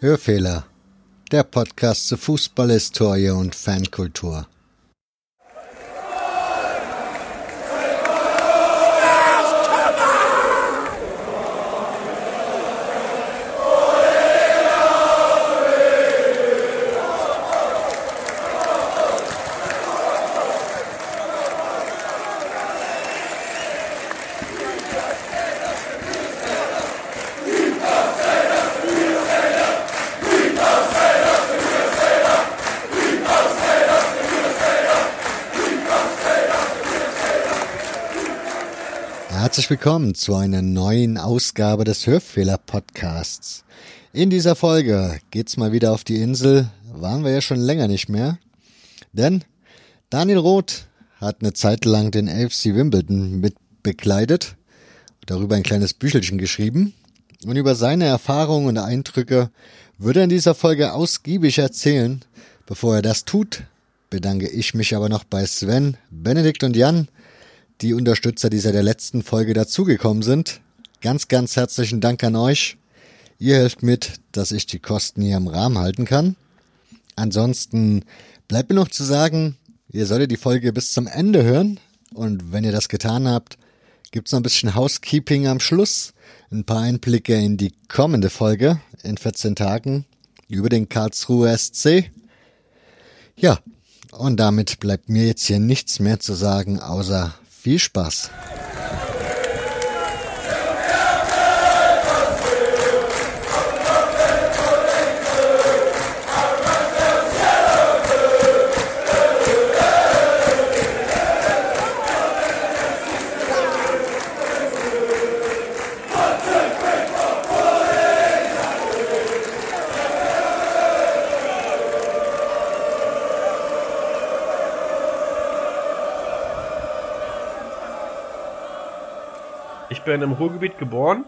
Hörfehler, der Podcast zu Fußballhistorie und Fankultur. Willkommen zu einer neuen Ausgabe des Hörfehler Podcasts. In dieser Folge geht's mal wieder auf die Insel. Waren wir ja schon länger nicht mehr. Denn Daniel Roth hat eine Zeit lang den AFC Wimbledon mit bekleidet, darüber ein kleines Büchelchen geschrieben und über seine Erfahrungen und Eindrücke würde er in dieser Folge ausgiebig erzählen. Bevor er das tut, bedanke ich mich aber noch bei Sven, Benedikt und Jan, die Unterstützer, die seit der letzten Folge dazugekommen sind. Ganz, ganz herzlichen Dank an euch. Ihr helft mit, dass ich die Kosten hier im Rahmen halten kann. Ansonsten bleibt mir noch zu sagen, ihr solltet die Folge bis zum Ende hören. Und wenn ihr das getan habt, gibt's noch ein bisschen Housekeeping am Schluss. Ein paar Einblicke in die kommende Folge in 14 Tagen über den Karlsruhe SC. Ja, und damit bleibt mir jetzt hier nichts mehr zu sagen, außer viel Spaß! Bin im Ruhrgebiet geboren.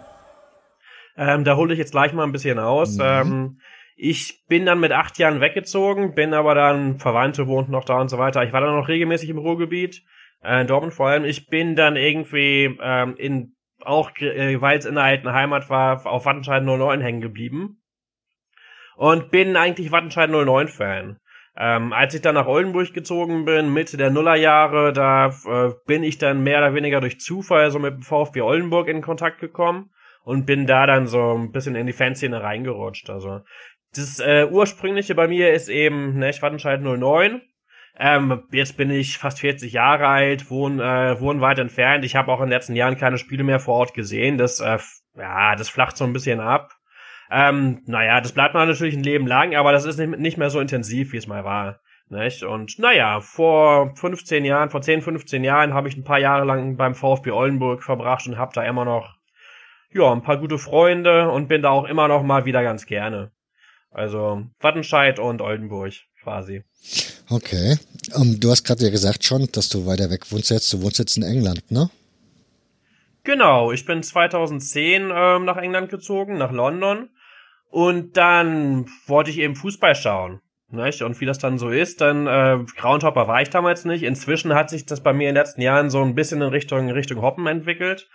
Ähm, da hole ich jetzt gleich mal ein bisschen aus. Mhm. Ähm, ich bin dann mit acht Jahren weggezogen, bin aber dann, Verwandte wohnten noch da und so weiter. Ich war dann noch regelmäßig im Ruhrgebiet, äh, in Dortmund vor allem. Ich bin dann irgendwie ähm, in, auch äh, weil es in der alten Heimat war, auf Wattenscheid 09 hängen geblieben. Und bin eigentlich Wattenscheid 09 Fan. Ähm, als ich dann nach Oldenburg gezogen bin, Mitte der Nullerjahre, da äh, bin ich dann mehr oder weniger durch Zufall so mit dem VfB Oldenburg in Kontakt gekommen und bin da dann so ein bisschen in die Fanszene reingerutscht. Also das äh, ursprüngliche bei mir ist eben, ne, ich Wattenscheid 09. Ähm, jetzt bin ich fast 40 Jahre alt, wohne, äh, wohne weit entfernt. Ich habe auch in den letzten Jahren keine Spiele mehr vor Ort gesehen. Das, äh, ja, das flacht so ein bisschen ab. Ähm, naja, das bleibt man natürlich ein Leben lang, aber das ist nicht mehr so intensiv, wie es mal war. Nicht? Und naja, vor 15 Jahren, vor 10, 15 Jahren habe ich ein paar Jahre lang beim VfB Oldenburg verbracht und habe da immer noch ja, ein paar gute Freunde und bin da auch immer noch mal wieder ganz gerne. Also Wattenscheid und Oldenburg quasi. Okay. Um, ähm, du hast gerade ja gesagt schon, dass du weiter weg wohnst jetzt. Du wohnst jetzt in England, ne? Genau, ich bin 2010 ähm, nach England gezogen, nach London und dann wollte ich eben Fußball schauen. Nicht? Und wie das dann so ist, dann äh, Groundhopper war ich damals nicht. Inzwischen hat sich das bei mir in den letzten Jahren so ein bisschen in Richtung Richtung Hoppen entwickelt.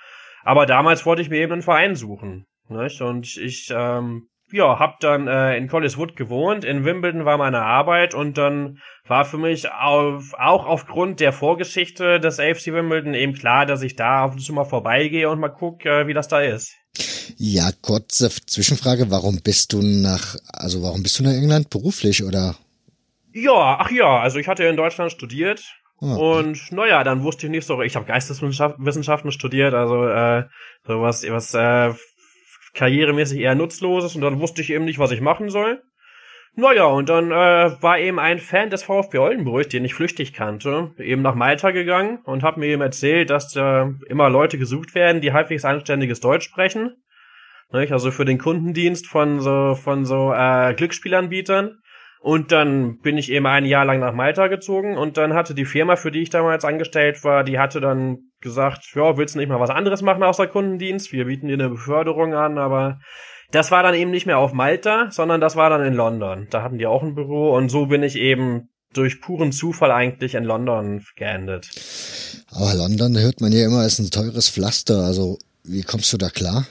Aber damals wollte ich mir eben einen Verein suchen. Nicht? Und ich ähm, ja, hab dann äh, in Collis Wood gewohnt, in Wimbledon war meine Arbeit und dann war für mich auf, auch aufgrund der Vorgeschichte des AFC Wimbledon eben klar, dass ich da auf und zu mal vorbeigehe und mal gucke, äh, wie das da ist. Ja, kurze Zwischenfrage, warum bist du nach, also warum bist du nach England beruflich oder? Ja, ach ja, also ich hatte in Deutschland studiert oh. und naja, dann wusste ich nicht so, ich habe Geisteswissenschaften studiert, also äh, sowas, was äh, karrieremäßig eher nutzloses und dann wusste ich eben nicht, was ich machen soll. Naja, und dann äh, war eben ein Fan des VfB Oldenburg, den ich flüchtig kannte, eben nach Malta gegangen und hat mir eben erzählt, dass da immer Leute gesucht werden, die halbwegs anständiges Deutsch sprechen. Also für den Kundendienst von so von so äh, Glücksspielanbietern. Und dann bin ich eben ein Jahr lang nach Malta gezogen und dann hatte die Firma, für die ich damals angestellt war, die hatte dann gesagt, ja, willst du nicht mal was anderes machen außer Kundendienst? Wir bieten dir eine Beförderung an, aber das war dann eben nicht mehr auf Malta, sondern das war dann in London. Da hatten die auch ein Büro und so bin ich eben durch puren Zufall eigentlich in London geendet. Aber London hört man ja immer, ist ein teures Pflaster. Also wie kommst du da klar?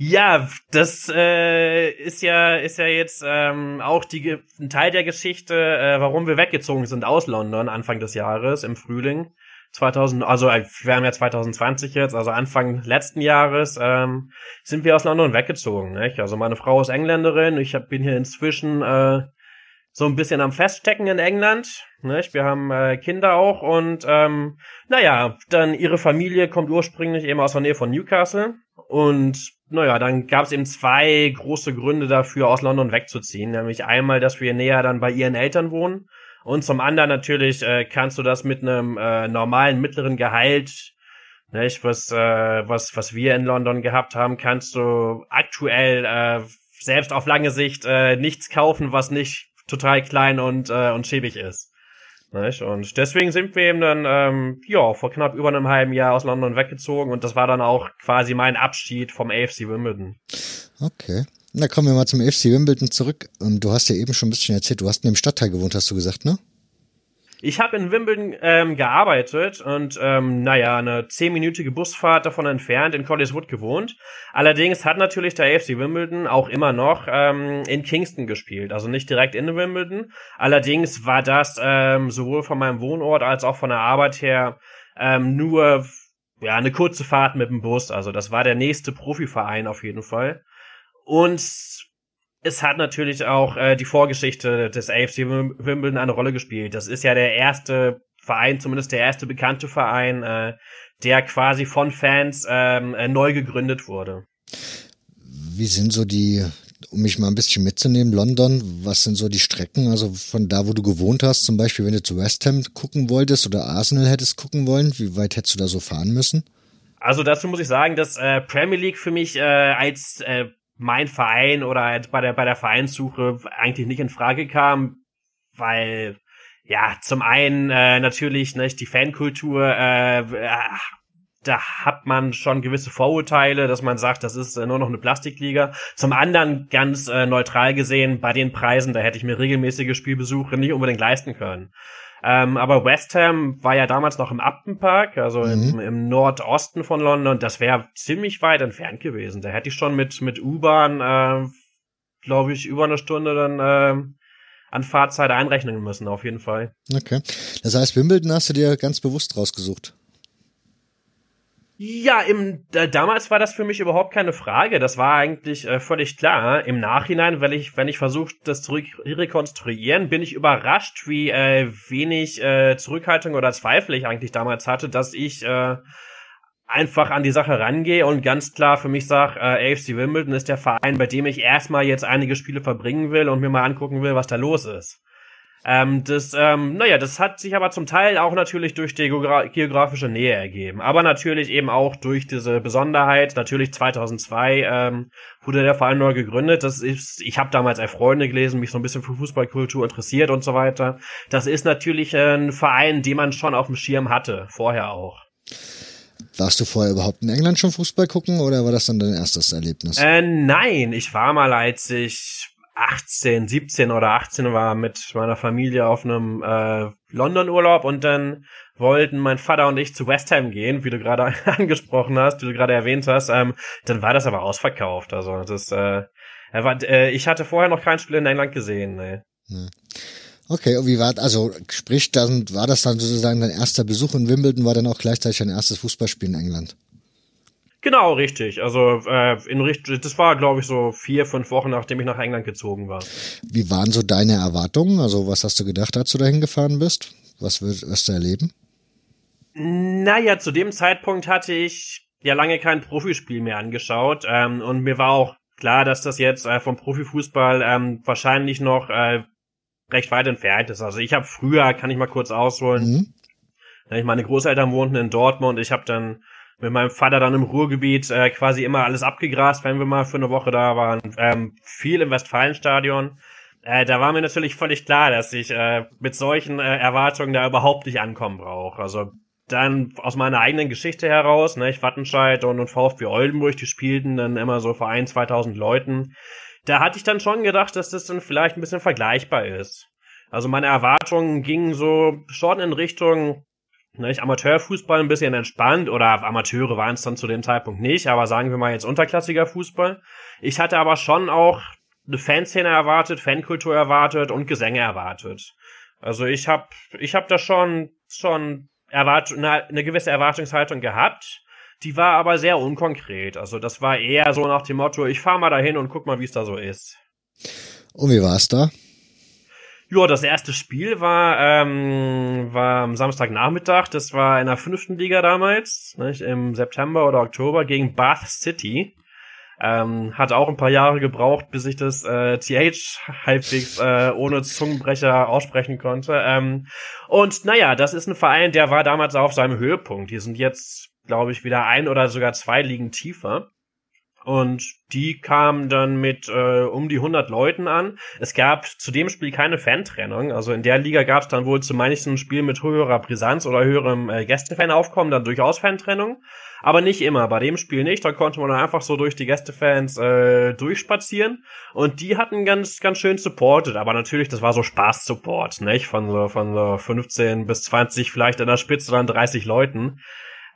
Ja, das äh, ist ja ist ja jetzt ähm, auch die ein Teil der Geschichte, äh, warum wir weggezogen sind aus London Anfang des Jahres im Frühling 2000, also äh, wir haben ja 2020 jetzt, also Anfang letzten Jahres ähm, sind wir aus London weggezogen. Nicht? Also meine Frau ist Engländerin, ich hab, bin hier inzwischen äh, so ein bisschen am Feststecken in England. Nicht? Wir haben äh, Kinder auch und ähm, naja, dann ihre Familie kommt ursprünglich eben aus der Nähe von Newcastle und naja, dann gab es eben zwei große Gründe dafür, aus London wegzuziehen. Nämlich einmal, dass wir näher dann bei ihren Eltern wohnen. Und zum anderen natürlich äh, kannst du das mit einem äh, normalen mittleren Gehalt, nicht, was, äh, was, was wir in London gehabt haben, kannst du aktuell äh, selbst auf lange Sicht äh, nichts kaufen, was nicht total klein und, äh, und schäbig ist. Nicht? Und deswegen sind wir eben dann, ähm, ja, vor knapp über einem halben Jahr aus London weggezogen und das war dann auch quasi mein Abschied vom AFC Wimbledon. Okay. Na, kommen wir mal zum AFC Wimbledon zurück. Und du hast ja eben schon ein bisschen erzählt, du hast in dem Stadtteil gewohnt, hast du gesagt, ne? Ich habe in Wimbledon ähm, gearbeitet und ähm, naja, eine zehnminütige Busfahrt davon entfernt in Collieswood gewohnt. Allerdings hat natürlich der AFC Wimbledon auch immer noch ähm, in Kingston gespielt, also nicht direkt in Wimbledon. Allerdings war das ähm, sowohl von meinem Wohnort als auch von der Arbeit her ähm, nur ja eine kurze Fahrt mit dem Bus. Also das war der nächste Profiverein auf jeden Fall. Und es hat natürlich auch äh, die Vorgeschichte des AFC Wimbledon eine Rolle gespielt. Das ist ja der erste Verein, zumindest der erste bekannte Verein, äh, der quasi von Fans ähm, äh, neu gegründet wurde. Wie sind so die, um mich mal ein bisschen mitzunehmen, London, was sind so die Strecken, also von da, wo du gewohnt hast, zum Beispiel, wenn du zu West Ham gucken wolltest oder Arsenal hättest gucken wollen, wie weit hättest du da so fahren müssen? Also dazu muss ich sagen, dass äh, Premier League für mich äh, als äh, mein Verein oder halt bei der, bei der Vereinssuche eigentlich nicht in Frage kam, weil ja, zum einen äh, natürlich nicht die Fankultur, äh, da hat man schon gewisse Vorurteile, dass man sagt, das ist äh, nur noch eine Plastikliga. Zum anderen ganz äh, neutral gesehen, bei den Preisen, da hätte ich mir regelmäßige Spielbesuche nicht unbedingt leisten können. Ähm, aber West Ham war ja damals noch im Upton Park, also mhm. im, im, Nordosten von London. Das wäre ziemlich weit entfernt gewesen. Da hätte ich schon mit, mit U-Bahn, äh, glaube ich, über eine Stunde dann äh, an Fahrzeit einrechnen müssen, auf jeden Fall. Okay. Das heißt, Wimbledon hast du dir ganz bewusst rausgesucht. Ja, im, äh, damals war das für mich überhaupt keine Frage. Das war eigentlich äh, völlig klar. Im Nachhinein, wenn ich, wenn ich versucht, das zu rekonstruieren, bin ich überrascht, wie äh, wenig äh, Zurückhaltung oder Zweifel ich eigentlich damals hatte, dass ich äh, einfach an die Sache rangehe und ganz klar für mich sage, äh, AFC Wimbledon ist der Verein, bei dem ich erstmal jetzt einige Spiele verbringen will und mir mal angucken will, was da los ist. Ähm, das, ähm, naja, das hat sich aber zum Teil auch natürlich durch die geografische Nähe ergeben. Aber natürlich eben auch durch diese Besonderheit. Natürlich 2002 ähm, wurde der Verein neu gegründet. Das ist, ich habe damals ein Freunde gelesen, mich so ein bisschen für Fußballkultur interessiert und so weiter. Das ist natürlich ein Verein, den man schon auf dem Schirm hatte, vorher auch. Warst du vorher überhaupt in England schon Fußball gucken oder war das dann dein erstes Erlebnis? Äh, nein, ich war mal, als ich 18, 17 oder 18 war mit meiner Familie auf einem äh, London-Urlaub und dann wollten mein Vater und ich zu West Ham gehen, wie du gerade angesprochen hast, wie du gerade erwähnt hast. Ähm, dann war das aber ausverkauft. Also das, äh, war, äh, ich hatte vorher noch kein Spiel in England gesehen. Nee. Okay, und wie war, also sprich, dann war das dann sozusagen dein erster Besuch in Wimbledon, war dann auch gleichzeitig dein erstes Fußballspiel in England? Genau, richtig. Also äh, in Richtung, das war, glaube ich, so vier, fünf Wochen, nachdem ich nach England gezogen war. Wie waren so deine Erwartungen? Also was hast du gedacht, als du dahin gefahren bist? Was wirst du erleben? Naja, zu dem Zeitpunkt hatte ich ja lange kein Profispiel mehr angeschaut ähm, und mir war auch klar, dass das jetzt äh, vom Profifußball ähm, wahrscheinlich noch äh, recht weit entfernt ist. Also ich habe früher, kann ich mal kurz ausholen, mhm. meine Großeltern wohnten in Dortmund, ich habe dann mit meinem Vater dann im Ruhrgebiet äh, quasi immer alles abgegrast, wenn wir mal für eine Woche da waren. Ähm, viel im Westfalenstadion. Äh, da war mir natürlich völlig klar, dass ich äh, mit solchen äh, Erwartungen da überhaupt nicht ankommen brauche. Also dann aus meiner eigenen Geschichte heraus, ne, ich Wattenscheid und, und VfB Oldenburg, die spielten dann immer so vor ein, 2000 Leuten. Da hatte ich dann schon gedacht, dass das dann vielleicht ein bisschen vergleichbar ist. Also meine Erwartungen gingen so schon in Richtung Nicht? Amateurfußball ein bisschen entspannt oder Amateure waren es dann zu dem Zeitpunkt nicht, aber sagen wir mal jetzt unterklassiger Fußball. Ich hatte aber schon auch eine Fanszene erwartet, Fankultur erwartet und Gesänge erwartet. Also ich habe ich hab da schon schon erwart eine, eine gewisse Erwartungshaltung gehabt. Die war aber sehr unkonkret. Also das war eher so nach dem Motto, ich fahr mal dahin und guck mal, wie es da so ist. Und wie war's da? Ja, das erste Spiel war, ähm, war am Samstagnachmittag. Das war in der fünften Liga damals, nicht, im September oder Oktober gegen Bath City. Ähm, hat auch ein paar Jahre gebraucht, bis ich das äh, TH halbwegs äh, ohne Zungenbrecher aussprechen konnte. Ähm, und naja, das ist ein Verein, der war damals auf seinem Höhepunkt. Die sind jetzt, glaube ich, wieder ein oder sogar zwei Ligen tiefer. Und die kamen dann mit äh, um die 100 Leuten an. Es gab zu dem Spiel keine Fantrennung. Also in der Liga gab es dann wohl zu manchen Spielen mit höherer Brisanz oder höherem äh, Gästefanaufkommen dann durchaus Fantrennung. Aber nicht immer. Bei dem Spiel nicht. Da konnte man einfach so durch die Gästefans äh, durchspazieren. Und die hatten ganz, ganz schön supported. Aber natürlich, das war so Spaß-Support, nicht? Von so, von so 15 bis 20, vielleicht an der Spitze dann 30 Leuten.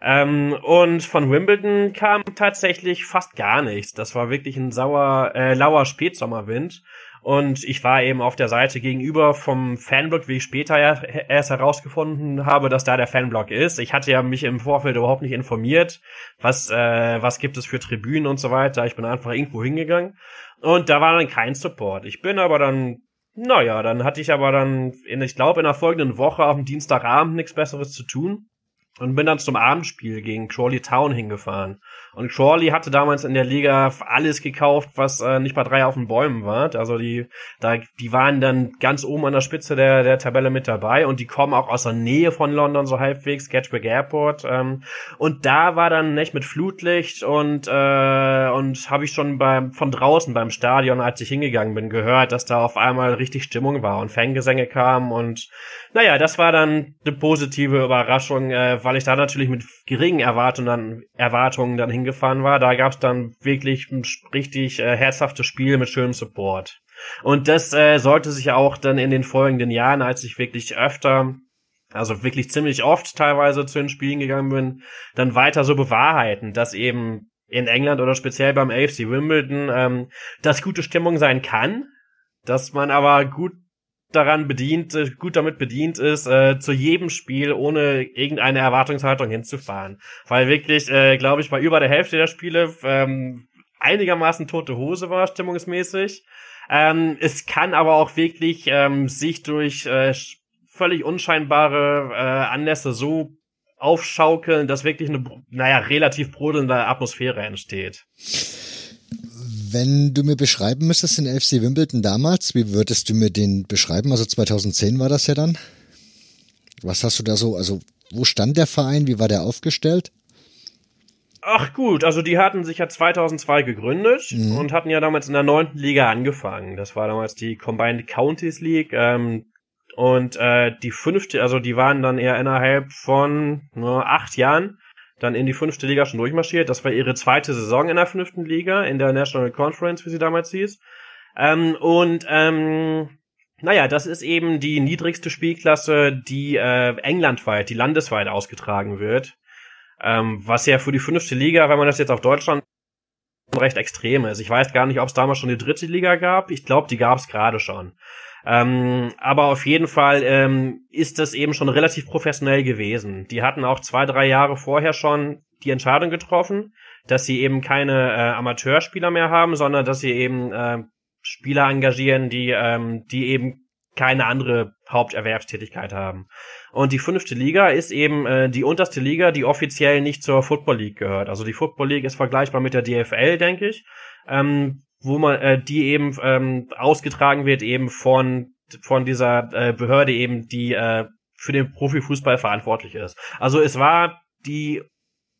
Ähm, und von Wimbledon kam tatsächlich fast gar nichts. Das war wirklich ein sauer, äh, lauer Spätsommerwind. Und ich war eben auf der Seite gegenüber vom Fanblog, wie ich später erst herausgefunden habe, dass da der Fanblog ist. Ich hatte ja mich im Vorfeld überhaupt nicht informiert, was, äh, was gibt es für Tribünen und so weiter. Ich bin einfach irgendwo hingegangen. Und da war dann kein Support. Ich bin aber dann naja, dann hatte ich aber dann, in, ich glaube, in der folgenden Woche auf dem Dienstagabend nichts Besseres zu tun und bin dann zum Abendspiel gegen Crawley Town hingefahren. Und Crawley hatte damals in der Liga alles gekauft, was äh, nicht bei drei auf den Bäumen war. Also die, da, die waren dann ganz oben an der Spitze der, der Tabelle mit dabei und die kommen auch aus der Nähe von London so halbwegs, Gatwick Airport. Ähm, und da war dann nicht mit Flutlicht und äh, und habe ich schon beim von draußen beim Stadion, als ich hingegangen bin, gehört, dass da auf einmal richtig Stimmung war und Fangesänge kamen und naja, das war dann eine positive Überraschung, äh, weil ich da natürlich mit geringen Erwartungen, Erwartungen dann hingefahren war. Da gab es dann wirklich ein richtig äh, herzhaftes Spiel mit schönem Support. Und das äh, sollte sich auch dann in den folgenden Jahren, als ich wirklich öfter also wirklich ziemlich oft teilweise zu den Spielen gegangen bin, dann weiter so bewahrheiten, dass eben in England oder speziell beim AFC Wimbledon ähm, das gute Stimmung sein kann, dass man aber gut daran bedient, äh, gut damit bedient ist, äh, zu jedem Spiel ohne irgendeine Erwartungshaltung hinzufahren. Weil wirklich, äh, glaube ich, bei über der Hälfte der Spiele ähm, einigermaßen tote Hose war, stimmungsmäßig. Ähm, es kann aber auch wirklich ähm, sich durch äh, völlig unscheinbare äh, Anlässe so aufschaukeln, dass wirklich eine, naja, relativ brodelnde Atmosphäre entsteht. Wenn du mir beschreiben müsstest den FC Wimbledon damals, wie würdest du mir den beschreiben? Also 2010 war das ja dann. Was hast du da so, also wo stand der Verein, wie war der aufgestellt? Ach gut, also die hatten sich ja 2002 gegründet mhm. und hatten ja damals in der neunten Liga angefangen. Das war damals die Combined Counties League. Ähm, und äh, die fünfte, also die waren dann eher innerhalb von nur acht Jahren dann in die fünfte Liga schon durchmarschiert. Das war ihre zweite Saison in der fünften Liga, in der National Conference, wie sie damals hieß. Ähm, und ähm, naja, das ist eben die niedrigste Spielklasse, die äh, englandweit, die landesweit ausgetragen wird. Ähm, was ja für die fünfte Liga, wenn man das jetzt auf Deutschland recht extrem ist. Ich weiß gar nicht, ob es damals schon die dritte Liga gab. Ich glaube, die gab es gerade schon. Ähm, aber auf jeden Fall ähm, ist das eben schon relativ professionell gewesen. Die hatten auch zwei, drei Jahre vorher schon die Entscheidung getroffen, dass sie eben keine äh, Amateurspieler mehr haben, sondern dass sie eben äh, Spieler engagieren, die, ähm, die eben keine andere Haupterwerbstätigkeit haben. Und die fünfte Liga ist eben äh, die unterste Liga, die offiziell nicht zur Football League gehört. Also die Football League ist vergleichbar mit der DFL, denke ich. Ähm, wo man äh, die eben ähm, ausgetragen wird eben von von dieser äh, Behörde eben, die äh, für den Profifußball verantwortlich ist. Also es war die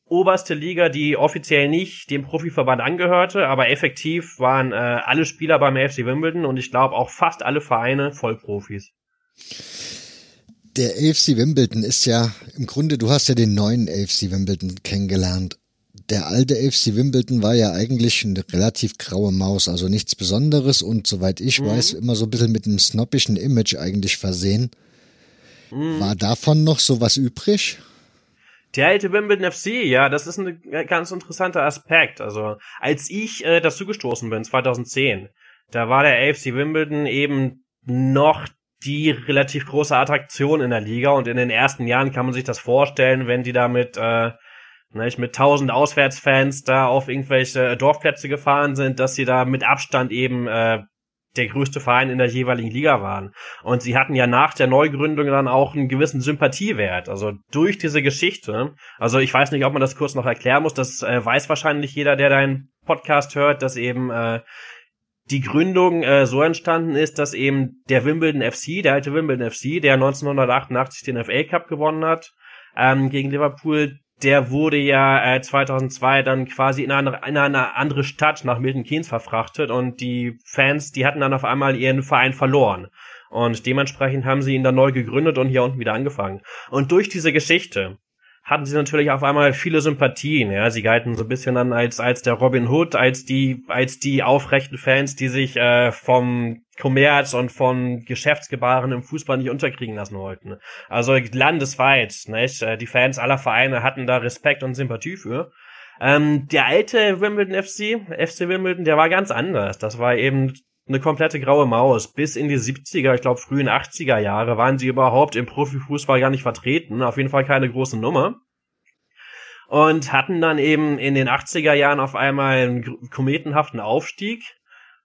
oberste Liga, die offiziell nicht dem Profiverband angehörte, aber effektiv waren äh, alle Spieler beim FC Wimbledon und ich glaube auch fast alle Vereine Vollprofis. Der AFC Wimbledon ist ja im Grunde, du hast ja den neuen AFC Wimbledon kennengelernt der alte FC Wimbledon war ja eigentlich eine relativ graue Maus, also nichts Besonderes und soweit ich mhm. weiß, immer so ein bisschen mit einem snobbischen Image eigentlich versehen. Mhm. War davon noch so was übrig? Der alte Wimbledon FC, ja, das ist ein ganz interessanter Aspekt. Also, als ich äh, dazu gestoßen bin, 2010, da war der AFC Wimbledon eben noch die relativ große Attraktion in der Liga und in den ersten Jahren kann man sich das vorstellen, wenn die da mit, äh, nicht, mit tausend Auswärtsfans da auf irgendwelche Dorfplätze gefahren sind, dass sie da mit Abstand eben äh, der größte Verein in der jeweiligen Liga waren. Und sie hatten ja nach der Neugründung dann auch einen gewissen Sympathiewert. Also durch diese Geschichte. Also ich weiß nicht, ob man das kurz noch erklären muss. Das äh, weiß wahrscheinlich jeder, der deinen Podcast hört, dass eben äh, die Gründung äh, so entstanden ist, dass eben der Wimbledon FC, der alte Wimbledon FC, der 1988 den FA Cup gewonnen hat, ähm, gegen Liverpool, der wurde ja äh, 2002 dann quasi in eine, in eine andere Stadt nach Milton Keynes verfrachtet und die Fans, die hatten dann auf einmal ihren Verein verloren. Und dementsprechend haben sie ihn dann neu gegründet und hier unten wieder angefangen. Und durch diese Geschichte hatten sie natürlich auf einmal viele Sympathien. Ja, sie galten so ein bisschen dann als als der Robin Hood, als die als die aufrechten Fans, die sich äh, vom Kommerz und von Geschäftsgebaren im Fußball nicht unterkriegen lassen wollten. Also landesweit, nicht? Äh, die Fans aller Vereine hatten da Respekt und Sympathie für. Ähm, der alte Wimbledon FC, FC Wimbledon, der war ganz anders. Das war eben eine komplette graue Maus. Bis in die 70er, ich glaube frühen 80er Jahre waren sie überhaupt im Profifußball gar nicht vertreten. Auf jeden Fall keine große Nummer. Und hatten dann eben in den 80er Jahren auf einmal einen kometenhaften Aufstieg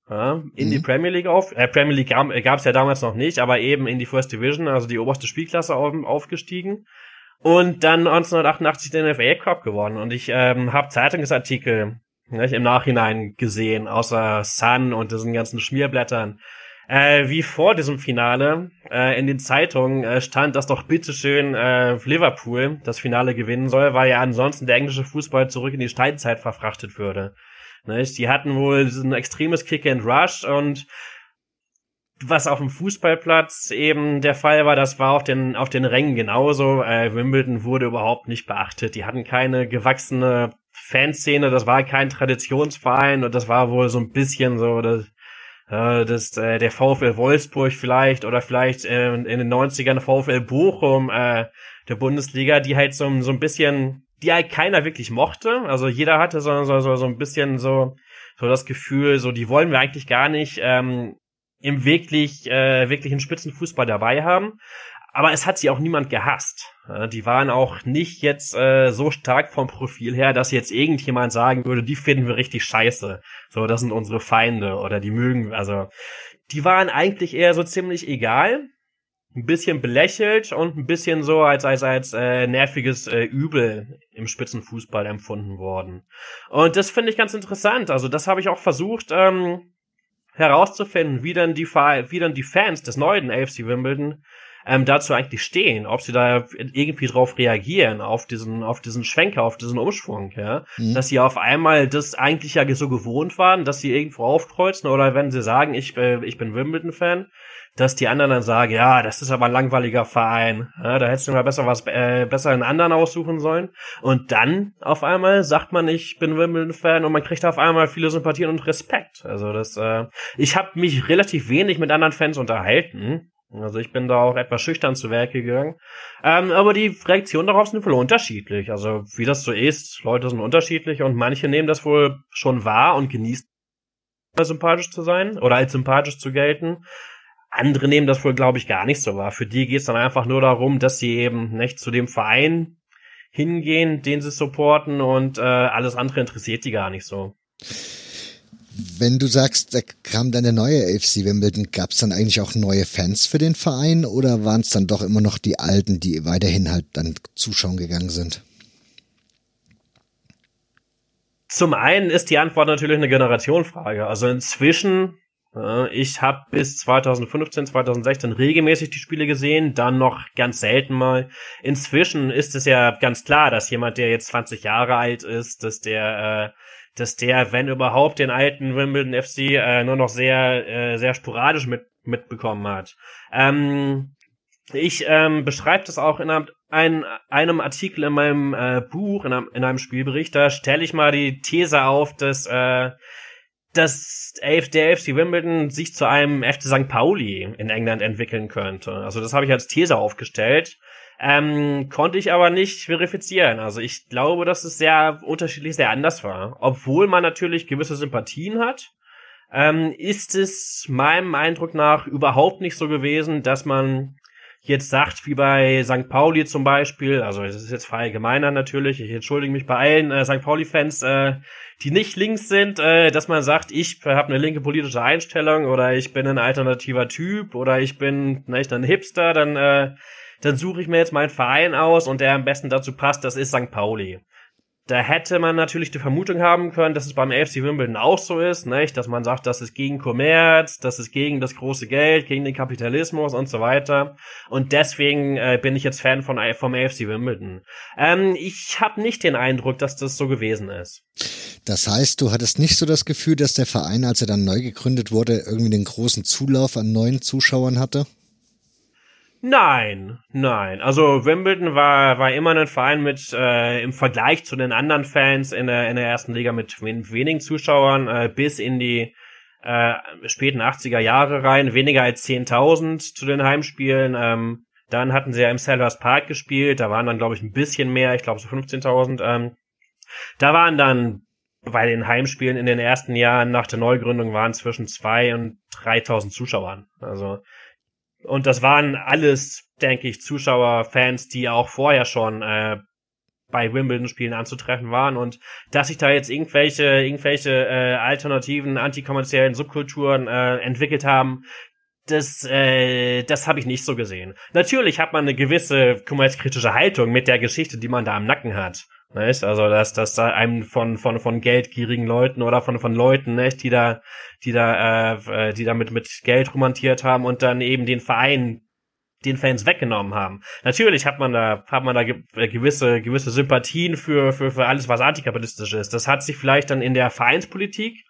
ja, in mhm. die Premier League auf. Äh, Premier League gab es ja damals noch nicht, aber eben in die First Division, also die oberste Spielklasse auf, aufgestiegen. Und dann 1988 den FA Cup gewonnen. Und ich ähm, habe Zeitungsartikel nicht, im Nachhinein gesehen, außer Sun und diesen ganzen Schmierblättern. Äh, wie vor diesem Finale äh, in den Zeitungen äh, stand, dass doch bitteschön äh, Liverpool das Finale gewinnen soll, weil ja ansonsten der englische Fußball zurück in die Steinzeit verfrachtet würde. Nicht? Die hatten wohl diesen extremes Kick and Rush und was auf dem Fußballplatz eben der Fall war, das war auf den auf den Rängen genauso. Äh, Wimbledon wurde überhaupt nicht beachtet. Die hatten keine gewachsene Fanszene, das war kein Traditionsverein und das war wohl so ein bisschen so das, äh, das äh, der VfL Wolfsburg vielleicht oder vielleicht äh, in den 90ern VfL Bochum äh, der Bundesliga, die halt so, so ein bisschen, die halt keiner wirklich mochte. Also jeder hatte so, so, so, so ein bisschen so, so das Gefühl, so die wollen wir eigentlich gar nicht ähm, im wirklich, äh, wirklichen Spitzenfußball dabei haben aber es hat sie auch niemand gehasst. Die waren auch nicht jetzt äh, so stark vom Profil her, dass jetzt irgendjemand sagen würde, die finden wir richtig scheiße. So, das sind unsere Feinde oder die mögen, also die waren eigentlich eher so ziemlich egal, ein bisschen belächelt und ein bisschen so als als als äh, nerviges äh, Übel im Spitzenfußball empfunden worden. Und das finde ich ganz interessant. Also das habe ich auch versucht ähm, herauszufinden, wie dann die wie dann die Fans des neuen AFC Wimbledon ähm, dazu eigentlich stehen, ob sie da irgendwie drauf reagieren, auf diesen, auf diesen Schwenker, auf diesen Umschwung, ja. Mhm. Dass sie auf einmal das eigentlich ja so gewohnt waren, dass sie irgendwo aufkreuzen oder wenn sie sagen, ich, äh, ich bin Wimbledon-Fan, dass die anderen dann sagen, ja, das ist aber ein langweiliger Verein, ja, da hättest du mal besser was, äh, besser einen anderen aussuchen sollen. Und dann auf einmal sagt man, ich bin Wimbledon-Fan und man kriegt auf einmal viele Sympathien und Respekt. Also das, äh, ich habe mich relativ wenig mit anderen Fans unterhalten, also ich bin da auch etwas schüchtern zu Werke gegangen. Ähm, aber die Reaktionen darauf sind wohl unterschiedlich. Also wie das so ist, Leute sind unterschiedlich und manche nehmen das wohl schon wahr und genießen sympathisch zu sein oder als sympathisch zu gelten. Andere nehmen das wohl, glaube ich, gar nicht so wahr. Für die geht es dann einfach nur darum, dass sie eben nicht zu dem Verein hingehen, den sie supporten und äh, alles andere interessiert die gar nicht so. Wenn du sagst, da kam dann der neue AFC Wimbledon, gab es dann eigentlich auch neue Fans für den Verein oder waren es dann doch immer noch die alten, die weiterhin halt dann zuschauen gegangen sind? Zum einen ist die Antwort natürlich eine Generationfrage. Also inzwischen, äh, ich habe bis 2015, 2016 regelmäßig die Spiele gesehen, dann noch ganz selten mal. Inzwischen ist es ja ganz klar, dass jemand, der jetzt 20 Jahre alt ist, dass der äh, dass der, wenn überhaupt, den alten Wimbledon FC äh, nur noch sehr, äh, sehr sporadisch mit, mitbekommen hat. Ähm, ich ähm, beschreibe das auch in einem, ein, einem Artikel in meinem äh, Buch, in einem, in einem Spielbericht. Da stelle ich mal die These auf, dass, äh, dass der FC Wimbledon sich zu einem FC St. Pauli in England entwickeln könnte. Also das habe ich als These aufgestellt. Ähm, konnte ich aber nicht verifizieren. Also ich glaube, dass es sehr unterschiedlich, sehr anders war. Obwohl man natürlich gewisse Sympathien hat, ähm, ist es meinem Eindruck nach überhaupt nicht so gewesen, dass man jetzt sagt, wie bei St. Pauli zum Beispiel, also es ist jetzt frei gemeiner natürlich, ich entschuldige mich bei allen äh, St. Pauli-Fans, äh, die nicht links sind, äh, dass man sagt, ich habe eine linke politische Einstellung oder ich bin ein alternativer Typ oder ich bin nicht ein Hipster, dann äh, dann suche ich mir jetzt meinen Verein aus und der am besten dazu passt, das ist St. Pauli. Da hätte man natürlich die Vermutung haben können, dass es beim AFC Wimbledon auch so ist, nicht? dass man sagt, das ist gegen Kommerz, das ist gegen das große Geld, gegen den Kapitalismus und so weiter. Und deswegen äh, bin ich jetzt Fan von vom AFC Wimbledon. Ähm, ich habe nicht den Eindruck, dass das so gewesen ist. Das heißt, du hattest nicht so das Gefühl, dass der Verein, als er dann neu gegründet wurde, irgendwie den großen Zulauf an neuen Zuschauern hatte? Nein, nein. Also Wimbledon war war immer ein Verein mit äh, im Vergleich zu den anderen Fans in der in der ersten Liga mit wenigen Zuschauern äh, bis in die äh, späten 80er Jahre rein, weniger als 10.000 zu den Heimspielen. Ähm, dann hatten sie ja im Sellers Park gespielt, da waren dann glaube ich ein bisschen mehr, ich glaube so 15.000. Ähm, da waren dann bei den Heimspielen in den ersten Jahren nach der Neugründung waren zwischen zwei und 3.000 Zuschauern. Also und das waren alles, denke ich, Zuschauer, Fans, die auch vorher schon äh, bei Wimbledon-Spielen anzutreffen waren und dass sich da jetzt irgendwelche irgendwelche äh, alternativen antikommerziellen Subkulturen äh, entwickelt haben, das äh, das habe ich nicht so gesehen. Natürlich hat man eine gewisse kommerzkritische Haltung mit der Geschichte, die man da am Nacken hat. Nicht? Also dass dass da einem von von von geldgierigen Leuten oder von von Leuten, nicht, die da die da äh, die damit mit Geld romantiert haben und dann eben den Verein den Fans weggenommen haben. Natürlich hat man da hat man da äh, gewisse gewisse Sympathien für für für alles was antikapitalistisch ist. Das hat sich vielleicht dann in der Vereinspolitik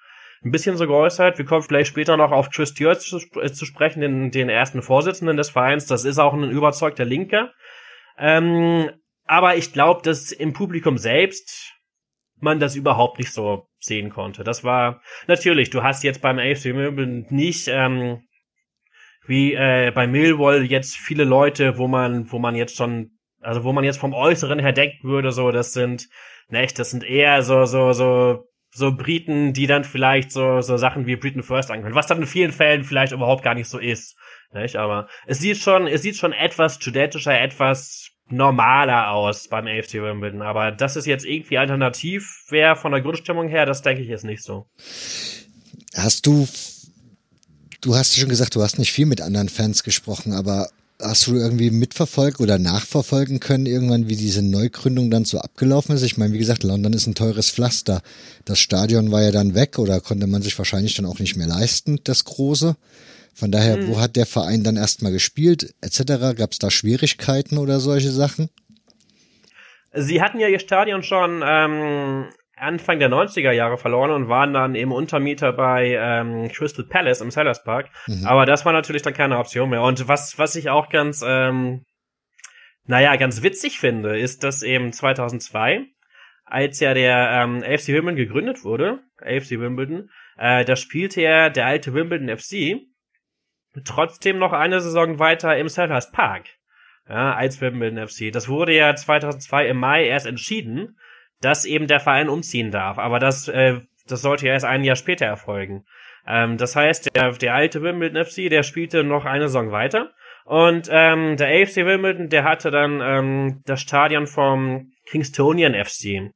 ein bisschen so geäußert. Wir kommen vielleicht später noch auf Chris Stewart zu, äh, zu sprechen, den, den ersten Vorsitzenden des Vereins. Das ist auch ein überzeugter Linker. Ähm, aber ich glaube, dass im Publikum selbst man das überhaupt nicht so sehen konnte. Das war natürlich, du hast jetzt beim AFC Wimbledon nicht ähm, wie äh, bei Millwall jetzt viele Leute, wo man, wo man jetzt schon, also wo man jetzt vom Äußeren her denken würde, so das sind, nicht, das sind eher so so so so Briten, die dann vielleicht so so Sachen wie Britain First angehören, was dann in vielen Fällen vielleicht überhaupt gar nicht so ist, nicht? Aber es sieht schon, es sieht schon etwas studentischer, etwas normaler aus beim AFC Wimbledon. Aber das ist jetzt irgendwie alternativ wäre von der Grundstimmung her, das denke ich jetzt nicht so. Hast du, du hast schon gesagt, du hast nicht viel mit anderen Fans gesprochen, aber hast du irgendwie mitverfolgt oder nachverfolgen können irgendwann, wie diese Neugründung dann so abgelaufen ist? Ich meine, wie gesagt, London ist ein teures Pflaster. Das Stadion war ja dann weg oder konnte man sich wahrscheinlich dann auch nicht mehr leisten, das große. Von daher, mhm. wo hat der Verein dann erstmal gespielt, etc.? Gab es da Schwierigkeiten oder solche Sachen? Sie hatten ja ihr Stadion schon ähm, Anfang der 90er Jahre verloren und waren dann eben Untermieter bei ähm, Crystal Palace im Sellers Park. Mhm. Aber das war natürlich dann keine Option mehr. Und was, was ich auch ganz, ähm, naja, ganz witzig finde, ist, dass eben 2002, als ja der ähm, AFC Wimbledon gegründet wurde, AFC Wimbledon, äh, da spielte ja der alte Wimbledon FC trotzdem noch eine Saison weiter im Selhurst Park. Ja, als Wimbledon FC. Das wurde ja 2002 im Mai erst entschieden, dass eben der Verein umziehen darf. Aber das, äh, das sollte ja erst ein Jahr später erfolgen. Ähm, das heißt, der, der alte Wimbledon FC, der spielte noch eine Saison weiter. Und ähm, der AFC Wimbledon, der hatte dann ähm, das Stadion vom Kingstonian FC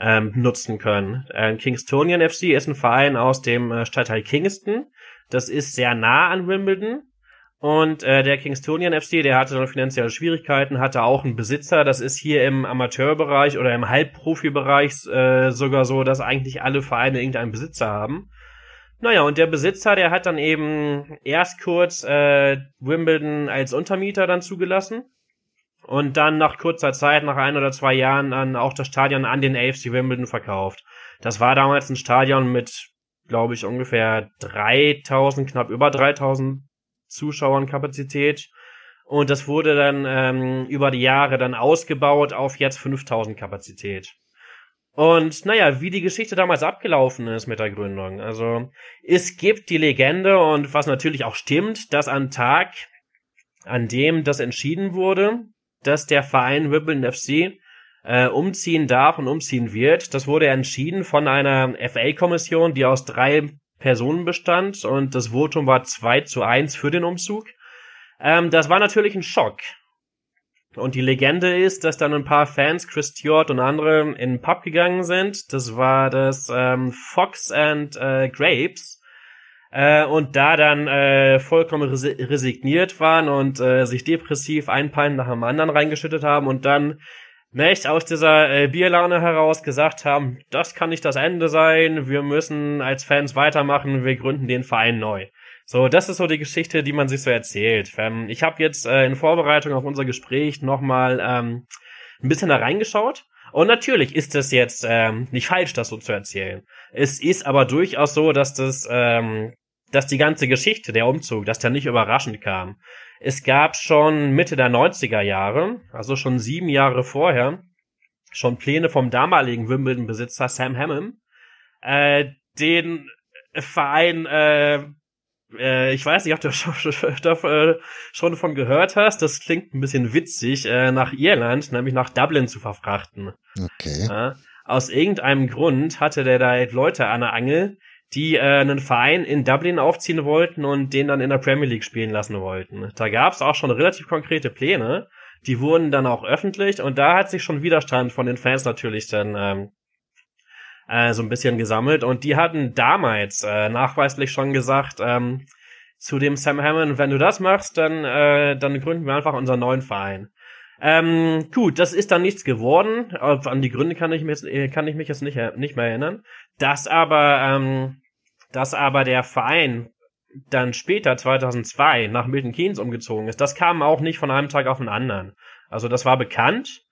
ähm, nutzen können. Ähm, Kingstonian FC ist ein Verein aus dem äh, Stadtteil Kingston das ist sehr nah an Wimbledon. Und äh, der Kingstonian FC, der hatte dann finanzielle Schwierigkeiten, hatte auch einen Besitzer. Das ist hier im Amateurbereich oder im Halbprofibereich äh, sogar so, dass eigentlich alle Vereine irgendeinen Besitzer haben. Naja, und der Besitzer, der hat dann eben erst kurz äh, Wimbledon als Untermieter dann zugelassen und dann nach kurzer Zeit, nach ein oder zwei Jahren, dann auch das Stadion an den AFC Wimbledon verkauft. Das war damals ein Stadion mit glaube ich, ungefähr 3000, knapp über 3000 Zuschauern Kapazität. Und das wurde dann ähm, über die Jahre dann ausgebaut auf jetzt 5000 Kapazität. Und naja, wie die Geschichte damals abgelaufen ist mit der Gründung. Also es gibt die Legende und was natürlich auch stimmt, dass an Tag, an dem das entschieden wurde, dass der Verein Wimbledon FC äh, umziehen darf und umziehen wird. Das wurde entschieden von einer FA-Kommission, die aus drei Personen bestand und das Votum war 2 zu 1 für den Umzug. Ähm, das war natürlich ein Schock. Und die Legende ist, dass dann ein paar Fans, Chris Stewart und andere, in den Pub gegangen sind. Das war das ähm, Fox and äh, Grapes. Äh, und da dann äh, vollkommen res resigniert waren und äh, sich depressiv ein Pein nach dem anderen reingeschüttet haben und dann nicht aus dieser äh, Bierlaune heraus gesagt haben, das kann nicht das Ende sein, wir müssen als Fans weitermachen, wir gründen den Verein neu. So, das ist so die Geschichte, die man sich so erzählt. Ähm, ich habe jetzt äh, in Vorbereitung auf unser Gespräch nochmal ähm, ein bisschen da reingeschaut. Und natürlich ist es jetzt ähm, nicht falsch, das so zu erzählen. Es ist aber durchaus so, dass das, ähm, dass die ganze Geschichte, der Umzug, dass der nicht überraschend kam. Es gab schon Mitte der 90er Jahre, also schon sieben Jahre vorher, schon Pläne vom damaligen Wimbledon-Besitzer Sam Hammond, äh, den Verein äh, äh, ich weiß nicht, ob du schon, äh, schon davon gehört hast. Das klingt ein bisschen witzig, äh, nach Irland, nämlich nach Dublin zu verfrachten. Okay. Äh, aus irgendeinem Grund hatte der da Leute an der Angel, die äh, einen Verein in Dublin aufziehen wollten und den dann in der Premier League spielen lassen wollten. Da gab es auch schon relativ konkrete Pläne. Die wurden dann auch öffentlich und da hat sich schon Widerstand von den Fans natürlich dann ähm, äh, so ein bisschen gesammelt und die hatten damals äh, nachweislich schon gesagt, ähm, zu dem Sam Hammond, wenn du das machst, dann, äh, dann gründen wir einfach unseren neuen Verein. Ähm, gut, das ist dann nichts geworden. An die Gründe kann ich mich jetzt, kann ich mich jetzt nicht, nicht mehr erinnern. Dass aber, ähm, dass aber der Verein dann später 2002 nach Milton Keynes umgezogen ist, das kam auch nicht von einem Tag auf den anderen. Also das war bekannt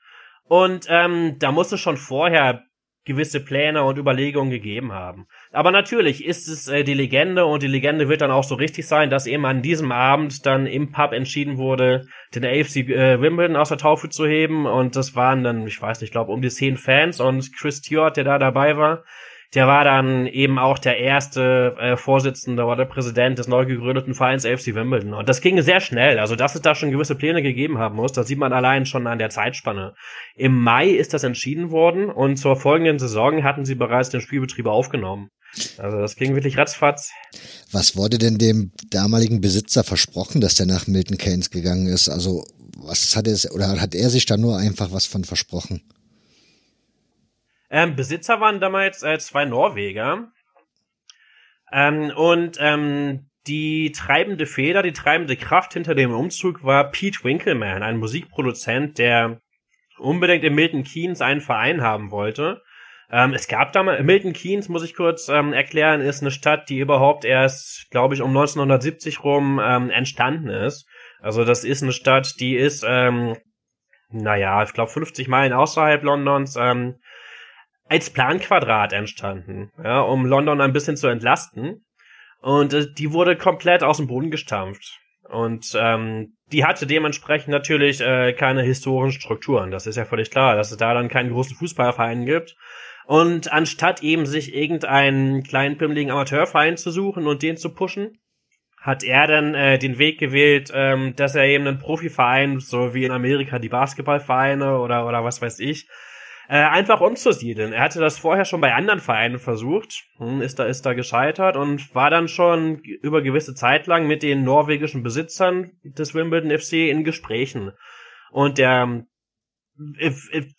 und ähm, da musste schon vorher gewisse Pläne und Überlegungen gegeben haben. Aber natürlich ist es äh, die Legende und die Legende wird dann auch so richtig sein, dass eben an diesem Abend dann im Pub entschieden wurde, den AFC äh, Wimbledon aus der Taufe zu heben und das waren dann, ich weiß nicht, ich glaube um die zehn Fans und Chris Stewart, der da dabei war, der war dann eben auch der erste äh, Vorsitzende oder Präsident des neu gegründeten Vereins AFC Wimbledon. Und das ging sehr schnell. Also, dass es da schon gewisse Pläne gegeben haben muss, das sieht man allein schon an der Zeitspanne. Im Mai ist das entschieden worden und zur folgenden Saison hatten sie bereits den Spielbetrieb aufgenommen. Also, das ging wirklich ratzfatz. Was wurde denn dem damaligen Besitzer versprochen, dass der nach Milton Keynes gegangen ist? Also, was hat er, oder hat er sich da nur einfach was von versprochen? Ähm, Besitzer waren damals äh, zwei Norweger. Ähm, und ähm, die treibende Feder, die treibende Kraft hinter dem Umzug war Pete Winkelman, ein Musikproduzent, der unbedingt in Milton Keynes einen Verein haben wollte. Ähm, es gab damals, Milton Keynes, muss ich kurz ähm, erklären, ist eine Stadt, die überhaupt erst, glaube ich, um 1970 rum ähm, entstanden ist. Also das ist eine Stadt, die ist, ähm, naja, ich glaube 50 Meilen außerhalb Londons, ähm, als Planquadrat entstanden, ja, um London ein bisschen zu entlasten. Und äh, die wurde komplett aus dem Boden gestampft. Und ähm, die hatte dementsprechend natürlich äh, keine historischen Strukturen. Das ist ja völlig klar, dass es da dann keinen großen Fußballverein gibt. Und anstatt eben sich irgendeinen kleinen pimmeligen Amateurverein zu suchen und den zu pushen, hat er dann äh, den Weg gewählt, ähm, dass er eben einen Profiverein, so wie in Amerika die Basketballvereine oder oder was weiß ich, äh, einfach umzusiedeln. Er hatte das vorher schon bei anderen Vereinen versucht, hm, ist da ist da gescheitert und war dann schon über gewisse Zeit lang mit den norwegischen Besitzern des Wimbledon FC in Gesprächen. Und der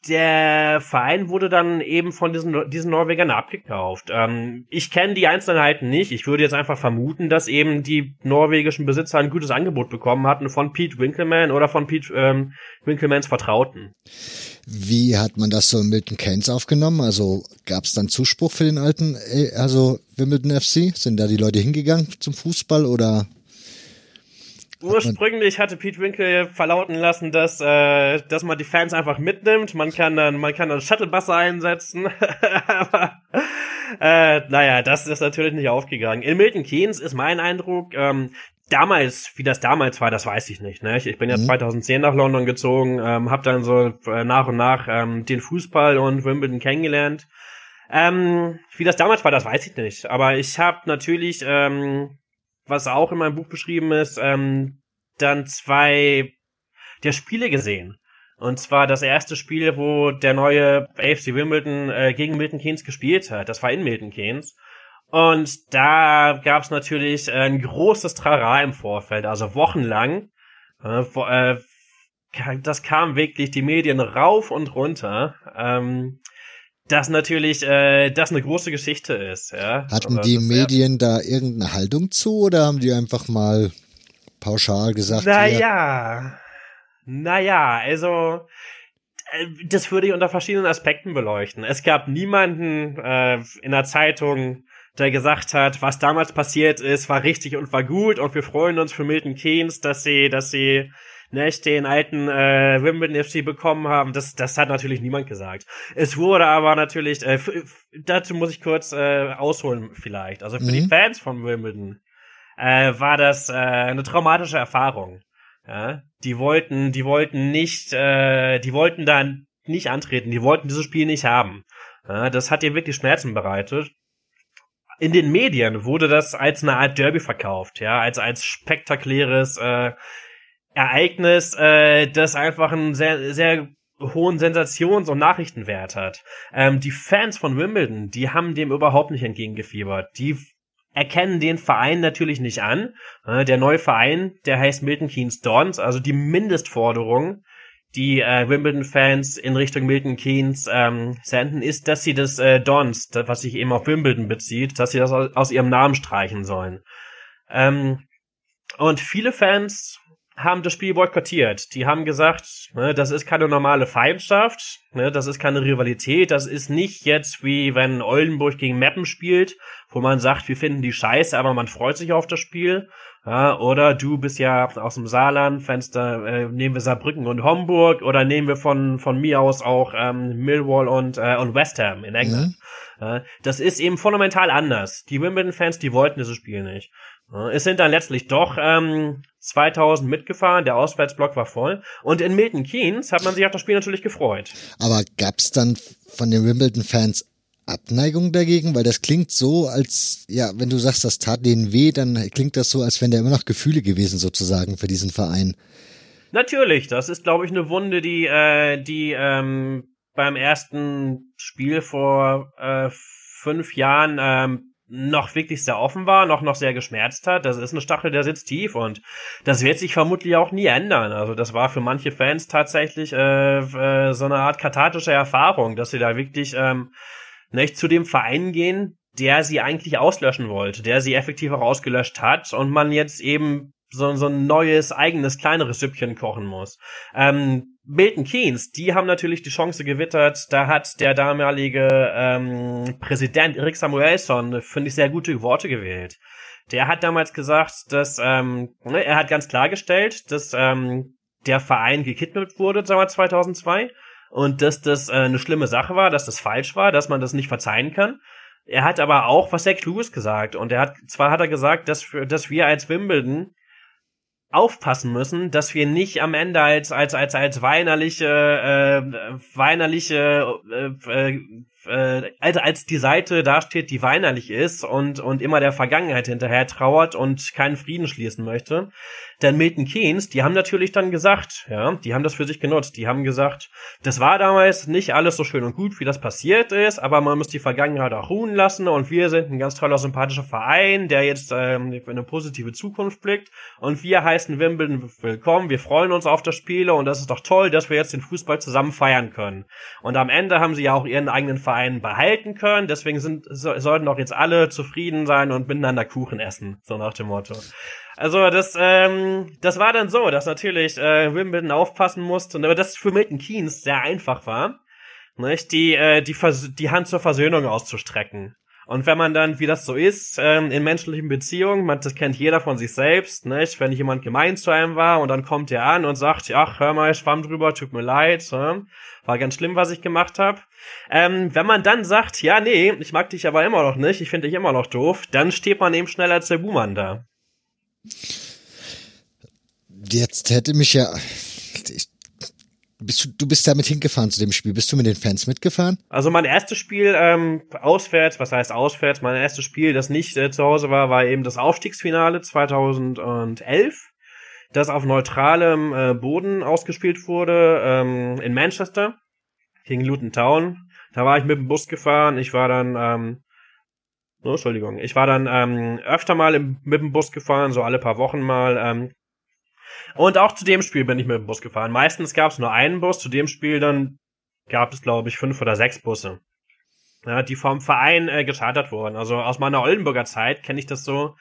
der Verein wurde dann eben von diesen, diesen Norwegern abgekauft. Ähm, ich kenne die Einzelheiten nicht. Ich würde jetzt einfach vermuten, dass eben die norwegischen Besitzer ein gutes Angebot bekommen hatten von Pete Winkelmann oder von Pete ähm, Winkelmans Vertrauten. Wie hat man das so in Milton Keynes aufgenommen? Also gab es dann Zuspruch für den alten, äh, also Wimbledon FC? Sind da die Leute hingegangen zum Fußball oder Ursprünglich hatte Pete Winkel verlauten lassen, dass, äh, dass man die Fans einfach mitnimmt. Man kann dann, man kann dann Shuttlebusse einsetzen. Aber äh, naja, das ist natürlich nicht aufgegangen. In Milton Keynes ist mein Eindruck, ähm, damals, wie das damals war, das weiß ich nicht. Ne? Ich, ich bin ja mhm. 2010 nach London gezogen, ähm, habe dann so äh, nach und nach ähm, den Fußball und Wimbledon kennengelernt. Ähm, wie das damals war, das weiß ich nicht. Aber ich habe natürlich ähm, was auch in meinem Buch beschrieben ist, ähm, dann zwei der Spiele gesehen. Und zwar das erste Spiel, wo der neue AFC Wimbledon äh, gegen Milton Keynes gespielt hat. Das war in Milton Keynes. Und da gab es natürlich ein großes Trara im Vorfeld, also wochenlang. Äh, äh, das kam wirklich die Medien rauf und runter. Ähm, dass natürlich äh, das eine große Geschichte ist. Ja? Hatten also, die Medien da irgendeine Haltung zu oder haben die einfach mal pauschal gesagt? Naja, naja, also äh, das würde ich unter verschiedenen Aspekten beleuchten. Es gab niemanden äh, in der Zeitung, der gesagt hat, was damals passiert ist, war richtig und war gut und wir freuen uns für Milton Keynes, dass sie, dass sie nicht den alten äh, Wimbledon FC bekommen haben. Das, das hat natürlich niemand gesagt. Es wurde aber natürlich, äh, dazu muss ich kurz äh, ausholen vielleicht. Also für mhm. die Fans von Wimbledon äh, war das äh, eine traumatische Erfahrung. Ja? Die wollten, die wollten nicht, äh, die wollten da nicht antreten, die wollten dieses Spiel nicht haben. Ja, das hat ihr wirklich Schmerzen bereitet. In den Medien wurde das als eine Art Derby verkauft, ja, als als spektakuläres äh, Ereignis, äh, das einfach einen sehr, sehr hohen Sensations- und Nachrichtenwert hat. Ähm, die Fans von Wimbledon, die haben dem überhaupt nicht entgegengefiebert. Die erkennen den Verein natürlich nicht an. Äh, der neue Verein, der heißt Milton Keynes Dons, also die Mindestforderung, die äh, Wimbledon-Fans in Richtung Milton Keynes ähm, senden, ist, dass sie das äh, Dons, das, was sich eben auf Wimbledon bezieht, dass sie das aus, aus ihrem Namen streichen sollen. Ähm, und viele Fans haben das Spiel boykottiert. Die haben gesagt, ne, das ist keine normale Feindschaft, ne, das ist keine Rivalität, das ist nicht jetzt wie wenn Oldenburg gegen Meppen spielt, wo man sagt, wir finden die scheiße, aber man freut sich auf das Spiel. Ja, oder du bist ja aus dem Saarland, Fenster, äh, nehmen wir Saarbrücken und Homburg oder nehmen wir von von mir aus auch ähm, Millwall und äh, und West Ham in England. Mhm. Ja, das ist eben fundamental anders. Die Wimbledon-Fans, die wollten dieses Spiel nicht. Es sind dann letztlich doch ähm, 2000 mitgefahren, der Auswärtsblock war voll. Und in Milton Keynes hat man sich auf das Spiel natürlich gefreut. Aber gab's dann von den Wimbledon-Fans Abneigung dagegen? Weil das klingt so, als, ja, wenn du sagst, das tat denen weh, dann klingt das so, als wären da immer noch Gefühle gewesen sozusagen für diesen Verein. Natürlich, das ist, glaube ich, eine Wunde, die, äh, die ähm, beim ersten Spiel vor äh, fünf Jahren ähm, noch wirklich sehr offen war, noch noch sehr geschmerzt hat. Das ist eine Stachel, der sitzt tief und das wird sich vermutlich auch nie ändern. Also das war für manche Fans tatsächlich äh, äh, so eine Art kathartische Erfahrung, dass sie da wirklich ähm, nicht zu dem Verein gehen, der sie eigentlich auslöschen wollte, der sie effektiv auch ausgelöscht hat und man jetzt eben so, so ein neues, eigenes, kleineres Süppchen kochen muss. Ähm, Milton Keynes, die haben natürlich die Chance gewittert. Da hat der damalige ähm, Präsident Eric Samuelson, finde ich, sehr gute Worte gewählt. Der hat damals gesagt, dass ähm, ne, er hat ganz klargestellt, dass ähm, der Verein gekidnappt wurde, sagen wir 2002, und dass das äh, eine schlimme Sache war, dass das falsch war, dass man das nicht verzeihen kann. Er hat aber auch was sehr Kluges gesagt und er hat zwar hat er gesagt, dass dass wir als Wimbledon aufpassen müssen, dass wir nicht am Ende als als als als weinerliche äh, weinerliche äh, äh, äh, also als die Seite dasteht, die weinerlich ist und und immer der Vergangenheit hinterher trauert und keinen Frieden schließen möchte, denn Milton Keynes, die haben natürlich dann gesagt, ja, die haben das für sich genutzt. Die haben gesagt, das war damals nicht alles so schön und gut, wie das passiert ist, aber man muss die Vergangenheit auch ruhen lassen. Und wir sind ein ganz toller, sympathischer Verein, der jetzt ähm, in eine positive Zukunft blickt. Und wir heißen Wimbledon willkommen, wir freuen uns auf das Spiel. Und das ist doch toll, dass wir jetzt den Fußball zusammen feiern können. Und am Ende haben sie ja auch ihren eigenen Verein behalten können, deswegen sind so, sollten doch jetzt alle zufrieden sein und miteinander Kuchen essen, so nach dem Motto. Also das, ähm, das war dann so, dass natürlich äh, Wimbledon aufpassen musste, aber das für Milton Keynes sehr einfach war, nicht? Die, äh, die, Vers die Hand zur Versöhnung auszustrecken. Und wenn man dann, wie das so ist, ähm, in menschlichen Beziehungen, man, das kennt jeder von sich selbst, nicht? Wenn jemand gemein zu einem war und dann kommt er an und sagt, ach, hör mal, ich schwamm drüber, tut mir leid, äh, war ganz schlimm, was ich gemacht habe. Ähm, wenn man dann sagt, ja, nee, ich mag dich aber immer noch nicht, ich finde dich immer noch doof, dann steht man eben schneller als der Buhmann da. Jetzt hätte mich ja. Ich, bist du, du bist damit hingefahren zu dem Spiel. Bist du mit den Fans mitgefahren? Also mein erstes Spiel ähm, auswärts, was heißt auswärts? Mein erstes Spiel, das nicht äh, zu Hause war, war eben das Aufstiegsfinale 2011. das auf neutralem äh, Boden ausgespielt wurde, ähm, in Manchester, gegen Luton Town. Da war ich mit dem Bus gefahren. Ich war dann, ähm, oh, Entschuldigung, ich war dann ähm, öfter mal im, mit dem Bus gefahren, so alle paar Wochen mal. Ähm, und auch zu dem Spiel bin ich mit dem Bus gefahren. Meistens gab es nur einen Bus, zu dem Spiel dann gab es, glaube ich, fünf oder sechs Busse. Ja, die vom Verein äh, gechartert wurden. Also aus meiner Oldenburger Zeit kenne ich das so,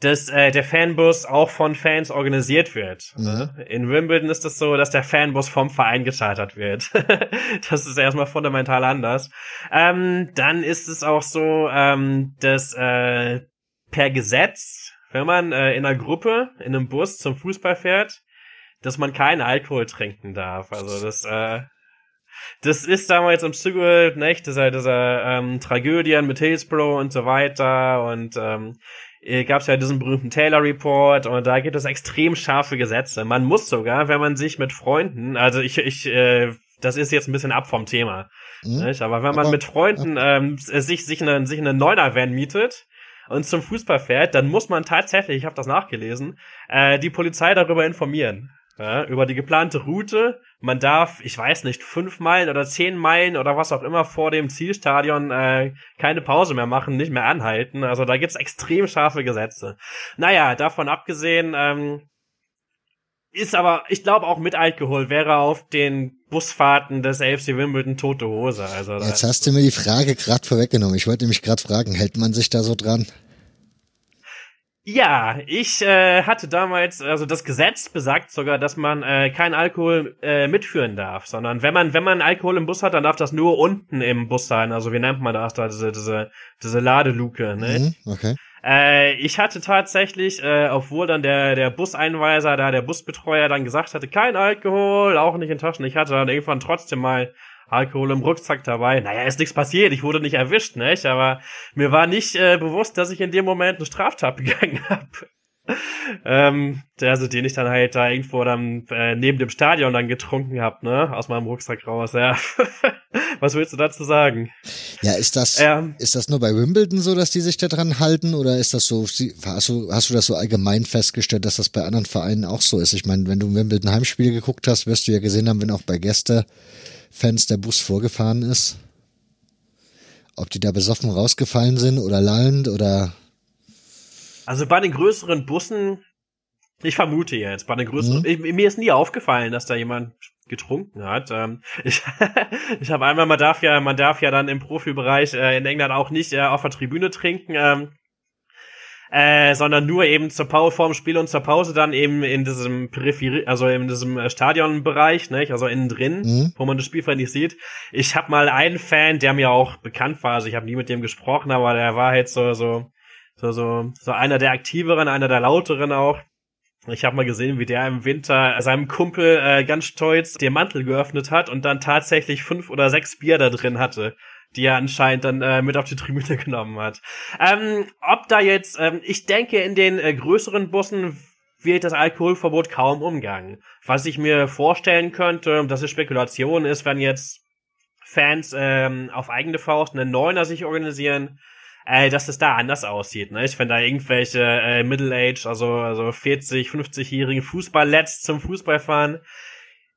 dass äh, der Fanbus auch von Fans organisiert wird. Mhm. In Wimbledon ist es das so, dass der Fanbus vom Verein gechartert wird. das ist erstmal fundamental anders. Ähm, dann ist es auch so, ähm, dass äh, per Gesetz, wenn man äh, in einer Gruppe, in einem Bus zum Fußball fährt, dass man keinen Alkohol trinken darf. Also das äh, das ist damals im Zuge, nicht, dieser, dieser ähm, Tragödien mit Hillsborough und so weiter und ähm, äh, gab es ja diesen berühmten Taylor Report und da gibt es extrem scharfe Gesetze. Man muss sogar, wenn man sich mit Freunden, also ich, ich, äh, das ist jetzt ein bisschen ab vom Thema, mhm. nicht? aber wenn man aber, mit Freunden ähm, sich sich eine sich eine Neuner Van mietet und zum Fußball fährt, dann muss man tatsächlich, ich habe das nachgelesen, äh, die Polizei darüber informieren ja, über die geplante Route. Man darf, ich weiß nicht, fünf Meilen oder zehn Meilen oder was auch immer vor dem Zielstadion äh, keine Pause mehr machen, nicht mehr anhalten. Also da gibt's extrem scharfe Gesetze. Naja, davon abgesehen, ähm, ist aber, ich glaube auch mit Alkohol wäre auf den Busfahrten des AFC Wimbledon tote Hose. Also Jetzt hast du mir die Frage gerade vorweggenommen. Ich wollte mich gerade fragen, hält man sich da so dran? Ja, ich äh, hatte damals, also das Gesetz besagt sogar, dass man äh, kein Alkohol äh, mitführen darf, sondern wenn man wenn man Alkohol im Bus hat, dann darf das nur unten im Bus sein. Also wie nennt man das da diese diese diese Ladeluke, ne? Mhm, okay. Äh, ich hatte tatsächlich, äh, obwohl dann der der Buseinweiser da der Busbetreuer dann gesagt hatte, kein Alkohol, auch nicht in Taschen. Ich hatte dann irgendwann trotzdem mal Alkohol im Rucksack dabei. Naja, ist nichts passiert, ich wurde nicht erwischt, nicht? Aber mir war nicht äh, bewusst, dass ich in dem Moment eine Straftat begangen habe. ähm, also den ich dann halt da irgendwo dann äh, neben dem Stadion dann getrunken hab, ne, aus meinem Rucksack raus. Ja, was willst du dazu sagen? Ja, ist das ähm, ist das nur bei Wimbledon so, dass die sich da dran halten, oder ist das so? Hast du hast du das so allgemein festgestellt, dass das bei anderen Vereinen auch so ist? Ich meine, wenn du Wimbledon Heimspiele geguckt hast, wirst du ja gesehen haben, wenn auch bei Gäste Fans der Bus vorgefahren ist. Ob die da besoffen rausgefallen sind oder lallend oder. Also bei den größeren Bussen, ich vermute jetzt, bei den größeren, mhm. ich, mir ist nie aufgefallen, dass da jemand getrunken hat. Ähm, ich ich habe einmal, man darf ja, man darf ja dann im Profibereich äh, in England auch nicht äh, auf der Tribüne trinken. Ähm, äh, sondern nur eben zur Pause vorm Spiel und zur Pause dann eben in diesem Peripherie, also in diesem äh, Stadionbereich, ne, also innen drin, mhm. wo man das Spielfeld nicht sieht. Ich habe mal einen Fan, der mir auch bekannt war, also ich habe nie mit dem gesprochen, aber der war halt so so so so so einer der aktiveren, einer der lauteren auch. Ich habe mal gesehen, wie der im Winter seinem Kumpel äh, ganz stolz den Mantel geöffnet hat und dann tatsächlich fünf oder sechs Bier da drin hatte die er anscheinend dann äh, mit auf die Tribüne genommen hat. Ähm, ob da jetzt, ähm, ich denke, in den äh, größeren Bussen wird das Alkoholverbot kaum umgangen. Was ich mir vorstellen könnte, dass es Spekulation ist, wenn jetzt Fans ähm, auf eigene Faust einen Neuner sich organisieren, äh, dass es da anders aussieht. Ne? Ich wenn da irgendwelche äh, Middle-Age, also, also 40, 50-jährigen Fußball-Lets zum Fußball fahren,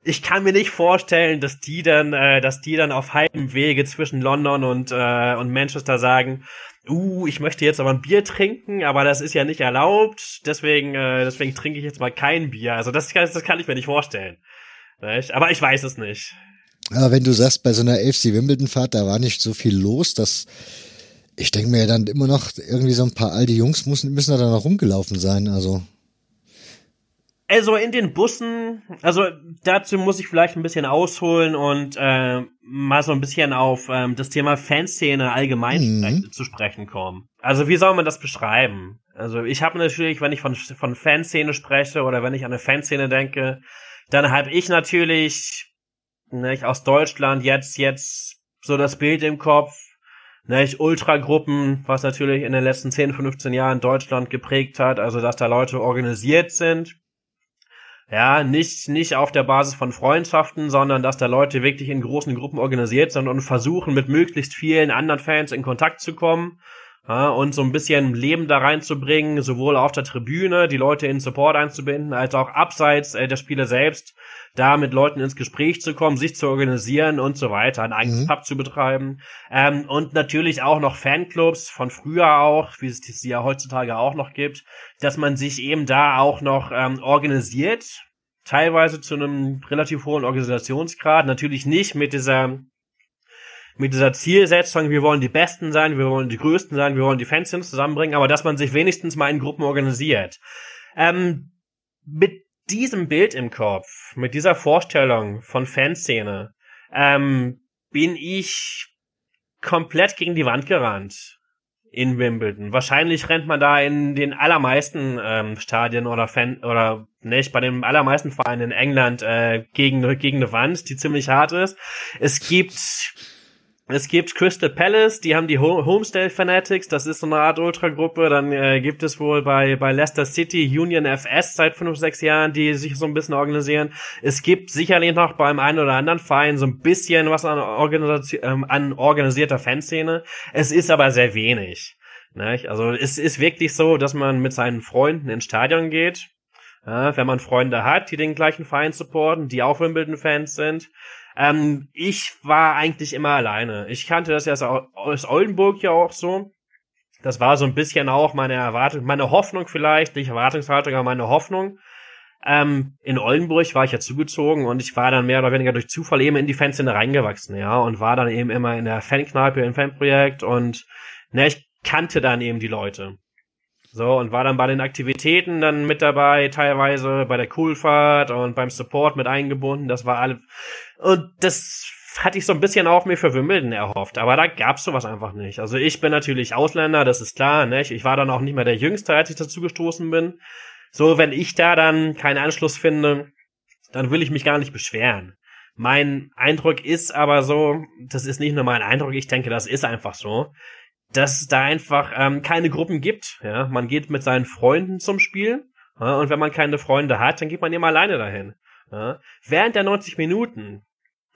ich kann mir nicht vorstellen, dass die dann, äh, dass die dann auf halbem Wege zwischen London und, äh, und Manchester sagen, uh, ich möchte jetzt aber ein Bier trinken, aber das ist ja nicht erlaubt, deswegen, äh, deswegen trinke ich jetzt mal kein Bier. Also das, das kann ich mir nicht vorstellen. Nicht? Aber ich weiß es nicht. Aber wenn du sagst, bei so einer AFC Wimbledon-Fahrt, da war nicht so viel los, dass ich denke mir dann immer noch, irgendwie so ein paar alte Jungs müssen, müssen da dann noch rumgelaufen sein, also. Also in den Bussen, also dazu muss ich vielleicht ein bisschen ausholen und äh, mal so ein bisschen auf ähm, das Thema Fanszene allgemein mhm. zu sprechen kommen. Also wie soll man das beschreiben? Also ich habe natürlich, wenn ich von, von Fanszene spreche oder wenn ich an eine Fanszene denke, dann habe ich natürlich nicht, aus Deutschland jetzt jetzt so das Bild im Kopf, nicht, Ultragruppen, was natürlich in den letzten 10, 15 Jahren Deutschland geprägt hat, also dass da Leute organisiert sind ja, nicht, nicht auf der Basis von Freundschaften, sondern dass da Leute wirklich in großen Gruppen organisiert sind und versuchen, mit möglichst vielen anderen Fans in Kontakt zu kommen. Ja, und so ein bisschen Leben da reinzubringen, sowohl auf der Tribüne, die Leute in Support einzubinden, als auch abseits äh, der Spiele selbst, da mit Leuten ins Gespräch zu kommen, sich zu organisieren und so weiter, ein eigenes mhm. Pub zu betreiben. Ähm, und natürlich auch noch Fanclubs von früher auch, wie es sie ja heutzutage auch noch gibt, dass man sich eben da auch noch ähm, organisiert, teilweise zu einem relativ hohen Organisationsgrad, natürlich nicht mit dieser mit dieser Zielsetzung, wir wollen die Besten sein, wir wollen die Größten sein, wir wollen die Fans zusammenbringen, aber dass man sich wenigstens mal in Gruppen organisiert. Ähm, mit diesem Bild im Kopf, mit dieser Vorstellung von Fanszene, ähm, bin ich komplett gegen die Wand gerannt in Wimbledon. Wahrscheinlich rennt man da in den allermeisten ähm, Stadien oder Fan oder nicht bei den allermeisten Vereinen in England äh, gegen gegen eine Wand, die ziemlich hart ist. Es gibt es gibt Crystal Palace, die haben die Homestay Fanatics, das ist so eine Art Ultragruppe. Dann äh, gibt es wohl bei, bei Leicester City Union FS seit fünf, sechs Jahren, die sich so ein bisschen organisieren. Es gibt sicherlich noch beim einen oder anderen Verein so ein bisschen was an, Organisation, ähm, an organisierter Fanszene. Es ist aber sehr wenig. Nicht? Also es ist wirklich so, dass man mit seinen Freunden ins Stadion geht. Ja, wenn man Freunde hat, die den gleichen Verein supporten, die auch Wimbledon-Fans sind. Ähm, ich war eigentlich immer alleine. Ich kannte das ja aus Oldenburg ja auch so. Das war so ein bisschen auch meine Erwartung, meine Hoffnung vielleicht, nicht Erwartungshaltung, aber meine Hoffnung. Ähm, in Oldenburg war ich ja zugezogen und ich war dann mehr oder weniger durch Zufall eben in die Fanszene reingewachsen, ja, und war dann eben immer in der Fankneipe im Fanprojekt und ne, ich kannte dann eben die Leute. So, und war dann bei den Aktivitäten dann mit dabei, teilweise bei der Coolfahrt und beim Support mit eingebunden. Das war alle. Und das hatte ich so ein bisschen auch mir für Wimbledon erhofft. Aber da gab's sowas einfach nicht. Also ich bin natürlich Ausländer, das ist klar, ne? Ich war dann auch nicht mehr der Jüngste, als ich dazu gestoßen bin. So, wenn ich da dann keinen Anschluss finde, dann will ich mich gar nicht beschweren. Mein Eindruck ist aber so, das ist nicht nur mein Eindruck, ich denke, das ist einfach so dass es da einfach ähm, keine Gruppen gibt. Ja, man geht mit seinen Freunden zum Spiel ja, und wenn man keine Freunde hat, dann geht man eben alleine dahin. Ja. Während der 90 Minuten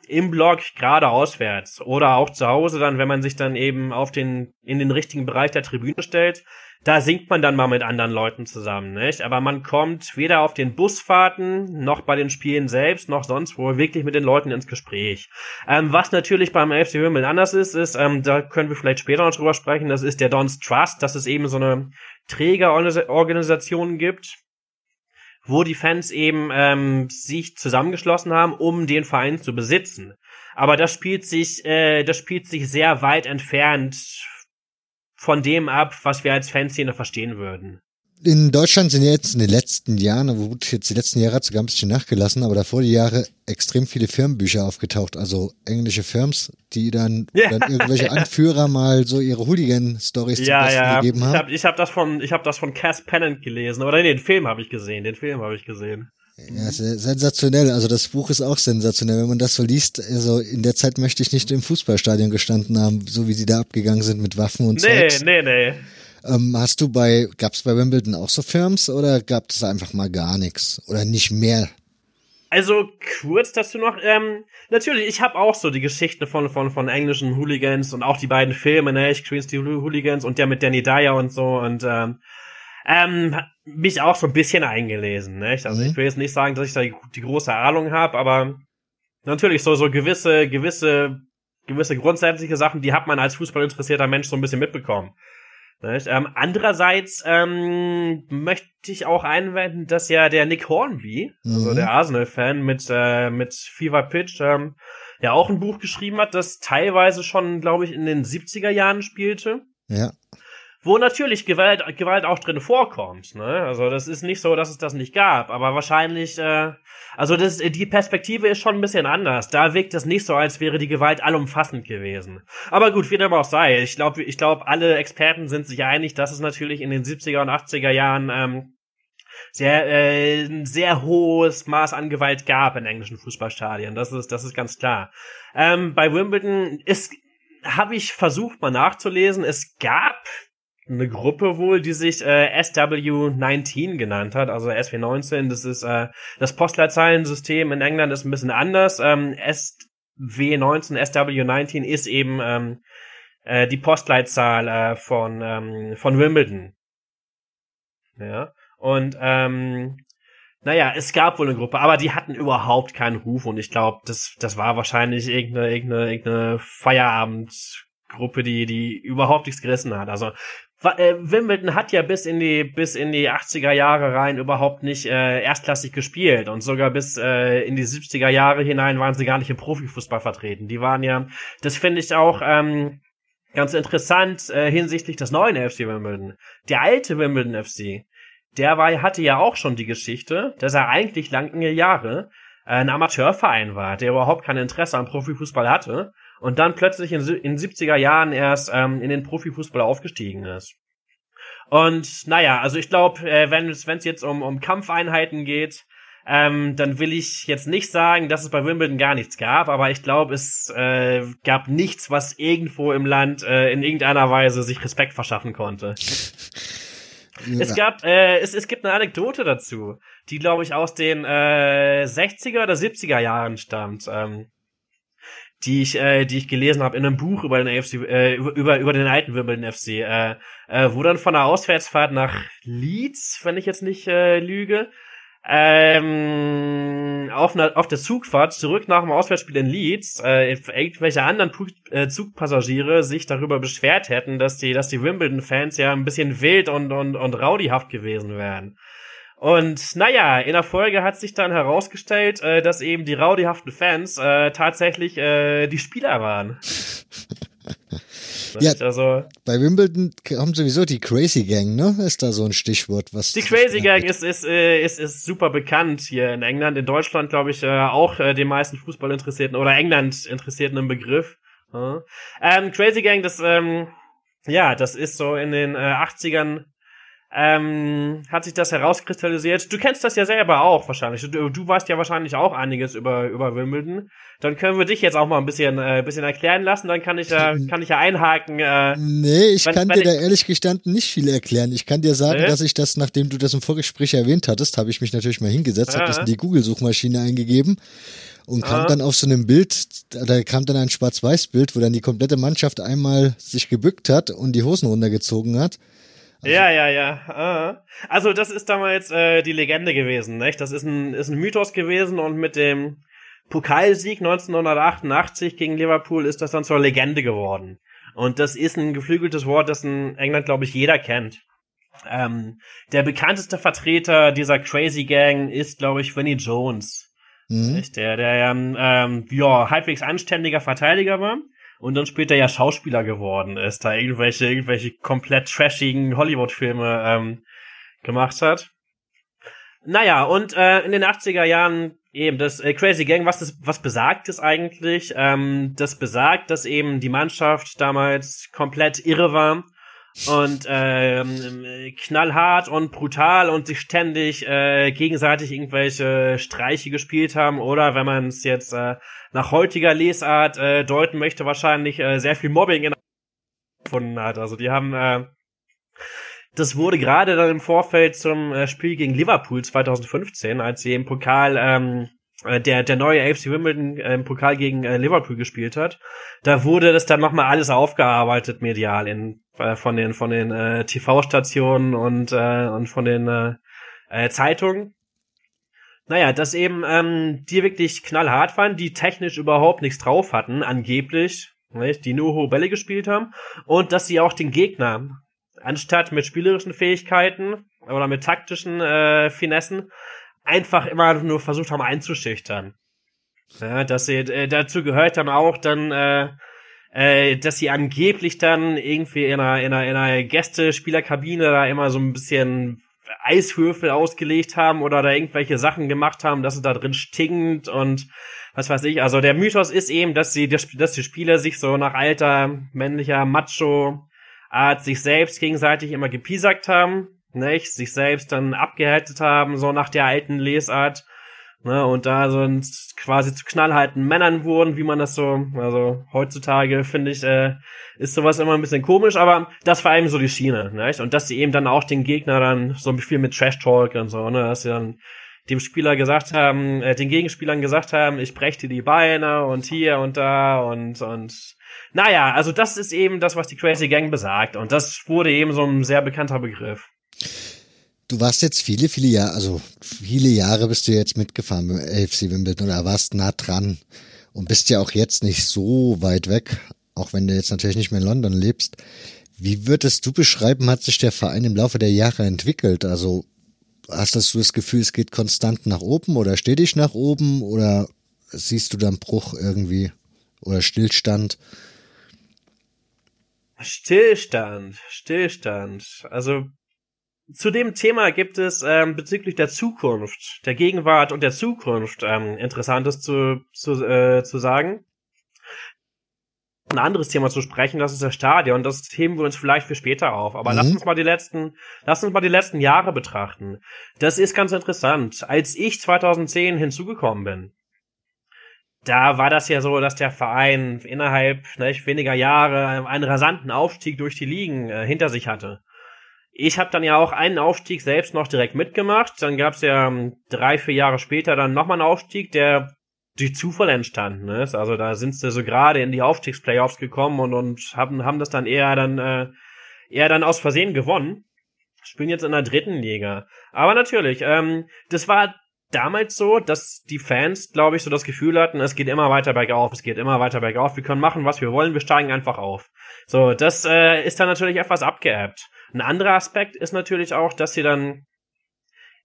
im Block gerade auswärts oder auch zu Hause dann, wenn man sich dann eben auf den in den richtigen Bereich der Tribüne stellt, da singt man dann mal mit anderen Leuten zusammen, nicht? Aber man kommt weder auf den Busfahrten noch bei den Spielen selbst noch sonst wo wirklich mit den Leuten ins Gespräch. Ähm, was natürlich beim FC Wimbledon anders ist, ist, ähm, da können wir vielleicht später noch drüber sprechen, das ist der Don's Trust, dass es eben so eine Trägerorganisation gibt, wo die Fans eben ähm, sich zusammengeschlossen haben, um den Verein zu besitzen. Aber das spielt sich, äh, das spielt sich sehr weit entfernt von dem ab, was wir als Fanszene verstehen würden. In Deutschland sind jetzt in den letzten Jahren, wo jetzt die letzten Jahre hat sogar ein bisschen nachgelassen, aber davor die Jahre extrem viele Firmenbücher aufgetaucht, also englische Firms, die dann, ja. dann irgendwelche Anführer mal so ihre Hooligan-Stories ja, zum ja. gegeben haben. Ich habe ich hab das von, ich habe das von Cass Pennant gelesen, oder nee, den Film habe ich gesehen, den Film habe ich gesehen. Ja, sensationell. Also das Buch ist auch sensationell. Wenn man das so liest, also in der Zeit möchte ich nicht im Fußballstadion gestanden haben, so wie sie da abgegangen sind mit Waffen und so. Nee, Zeugs. nee, nee. Ähm, hast du bei, gab's bei Wimbledon auch so Firms oder gab es einfach mal gar nichts? Oder nicht mehr? Also kurz dazu noch, ähm, natürlich, ich habe auch so die Geschichte von, von, von englischen Hooligans und auch die beiden Filme, ne, ich Queens die Hooligans und der mit Danny Dyer und so und ähm, ähm, mich auch so ein bisschen eingelesen. Nicht? Also mhm. ich will jetzt nicht sagen, dass ich da die, große Ahnung habe, aber natürlich so so gewisse gewisse gewisse grundsätzliche Sachen, die hat man als fußballinteressierter Mensch so ein bisschen mitbekommen. Nicht? Ähm, andererseits ähm, möchte ich auch einwenden, dass ja der Nick Hornby, also mhm. also der Arsenal-Fan mit äh, mit Fever Pitch, ähm, ja auch ein Buch geschrieben hat, das teilweise schon, glaube ich, in den 70er Jahren spielte. Ja wo natürlich Gewalt, Gewalt auch drin vorkommt. Ne? Also das ist nicht so, dass es das nicht gab, aber wahrscheinlich, äh, also das, die Perspektive ist schon ein bisschen anders. Da wirkt es nicht so, als wäre die Gewalt allumfassend gewesen. Aber gut, wie dem auch sei. Ich glaube, ich glaube, alle Experten sind sich einig, dass es natürlich in den 70er und 80er Jahren ähm, sehr äh, ein sehr hohes Maß an Gewalt gab in englischen Fußballstadien. Das ist das ist ganz klar. Ähm, bei Wimbledon ist habe ich versucht mal nachzulesen. Es gab eine Gruppe wohl, die sich äh, SW19 genannt hat, also SW19, das ist äh, das Postleitzahlensystem in England ist ein bisschen anders. Ähm, SW19, SW19 ist eben ähm, äh, die Postleitzahl äh, von, ähm, von Wimbledon. Ja. Und ähm, naja, es gab wohl eine Gruppe, aber die hatten überhaupt keinen Ruf und ich glaube, das, das war wahrscheinlich irgendeine, irgendeine, irgendeine Feierabendgruppe, die, die überhaupt nichts gerissen hat. Also äh, Wimbledon hat ja bis in die bis in die 80er Jahre rein überhaupt nicht äh, erstklassig gespielt und sogar bis äh, in die 70er Jahre hinein waren sie gar nicht im Profifußball vertreten. Die waren ja, das finde ich auch ähm, ganz interessant äh, hinsichtlich des neuen FC Wimbledon. Der alte Wimbledon FC, der war, hatte ja auch schon die Geschichte, dass er eigentlich lange Jahre äh, ein Amateurverein war, der überhaupt kein Interesse am Profifußball hatte und dann plötzlich in, in 70er Jahren erst ähm, in den Profifußball aufgestiegen ist. Und naja, also ich glaube, äh, wenn es jetzt um, um Kampfeinheiten geht, ähm, dann will ich jetzt nicht sagen, dass es bei Wimbledon gar nichts gab, aber ich glaube, es äh, gab nichts, was irgendwo im Land äh, in irgendeiner Weise sich Respekt verschaffen konnte. Ja. Es gab, äh, es, es gibt eine Anekdote dazu, die glaube ich aus den äh, 60er oder 70er Jahren stammt. Ähm, die ich, äh, die ich gelesen habe in einem Buch über den AFC, äh, über, über den alten Wimbledon FC, äh, äh, wo dann von der Auswärtsfahrt nach Leeds, wenn ich jetzt nicht äh, lüge, ähm, auf, einer, auf der Zugfahrt zurück nach dem Auswärtsspiel in Leeds äh, irgendwelche anderen äh, Zugpassagiere sich darüber beschwert hätten, dass die, dass die Wimbledon-Fans ja ein bisschen wild und, und, und rowdyhaft gewesen wären. Und naja, in der Folge hat sich dann herausgestellt, äh, dass eben die rowdyhaften Fans äh, tatsächlich äh, die Spieler waren. ja, also, bei Wimbledon kommt sowieso die Crazy Gang, ne? Ist da so ein Stichwort, was. Die Crazy Gang ist, ist, äh, ist, ist super bekannt hier in England. In Deutschland, glaube ich, äh, auch äh, den meisten Fußballinteressierten oder England Interessierten im Begriff. Ja. Ähm, Crazy Gang, das, ähm, ja, das ist so in den äh, 80ern ähm, hat sich das herauskristallisiert. Du kennst das ja selber auch wahrscheinlich. Du, du weißt ja wahrscheinlich auch einiges über über Wimbledon. Dann können wir dich jetzt auch mal ein bisschen äh, bisschen erklären lassen. Dann kann ich ja kann ich ja einhaken. Äh, nee, ich wenn, kann wenn dir ich, da ehrlich gestanden nicht viel erklären. Ich kann dir sagen, nee? dass ich das, nachdem du das im Vorgespräch erwähnt hattest, habe ich mich natürlich mal hingesetzt, ja. habe das in die Google-Suchmaschine eingegeben und kam ah. dann auf so einem Bild, da kam dann ein Schwarz-Weiß-Bild, wo dann die komplette Mannschaft einmal sich gebückt hat und die Hosen runtergezogen hat. Also ja, ja, ja. Ah. Also das ist damals äh, die Legende gewesen, nicht? Das ist ein, ist ein Mythos gewesen und mit dem Pokalsieg 1988 gegen Liverpool ist das dann zur Legende geworden. Und das ist ein geflügeltes Wort, das in England, glaube ich, jeder kennt. Ähm, der bekannteste Vertreter dieser Crazy Gang ist, glaube ich, Vinnie Jones. Mhm. Der, der ähm, ja, halbwegs anständiger Verteidiger war und dann später ja Schauspieler geworden ist, da irgendwelche, irgendwelche komplett trashigen Hollywood-Filme ähm, gemacht hat. Naja, und äh, in den 80er Jahren eben das äh, Crazy Gang, was das, was besagt es eigentlich? Ähm, das besagt, dass eben die Mannschaft damals komplett irre war und ähm, knallhart und brutal und sich ständig äh, gegenseitig irgendwelche Streiche gespielt haben oder wenn man es jetzt äh, nach heutiger Lesart äh, deuten möchte, wahrscheinlich äh, sehr viel Mobbing in gefunden hat. Also die haben äh, das wurde gerade dann im Vorfeld zum äh, Spiel gegen Liverpool 2015, als sie im Pokal ähm, äh, der der neue AFC Wimbledon äh, im Pokal gegen äh, Liverpool gespielt hat, da wurde das dann nochmal alles aufgearbeitet medial in äh, von den von den äh, TV-Stationen und äh, und von den äh, äh, Zeitungen. Naja, dass eben ähm, die wirklich knallhart waren, die technisch überhaupt nichts drauf hatten, angeblich, nicht, die nur hohe Bälle gespielt haben und dass sie auch den Gegner anstatt mit spielerischen Fähigkeiten oder mit taktischen äh, Finessen einfach immer nur versucht haben einzuschüchtern. Ja, dass sie, äh, dazu gehört dann auch dann, äh, äh, dass sie angeblich dann irgendwie in einer, in einer, in einer Gästespielerkabine da immer so ein bisschen Eiswürfel ausgelegt haben oder da irgendwelche Sachen gemacht haben, dass es da drin stinkt und was weiß ich. Also der Mythos ist eben, dass sie, dass die Spieler sich so nach alter männlicher Macho Art sich selbst gegenseitig immer gepiesackt haben nicht, sich selbst dann abgehärtet haben, so nach der alten Lesart, ne, und da so quasi zu knallharten Männern wurden, wie man das so, also heutzutage finde ich, äh, ist sowas immer ein bisschen komisch, aber das war eben so die Schiene, nicht? Und dass sie eben dann auch den Gegner dann so viel mit Trash Talk und so, ne, dass sie dann dem Spieler gesagt haben, äh, den Gegenspielern gesagt haben, ich dir die Beine und hier und da und und naja, also das ist eben das, was die Crazy Gang besagt. Und das wurde eben so ein sehr bekannter Begriff. Du warst jetzt viele, viele Jahre, also viele Jahre bist du jetzt mitgefahren beim AFC Wimbledon oder warst nah dran und bist ja auch jetzt nicht so weit weg, auch wenn du jetzt natürlich nicht mehr in London lebst. Wie würdest du beschreiben, hat sich der Verein im Laufe der Jahre entwickelt? Also hast du das Gefühl, es geht konstant nach oben oder stetig nach oben oder siehst du da einen Bruch irgendwie oder Stillstand? Stillstand, Stillstand. Also zu dem Thema gibt es ähm, bezüglich der Zukunft, der Gegenwart und der Zukunft ähm, Interessantes zu, zu, äh, zu sagen. Ein anderes Thema zu sprechen, das ist das Stadion. Das heben wir uns vielleicht für später auf. Aber mhm. lass uns mal die letzten, lass uns mal die letzten Jahre betrachten. Das ist ganz interessant. Als ich 2010 hinzugekommen bin, da war das ja so, dass der Verein innerhalb ne, weniger Jahre einen rasanten Aufstieg durch die Ligen äh, hinter sich hatte. Ich habe dann ja auch einen Aufstieg selbst noch direkt mitgemacht. Dann gab es ja ähm, drei, vier Jahre später dann nochmal einen Aufstieg, der durch Zufall entstanden ist. Also da sind sie so gerade in die Aufstiegsplayoffs gekommen und, und haben, haben das dann eher dann äh, eher dann aus Versehen gewonnen. Spielen jetzt in der dritten Liga. Aber natürlich, ähm, das war damals so, dass die Fans, glaube ich, so das Gefühl hatten, es geht immer weiter bergauf, es geht immer weiter bergauf, wir können machen, was wir wollen, wir steigen einfach auf. So, das äh, ist dann natürlich etwas abgeebbt. Ein anderer Aspekt ist natürlich auch, dass sie dann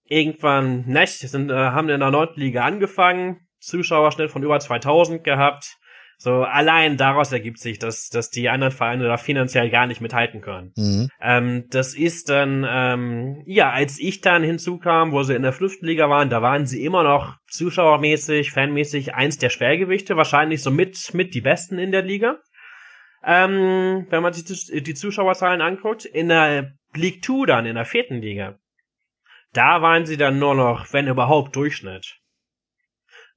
irgendwann, nicht, sind, äh, haben in der neunten Liga angefangen, Zuschauerschnitt von über 2000 gehabt. So, allein daraus ergibt sich, dass, dass die anderen Vereine da finanziell gar nicht mithalten können. Mhm. Ähm, das ist dann, ähm, ja, als ich dann hinzukam, wo sie in der fünften Liga waren, da waren sie immer noch zuschauermäßig, fanmäßig eins der Schwergewichte, wahrscheinlich so mit, mit die besten in der Liga. Ähm, wenn man sich die Zuschauerzahlen anguckt, in der League 2 dann, in der vierten Liga, da waren sie dann nur noch, wenn überhaupt, Durchschnitt.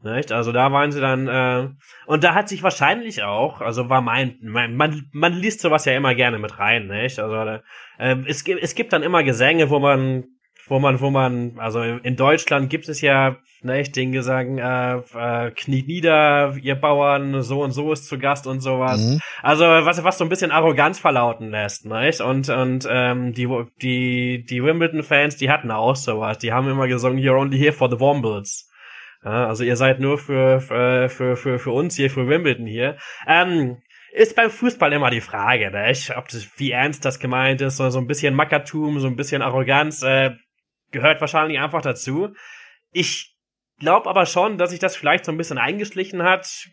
Nicht? Also da waren sie dann, äh, und da hat sich wahrscheinlich auch, also war mein, mein man, man liest sowas ja immer gerne mit rein, nicht? Also äh, es, es gibt dann immer Gesänge, wo man wo man, wo man, also in Deutschland gibt es ja, ne, ich den Gesang, äh, äh, kniet nieder, ihr Bauern, so und so ist zu Gast und sowas. Mhm. Also was, was so ein bisschen Arroganz verlauten lässt, ne? Und, und ähm, die, die, die Wimbledon-Fans, die hatten auch sowas. Die haben immer gesungen, you're only here for the Wombles. Ja, also ihr seid nur für, für, für, für, für uns hier, für Wimbledon hier. Ähm, ist beim Fußball immer die Frage, ne? ob das, wie ernst das gemeint ist, so, so ein bisschen Mackertum, so ein bisschen Arroganz. Äh, gehört wahrscheinlich einfach dazu. Ich glaube aber schon, dass sich das vielleicht so ein bisschen eingeschlichen hat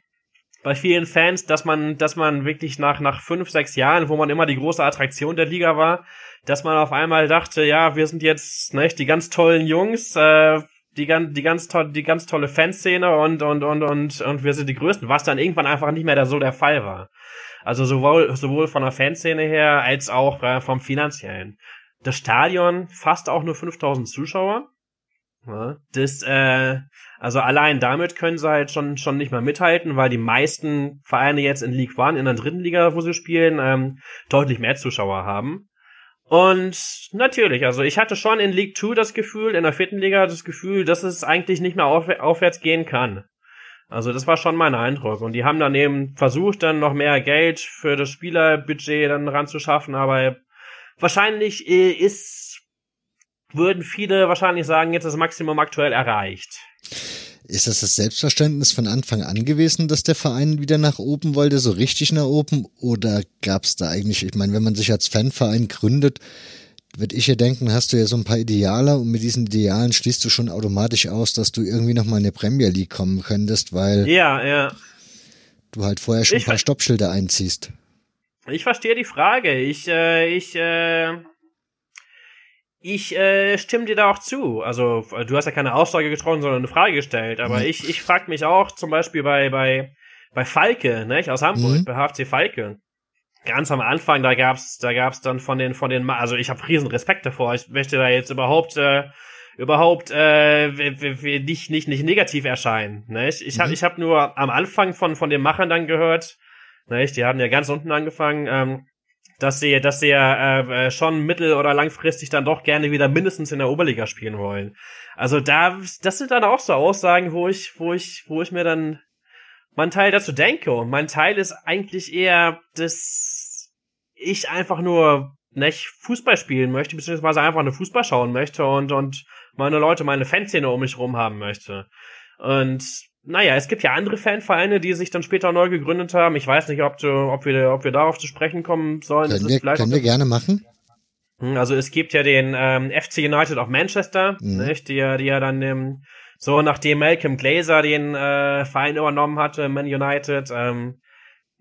bei vielen Fans, dass man, dass man wirklich nach, nach fünf, sechs Jahren, wo man immer die große Attraktion der Liga war, dass man auf einmal dachte, ja, wir sind jetzt ne, die ganz tollen Jungs, äh, die, ganz, die, ganz tolle, die ganz tolle Fanszene und, und, und, und, und wir sind die Größten, was dann irgendwann einfach nicht mehr so der Fall war. Also sowohl, sowohl von der Fanszene her als auch äh, vom finanziellen. Das Stadion fast auch nur 5000 Zuschauer. Das, äh, also allein damit können sie halt schon, schon nicht mal mithalten, weil die meisten Vereine jetzt in League One, in der dritten Liga, wo sie spielen, ähm, deutlich mehr Zuschauer haben. Und natürlich, also ich hatte schon in League 2 das Gefühl, in der vierten Liga das Gefühl, dass es eigentlich nicht mehr auf, aufwärts gehen kann. Also das war schon mein Eindruck. Und die haben dann eben versucht, dann noch mehr Geld für das Spielerbudget dann ranzuschaffen, aber wahrscheinlich äh, ist, würden viele wahrscheinlich sagen, jetzt das Maximum aktuell erreicht. Ist das das Selbstverständnis von Anfang an gewesen, dass der Verein wieder nach oben wollte, so richtig nach oben? Oder gab es da eigentlich, ich meine, wenn man sich als Fanverein gründet, würde ich ja denken, hast du ja so ein paar Ideale und mit diesen Idealen schließt du schon automatisch aus, dass du irgendwie nochmal in der Premier League kommen könntest, weil ja, ja. du halt vorher schon ich ein paar Stoppschilder einziehst. Ich verstehe die Frage. Ich, äh, ich, äh, ich äh, stimme dir da auch zu. Also, du hast ja keine Aussage getroffen, sondern eine Frage gestellt. Aber mhm. ich, ich frage mich auch zum Beispiel bei, bei, bei Falke, ne, aus Hamburg, mhm. bei HFC Falke. Ganz am Anfang, da gab's, da gab's dann von den, von den, also ich habe riesen Respekt davor. Ich möchte da jetzt überhaupt, äh, überhaupt äh, nicht, nicht, nicht negativ erscheinen. Ne? Ich, ich habe mhm. ich hab nur am Anfang von, von den Machern dann gehört, nicht? Die haben ja ganz unten angefangen, ähm, dass sie, dass sie ja äh, äh, schon mittel- oder langfristig dann doch gerne wieder mindestens in der Oberliga spielen wollen. Also da, das sind dann auch so Aussagen, wo ich, wo ich, wo ich mir dann, mein Teil dazu denke. Und mein Teil ist eigentlich eher, dass ich einfach nur nicht Fußball spielen möchte, beziehungsweise einfach nur Fußball schauen möchte und, und meine Leute, meine Fanszene um mich rum haben möchte. Und naja, es gibt ja andere Fanvereine, die sich dann später neu gegründet haben. Ich weiß nicht, ob, du, ob, wir, ob wir darauf zu sprechen kommen sollen. Können, wir, können wir gerne machen. Hm, also es gibt ja den ähm, FC United of Manchester, mhm. nicht, die, die ja dann ähm, so nachdem Malcolm Glazer den äh, Verein übernommen hatte, Man United, ähm,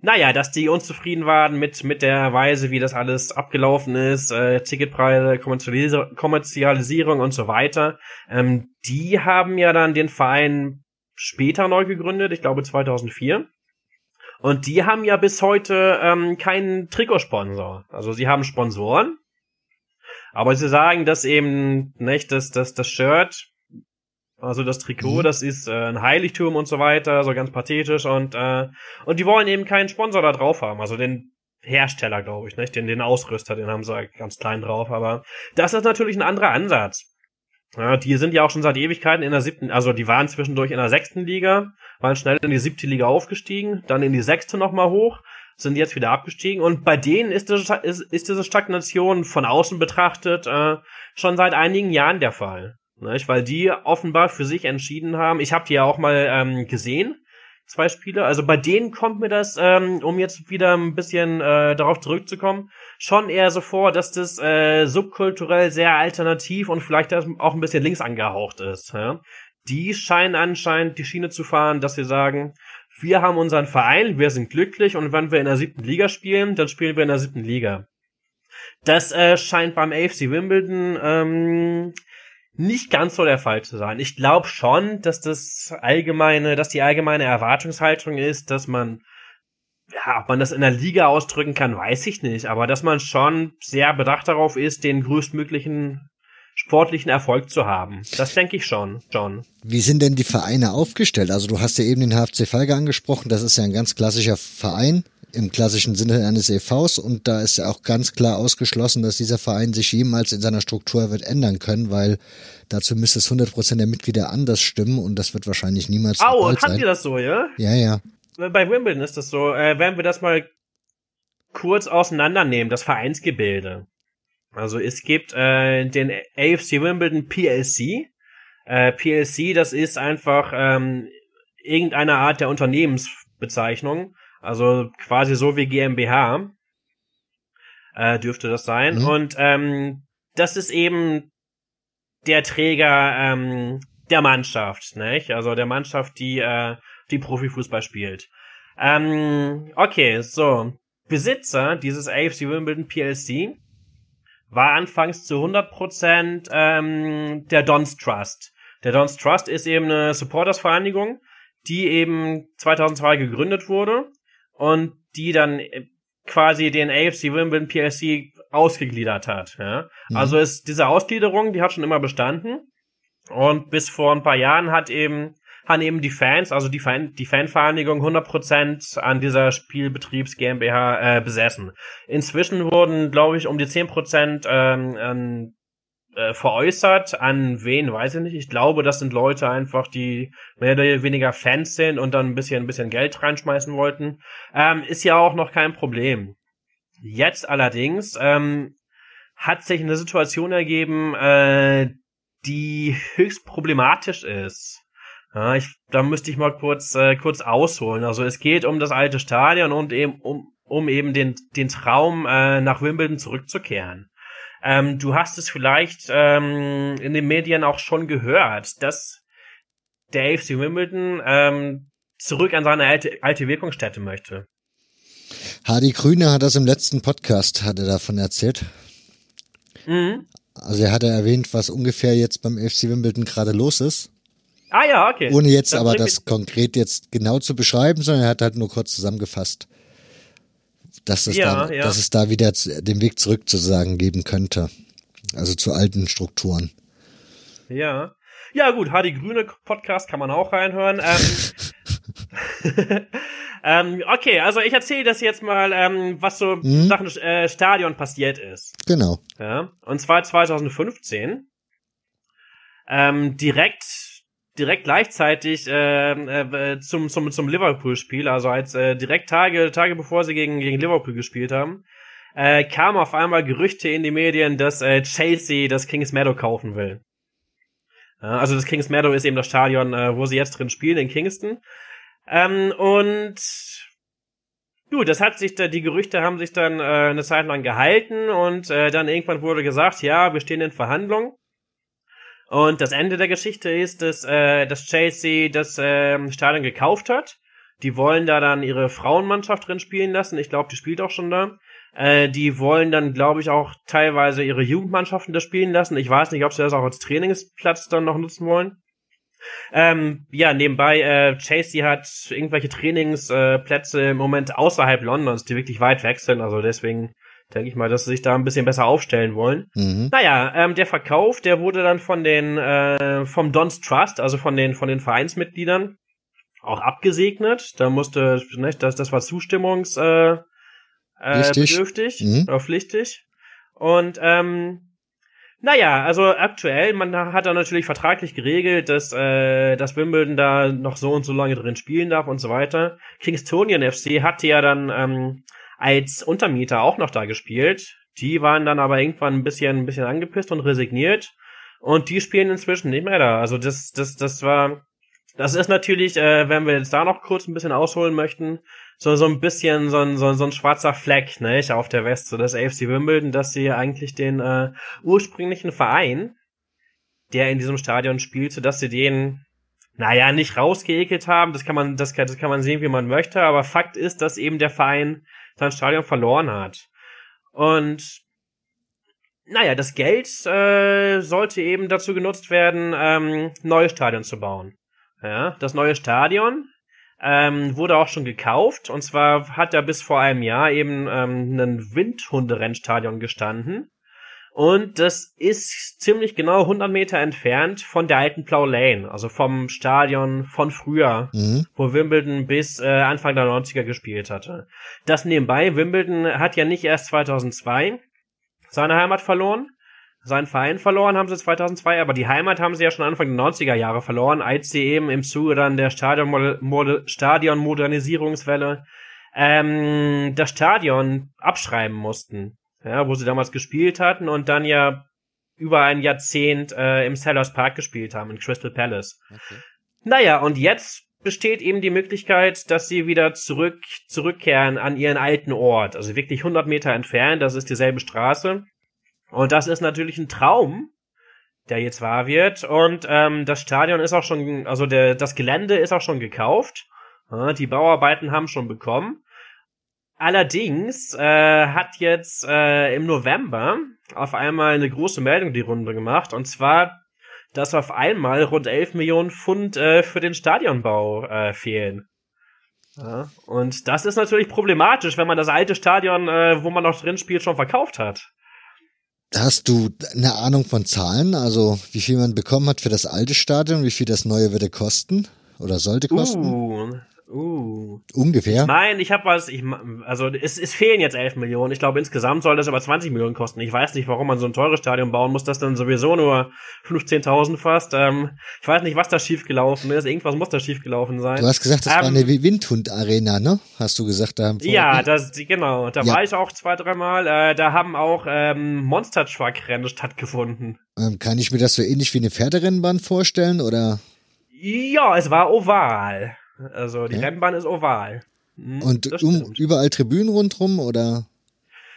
naja, dass die unzufrieden waren mit mit der Weise, wie das alles abgelaufen ist, äh, Ticketpreise, Kommerzialis Kommerzialisierung und so weiter. Ähm, die haben ja dann den Verein später neu gegründet, ich glaube 2004. Und die haben ja bis heute ähm, keinen Trikotsponsor. Also sie haben Sponsoren, aber sie sagen, dass eben nicht, dass, dass das Shirt, also das Trikot, mhm. das ist äh, ein Heiligtum und so weiter, so ganz pathetisch und äh, und die wollen eben keinen Sponsor da drauf haben, also den Hersteller, glaube ich, nicht, den den Ausrüster, den haben sie ganz klein drauf, aber das ist natürlich ein anderer Ansatz. Ja, die sind ja auch schon seit Ewigkeiten in der siebten, also die waren zwischendurch in der sechsten Liga, waren schnell in die siebte Liga aufgestiegen, dann in die sechste nochmal hoch, sind jetzt wieder abgestiegen und bei denen ist, das, ist, ist diese Stagnation von außen betrachtet äh, schon seit einigen Jahren der Fall. Nicht? Weil die offenbar für sich entschieden haben, ich habe die ja auch mal ähm, gesehen, zwei Spiele, also bei denen kommt mir das, ähm, um jetzt wieder ein bisschen äh, darauf zurückzukommen, schon eher so vor, dass das äh, subkulturell sehr alternativ und vielleicht auch ein bisschen links angehaucht ist. Ja? Die scheinen anscheinend die Schiene zu fahren, dass sie sagen, wir haben unseren Verein, wir sind glücklich und wenn wir in der siebten Liga spielen, dann spielen wir in der siebten Liga. Das äh, scheint beim AFC Wimbledon ähm, nicht ganz so der Fall zu sein. Ich glaube schon, dass das allgemeine, dass die allgemeine Erwartungshaltung ist, dass man ja, ob man das in der Liga ausdrücken kann, weiß ich nicht, aber dass man schon sehr bedacht darauf ist, den größtmöglichen sportlichen Erfolg zu haben. Das denke ich schon, John. Wie sind denn die Vereine aufgestellt? Also du hast ja eben den HFC Falke angesprochen, das ist ja ein ganz klassischer Verein im klassischen Sinne eines EVs und da ist ja auch ganz klar ausgeschlossen, dass dieser Verein sich jemals in seiner Struktur wird ändern können, weil dazu müsste es 100 Prozent der Mitglieder anders stimmen und das wird wahrscheinlich niemals Au, habt sein. ihr das so, ja? Ja, ja. Bei Wimbledon ist das so. Äh, werden wir das mal kurz auseinandernehmen, das Vereinsgebilde. Also es gibt äh, den AFC Wimbledon PLC. Äh, PLC, das ist einfach ähm, irgendeine Art der Unternehmensbezeichnung. Also quasi so wie GmbH äh, dürfte das sein. Mhm. Und ähm, das ist eben der Träger ähm, der Mannschaft, nicht? Also der Mannschaft, die äh, die Profifußball spielt. Ähm, okay, so Besitzer dieses AFC Wimbledon PLC war anfangs zu 100% ähm, der Dons Trust. Der Dons Trust ist eben eine Supportersvereinigung, die eben 2002 gegründet wurde und die dann äh, quasi den AFC Wimbledon PLC ausgegliedert hat. Ja? Mhm. Also ist diese Ausgliederung, die hat schon immer bestanden und bis vor ein paar Jahren hat eben haben eben die Fans, also die, Fan, die Fanvereinigung 100% an dieser Spielbetriebs GmbH äh, besessen. Inzwischen wurden, glaube ich, um die 10% ähm, an, äh, veräußert. An wen, weiß ich nicht. Ich glaube, das sind Leute einfach, die mehr oder weniger Fans sind und dann ein bisschen, ein bisschen Geld reinschmeißen wollten. Ähm, ist ja auch noch kein Problem. Jetzt allerdings ähm, hat sich eine Situation ergeben, äh, die höchst problematisch ist. Ja, ich, da müsste ich mal kurz, äh, kurz ausholen. Also es geht um das alte Stadion und eben um, um eben den, den Traum, äh, nach Wimbledon zurückzukehren. Ähm, du hast es vielleicht ähm, in den Medien auch schon gehört, dass der AFC Wimbledon ähm, zurück an seine alte, alte Wirkungsstätte möchte. Hardy Grüne hat das im letzten Podcast, hat er davon erzählt. Mhm. Also er hatte erwähnt, was ungefähr jetzt beim FC Wimbledon gerade los ist. Ah ja, okay. Ohne jetzt das aber das konkret jetzt genau zu beschreiben, sondern er hat halt nur kurz zusammengefasst, dass es, ja, da, ja. Dass es da wieder den Weg zurück sozusagen geben könnte. Also zu alten Strukturen. Ja. Ja, gut, HD Grüne Podcast kann man auch reinhören. Ähm, ähm, okay, also ich erzähle das jetzt mal, ähm, was so mhm. Sachen äh, Stadion passiert ist. Genau. Ja, und zwar 2015. Ähm, direkt direkt gleichzeitig äh, äh, zum zum zum Liverpool-Spiel, also als äh, direkt Tage Tage bevor sie gegen gegen Liverpool gespielt haben, äh, kamen auf einmal Gerüchte in die Medien, dass äh, Chelsea das Kings Meadow kaufen will. Ja, also das Kings Meadow ist eben das Stadion, äh, wo sie jetzt drin spielen in Kingston. Ähm, und Gut, das hat sich da, die Gerüchte haben sich dann äh, eine Zeit lang gehalten und äh, dann irgendwann wurde gesagt, ja, wir stehen in Verhandlungen. Und das Ende der Geschichte ist, dass, äh, dass Chelsea das äh, Stadion gekauft hat. Die wollen da dann ihre Frauenmannschaft drin spielen lassen. Ich glaube, die spielt auch schon da. Äh, die wollen dann, glaube ich, auch teilweise ihre Jugendmannschaften da spielen lassen. Ich weiß nicht, ob sie das auch als Trainingsplatz dann noch nutzen wollen. Ähm, ja, nebenbei, äh, Chasey hat irgendwelche Trainingsplätze äh, im Moment außerhalb Londons, die wirklich weit weg sind. Also deswegen denke ich mal, dass sie sich da ein bisschen besser aufstellen wollen. Mhm. Naja, ähm, der Verkauf, der wurde dann von den äh, vom Don's Trust, also von den von den Vereinsmitgliedern auch abgesegnet. Da musste, ne, das, das war Zustimmungs äh, äh, bedürftig mhm. oder pflichtig. Und ähm, naja, also aktuell, man hat da natürlich vertraglich geregelt, dass, äh, dass Wimbledon da noch so und so lange drin spielen darf und so weiter. Kingstonian FC hatte ja dann ähm, als Untermieter auch noch da gespielt. Die waren dann aber irgendwann ein bisschen, ein bisschen angepisst und resigniert. Und die spielen inzwischen nicht mehr da. Also das, das, das war, das ist natürlich, äh, wenn wir jetzt da noch kurz ein bisschen ausholen möchten, so, so ein bisschen so ein, so, so ein schwarzer Fleck, ne, auf der West, so das AFC Wimbledon, dass sie eigentlich den äh, ursprünglichen Verein, der in diesem Stadion spielte, dass sie den, naja, nicht rausgeekelt haben, das kann man, das kann, das kann man sehen, wie man möchte, aber Fakt ist, dass eben der Verein sein Stadion verloren hat. Und naja, das Geld äh, sollte eben dazu genutzt werden, ähm, neue Stadion zu bauen. Ja, das neue Stadion ähm, wurde auch schon gekauft. Und zwar hat er bis vor einem Jahr eben ähm, ein Windhunderennstadion gestanden. Und das ist ziemlich genau 100 Meter entfernt von der alten Plough Lane, also vom Stadion von früher, mhm. wo Wimbledon bis äh, Anfang der 90er gespielt hatte. Das nebenbei, Wimbledon hat ja nicht erst 2002 seine Heimat verloren, seinen Verein verloren haben sie 2002, aber die Heimat haben sie ja schon Anfang der 90er Jahre verloren, als sie eben im Zuge dann der Stadionmodernisierungswelle ähm, das Stadion abschreiben mussten, ja, wo sie damals gespielt hatten und dann ja über ein Jahrzehnt äh, im Sellers Park gespielt haben, in Crystal Palace. Okay. Naja, und jetzt besteht eben die Möglichkeit, dass sie wieder zurück, zurückkehren an ihren alten Ort, also wirklich 100 Meter entfernt, das ist dieselbe Straße. Und das ist natürlich ein Traum, der jetzt wahr wird. Und ähm, das Stadion ist auch schon, also der, das Gelände ist auch schon gekauft. Die Bauarbeiten haben schon bekommen. Allerdings äh, hat jetzt äh, im November auf einmal eine große Meldung die Runde gemacht. Und zwar, dass auf einmal rund 11 Millionen Pfund äh, für den Stadionbau äh, fehlen. Ja, und das ist natürlich problematisch, wenn man das alte Stadion, äh, wo man noch drin spielt, schon verkauft hat. Hast du eine Ahnung von Zahlen? Also wie viel man bekommen hat für das alte Stadion, wie viel das neue würde kosten oder sollte kosten? Uh, Uh. Ungefähr? Nein, ich habe was, ich, also es, es fehlen jetzt 11 Millionen. Ich glaube, insgesamt soll das aber 20 Millionen kosten. Ich weiß nicht, warum man so ein teures Stadion bauen muss, das dann sowieso nur 15.000 fast. Ähm, ich weiß nicht, was da schiefgelaufen ist. Irgendwas muss da schiefgelaufen sein. Du hast gesagt, das ähm, war eine Windhund-Arena, ne? Hast du gesagt? Da ja, das, genau. Da ja. war ich auch zwei, dreimal. Äh, da haben auch ähm, Monster Truck-Rennen stattgefunden. Ähm, kann ich mir das so ähnlich wie eine Pferderennbahn vorstellen, oder? Ja, es war oval. Also die okay. Rennbahn ist oval. Hm, Und um, überall Tribünen rundrum oder?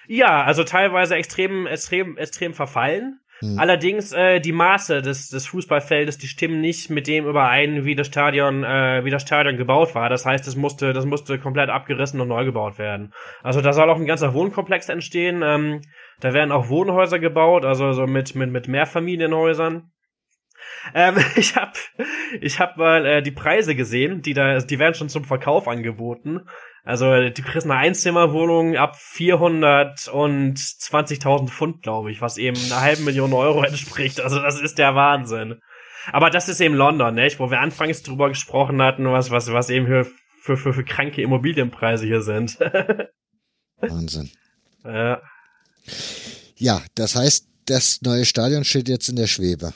Ja, also teilweise extrem, extrem, extrem verfallen. Hm. Allerdings äh, die Maße des, des Fußballfeldes, die stimmen nicht mit dem überein, wie das Stadion, äh, wie das Stadion gebaut war. Das heißt, es musste, das musste komplett abgerissen und neu gebaut werden. Also da soll auch ein ganzer Wohnkomplex entstehen. Ähm, da werden auch Wohnhäuser gebaut, also so mit mit mit Mehrfamilienhäusern. Ähm, ich habe ich hab mal äh, die Preise gesehen, die da, die werden schon zum Verkauf angeboten. Also die kriegst eine Einzimmerwohnung ab 420.000 Pfund, glaube ich, was eben einer halben Million Euro entspricht. Also das ist der Wahnsinn. Aber das ist eben London, nicht? Wo wir anfangs drüber gesprochen hatten, was, was, was eben für, für, für, für kranke Immobilienpreise hier sind. Wahnsinn. Ja. Ja, das heißt, das neue Stadion steht jetzt in der Schwebe.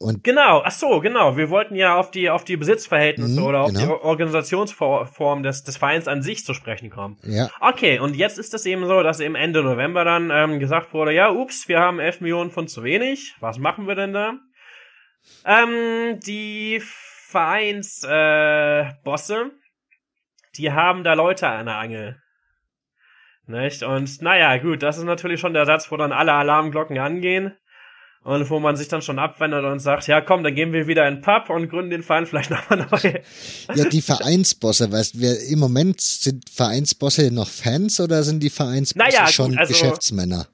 Und genau, ach so, genau. Wir wollten ja auf die auf die Besitzverhältnisse Mhm, oder auf genau. die Organisationsform des des Vereins an sich zu sprechen kommen. ja, Okay, und jetzt ist es eben so, dass eben Ende November dann ähm, gesagt wurde, ja, ups, wir haben 11 Millionen Pfund zu wenig. Was machen wir denn da? Ähm, die Vereinsbosse, äh, Bosse, die haben da Leute an der Angel. Nicht? Und naja, gut, das ist natürlich schon der Satz, wo dann alle Alarmglocken angehen. Und wo man sich dann schon abwendet und sagt, ja komm, dann gehen wir wieder in den Pub und gründen den Verein vielleicht nochmal neu. ja, die Vereinsbosse, weißt du, wir, im Moment sind Vereinsbosse noch Fans oder sind die Vereinsbosse Naja, gut, schon also- Geschäftsmänner?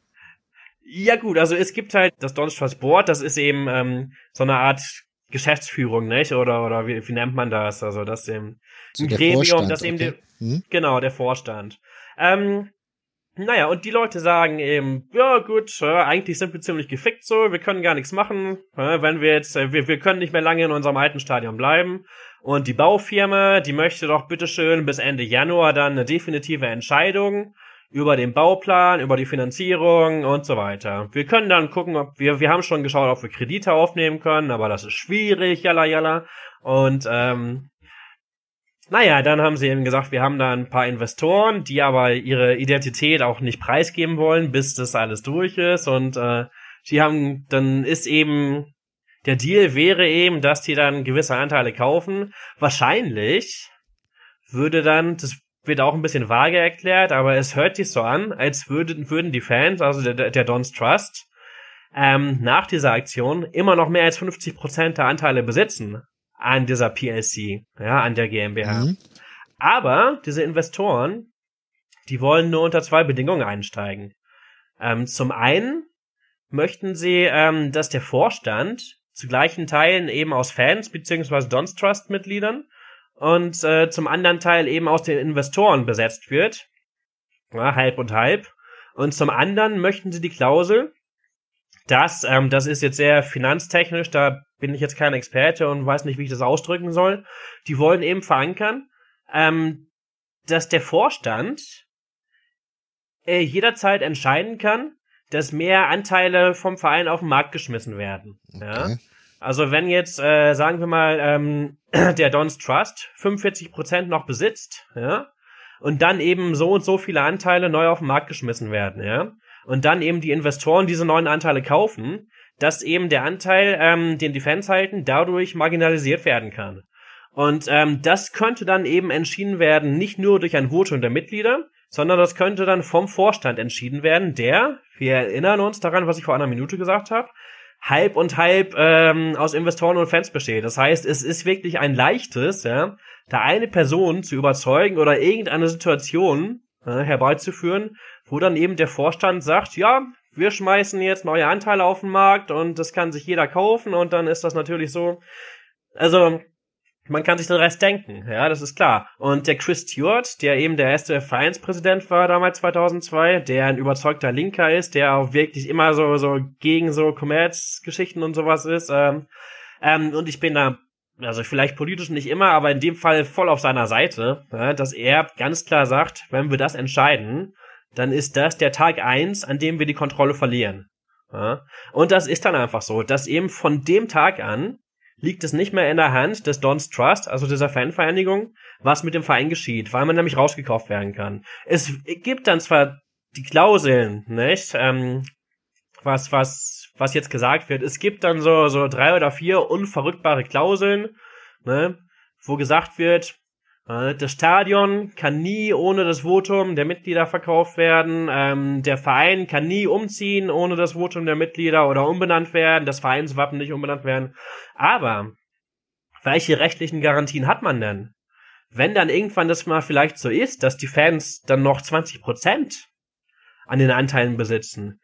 Ja gut, also es gibt halt das Trust Board, das ist eben ähm, so eine Art Geschäftsführung, nicht? Oder oder wie, wie nennt man das? Also das eben So ein der Gremium, Vorstand, das eben okay. der, Hm? genau der Vorstand. Ähm, naja, und die Leute sagen eben, ja gut, eigentlich sind wir ziemlich gefickt so, wir können gar nichts machen, wenn wir jetzt, äh, wir, wir können nicht mehr lange in unserem alten Stadion bleiben. Und die Baufirma, die möchte doch bitteschön bis Ende Januar dann eine definitive Entscheidung über den Bauplan, über die Finanzierung und so weiter. Wir können dann gucken, ob wir, wir haben schon geschaut, ob wir Kredite aufnehmen können, aber das ist schwierig, jalla jalla. Und ähm, naja, dann haben sie eben gesagt, wir haben da ein paar Investoren, die aber ihre Identität auch nicht preisgeben wollen, bis das alles durch ist. Und äh, die haben, dann ist eben, der Deal wäre eben, dass die dann gewisse Anteile kaufen. Wahrscheinlich würde dann, das wird auch ein bisschen vage erklärt, aber es hört sich so an, als würden, würden die Fans, also der, der Don's Trust, ähm, nach dieser Aktion immer noch mehr als 50% der Anteile besitzen an dieser PLC, ja, an der GmbH. Mhm. Aber diese Investoren, die wollen nur unter zwei Bedingungen einsteigen. Ähm, zum einen möchten sie, ähm, dass der Vorstand zu gleichen Teilen eben aus Fans beziehungsweise Don's Trust Mitgliedern und äh, zum anderen Teil eben aus den Investoren besetzt wird. Ja, halb und halb. Und zum anderen möchten sie die Klausel, dass, ähm, das ist jetzt sehr finanztechnisch, da bin ich jetzt kein Experte und weiß nicht, wie ich das ausdrücken soll. Die wollen eben verankern, ähm, dass der Vorstand äh, jederzeit entscheiden kann, dass mehr Anteile vom Verein auf den Markt geschmissen werden. Ja? Okay. Also wenn jetzt, äh, sagen wir mal, ähm, der Don's Trust 45% noch besitzt, ja, und dann eben so und so viele Anteile neu auf den Markt geschmissen werden, ja, und dann eben die Investoren diese neuen Anteile kaufen, dass eben der Anteil, ähm, den die Fans halten, dadurch marginalisiert werden kann. Und ähm, das könnte dann eben entschieden werden, nicht nur durch ein Votum der Mitglieder, sondern das könnte dann vom Vorstand entschieden werden, der, wir erinnern uns daran, was ich vor einer Minute gesagt habe, halb und halb ähm, aus Investoren und Fans besteht. Das heißt, es ist wirklich ein leichtes, ja, da eine Person zu überzeugen oder irgendeine Situation äh, herbeizuführen, wo dann eben der Vorstand sagt, ja, wir schmeißen jetzt neue Anteile auf den Markt und das kann sich jeder kaufen und dann ist das natürlich so. Also, man kann sich den Rest denken, ja, das ist klar. Und der Chris Stewart, der eben der erste Vereinspräsident war damals 2002, der ein überzeugter Linker ist, der auch wirklich immer so so gegen so Kommerzgeschichten und sowas ist. Ähm, ähm, und ich bin da, also vielleicht politisch nicht immer, aber in dem Fall voll auf seiner Seite, dass er ganz klar sagt, wenn wir das entscheiden, dann ist das der Tag eins, an dem wir die Kontrolle verlieren. Ja. Und das ist dann einfach so, dass eben von dem Tag an liegt es nicht mehr in der Hand des Don's Trust, also dieser Fanvereinigung, was mit dem Verein geschieht, weil man nämlich rausgekauft werden kann. Es gibt dann zwar die Klauseln, nicht, ähm, was, was, was jetzt gesagt wird. Es gibt dann so, so drei oder vier unverrückbare Klauseln, ne, wo gesagt wird, das Stadion kann nie ohne das Votum der Mitglieder verkauft werden. Ähm, der Verein kann nie umziehen ohne das Votum der Mitglieder oder umbenannt werden. Das Vereinswappen nicht umbenannt werden. Aber welche rechtlichen Garantien hat man denn? Wenn dann irgendwann das mal vielleicht so ist, dass die Fans dann noch 20 Prozent an den Anteilen besitzen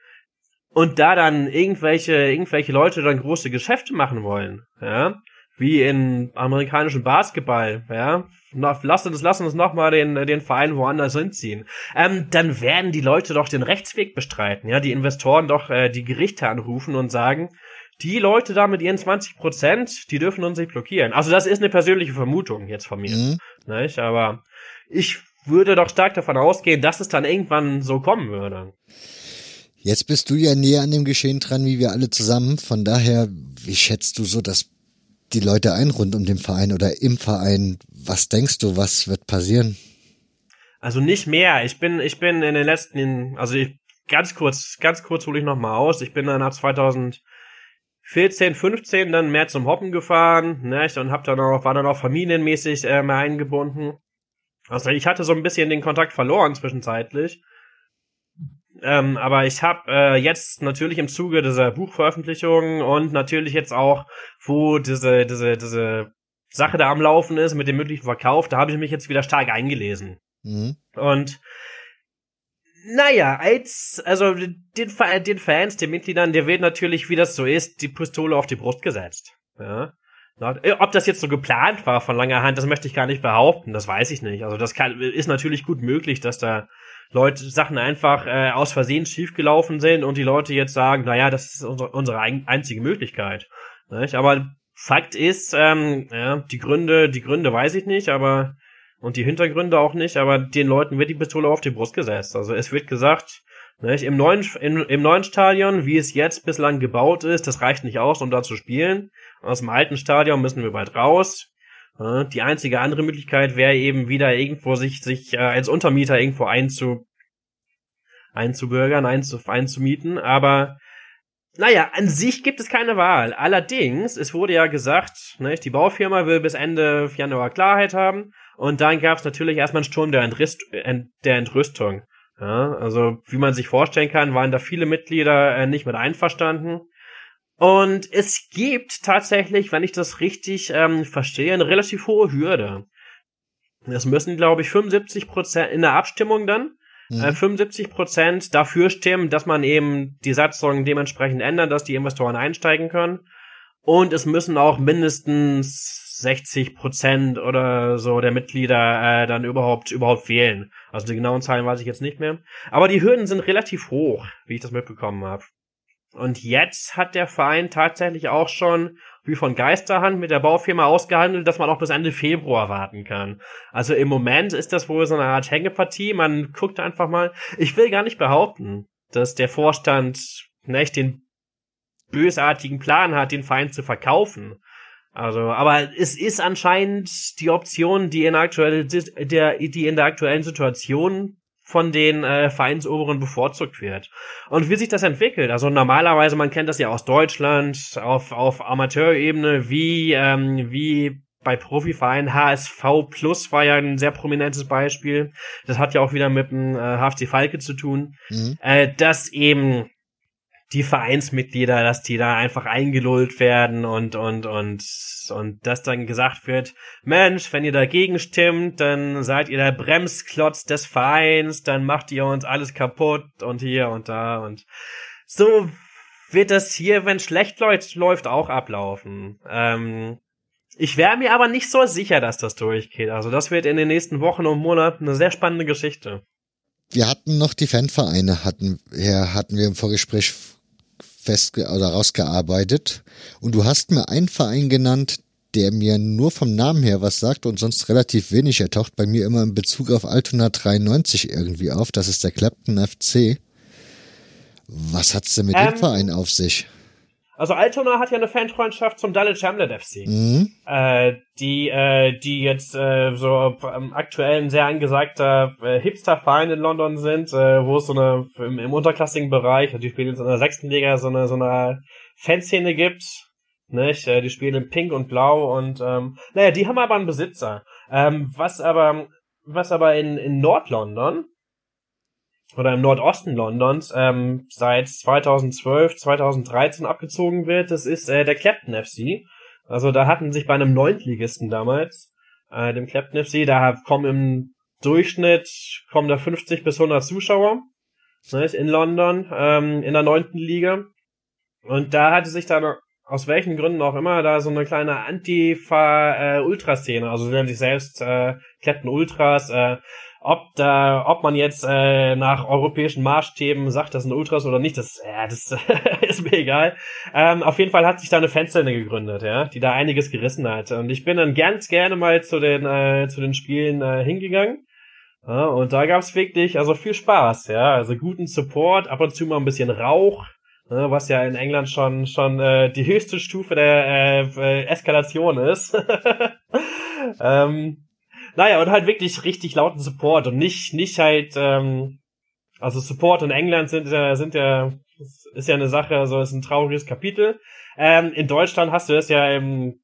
und da dann irgendwelche irgendwelche Leute dann große Geschäfte machen wollen, ja, wie in amerikanischen Basketball, ja, lass uns, lass uns noch mal den, den Verein woanders hinziehen. Ähm, dann werden die Leute doch den Rechtsweg bestreiten, ja, die Investoren doch äh, die Gerichte anrufen und sagen, die Leute da mit ihren 20 Prozent, die dürfen uns nicht blockieren. Also das ist eine persönliche Vermutung jetzt von mir, Mhm. nicht? Aber ich würde doch stark davon ausgehen, dass es dann irgendwann so kommen würde. Jetzt bist du ja näher an dem Geschehen dran, wie wir alle zusammen. Von daher, wie schätzt du so, dass die Leute ein rund um den Verein oder im Verein? Was denkst du, was wird passieren? Also nicht mehr. Ich bin, ich bin in den letzten, also ich, ganz kurz, ganz kurz hole ich noch mal aus. Ich bin dann nach 2014, 15 dann mehr zum Hoppen gefahren, ne, und hab dann auch, war dann auch familienmäßig äh, mehr eingebunden. Also ich hatte so ein bisschen den Kontakt verloren zwischenzeitlich. Ähm, aber ich habe äh, jetzt natürlich im Zuge dieser Buchveröffentlichung und natürlich jetzt auch, wo diese, diese, diese Sache da am Laufen ist mit dem möglichen Verkauf, da habe ich mich jetzt wieder stark eingelesen. Mhm. Und naja, als, also den, den Fans, den Mitgliedern, der wird natürlich, wie das so ist, die Pistole auf die Brust gesetzt. Ja. Ob das jetzt so geplant war von langer Hand, das möchte ich gar nicht behaupten, das weiß ich nicht. Also das kann, ist natürlich gut möglich, dass da Leute Sachen einfach äh, aus Versehen schiefgelaufen sind und die Leute jetzt sagen, naja, das ist unsere, unsere einzige Möglichkeit. Nicht? Aber Fakt ist, ähm, ja, die Gründe, die Gründe weiß ich nicht, aber und die Hintergründe auch nicht, aber den Leuten wird die Pistole auf die Brust gesetzt. Also es wird gesagt, nicht, im, neuen, im, im neuen Stadion, wie es jetzt bislang gebaut ist, das reicht nicht aus, um da zu spielen. Aus dem alten Stadion müssen wir bald raus. Die einzige andere Möglichkeit wäre eben wieder irgendwo sich, sich äh, als Untermieter irgendwo einzu, einzubürgern, einzu, einzumieten. Aber naja, an sich gibt es keine Wahl. Allerdings, es wurde ja gesagt, ne, die Baufirma will bis Ende Januar Klarheit haben. Und dann gab es natürlich erstmal einen Sturm der, Entrist, der Entrüstung. Ja, also wie man sich vorstellen kann, waren da viele Mitglieder äh, nicht mit einverstanden. Und es gibt tatsächlich, wenn ich das richtig ähm, verstehe, eine relativ hohe Hürde. Es müssen, glaube ich, 75 Prozent in der Abstimmung dann mhm. äh, 75 Prozent dafür stimmen, dass man eben die Satzung dementsprechend ändert, dass die Investoren einsteigen können. Und es müssen auch mindestens 60 Prozent oder so der Mitglieder äh, dann überhaupt überhaupt wählen. Also die genauen Zahlen weiß ich jetzt nicht mehr. Aber die Hürden sind relativ hoch, wie ich das mitbekommen habe. Und jetzt hat der Verein tatsächlich auch schon wie von Geisterhand mit der Baufirma ausgehandelt, dass man auch bis Ende Februar warten kann. Also im Moment ist das wohl so eine Art Hängepartie. Man guckt einfach mal. Ich will gar nicht behaupten, dass der Vorstand nicht den bösartigen Plan hat, den Verein zu verkaufen. Also, aber es ist anscheinend die Option, die in der, aktuell, der, die in der aktuellen Situation von den äh, Vereinsoberen bevorzugt wird. Und wie sich das entwickelt, also normalerweise, man kennt das ja aus Deutschland, auf, auf Amateurebene, wie, ähm, wie bei Profivereinen HSV Plus war ja ein sehr prominentes Beispiel. Das hat ja auch wieder mit dem äh, HFC Falke zu tun, mhm. äh, dass eben die Vereinsmitglieder, dass die da einfach eingelullt werden und, und, und, und dass dann gesagt wird, Mensch, wenn ihr dagegen stimmt, dann seid ihr der Bremsklotz des Vereins, dann macht ihr uns alles kaputt und hier und da und so wird das hier, wenn schlecht läuft, auch ablaufen. Ähm, ich wäre mir aber nicht so sicher, dass das durchgeht. Also das wird in den nächsten Wochen und Monaten eine sehr spannende Geschichte. Wir hatten noch die Fanvereine, hatten, ja, hatten wir im Vorgespräch fest oder rausgearbeitet. Und du hast mir einen Verein genannt, der mir nur vom Namen her was sagt und sonst relativ wenig. Er taucht bei mir immer in Bezug auf Altona 93 irgendwie auf. Das ist der Clapton FC. Was hat's denn mit ähm, dem Verein auf sich? Also Altona hat ja eine Fanfreundschaft zum Dulwich Hamlet FC, mhm. äh, die äh, die jetzt äh, so ähm, aktuell ein sehr angesagter äh, Hipster-Verein in London sind, äh, wo es so eine im, im unterklassigen Bereich, die spielen jetzt in der sechsten Liga, so eine so eine Fanszene gibt, nicht? Äh, die spielen in Pink und Blau und ähm, naja, die haben aber einen Besitzer. Ähm, was aber was aber in in Nordlondon oder im Nordosten Londons ähm, seit 2012, 2013 abgezogen wird, das ist äh, der Clapton FC. Also da hatten sich bei einem Neuntligisten damals, äh, dem Clapton FC, da kommen im Durchschnitt kommen da 50 bis 100 Zuschauer ne, in London ähm, in der neunten Liga. Und da hatte sich dann aus welchen Gründen auch immer da so eine kleine Antifa-Ultraszene, äh, also sie nennen sich selbst äh, Clapton Ultras, äh, ob da, ob man jetzt äh, nach europäischen Maßstäben sagt, das sind Ultras oder nicht, das, ja, das ist mir egal. Ähm, auf jeden Fall hat sich da eine Fanszene gegründet, ja, die da einiges gerissen hat. Und ich bin dann ganz gerne mal zu den äh, zu den Spielen äh, hingegangen. Ja, und da gab's wirklich also viel Spaß, ja, also guten Support, ab und zu mal ein bisschen Rauch, ne, was ja in England schon schon äh, die höchste Stufe der äh, äh Eskalation ist. ähm, naja, und halt wirklich richtig lauten Support und nicht nicht halt ähm, also Support in England sind ja sind ja ist ja eine Sache, also ist ein trauriges Kapitel. Ähm, in Deutschland hast du das ja im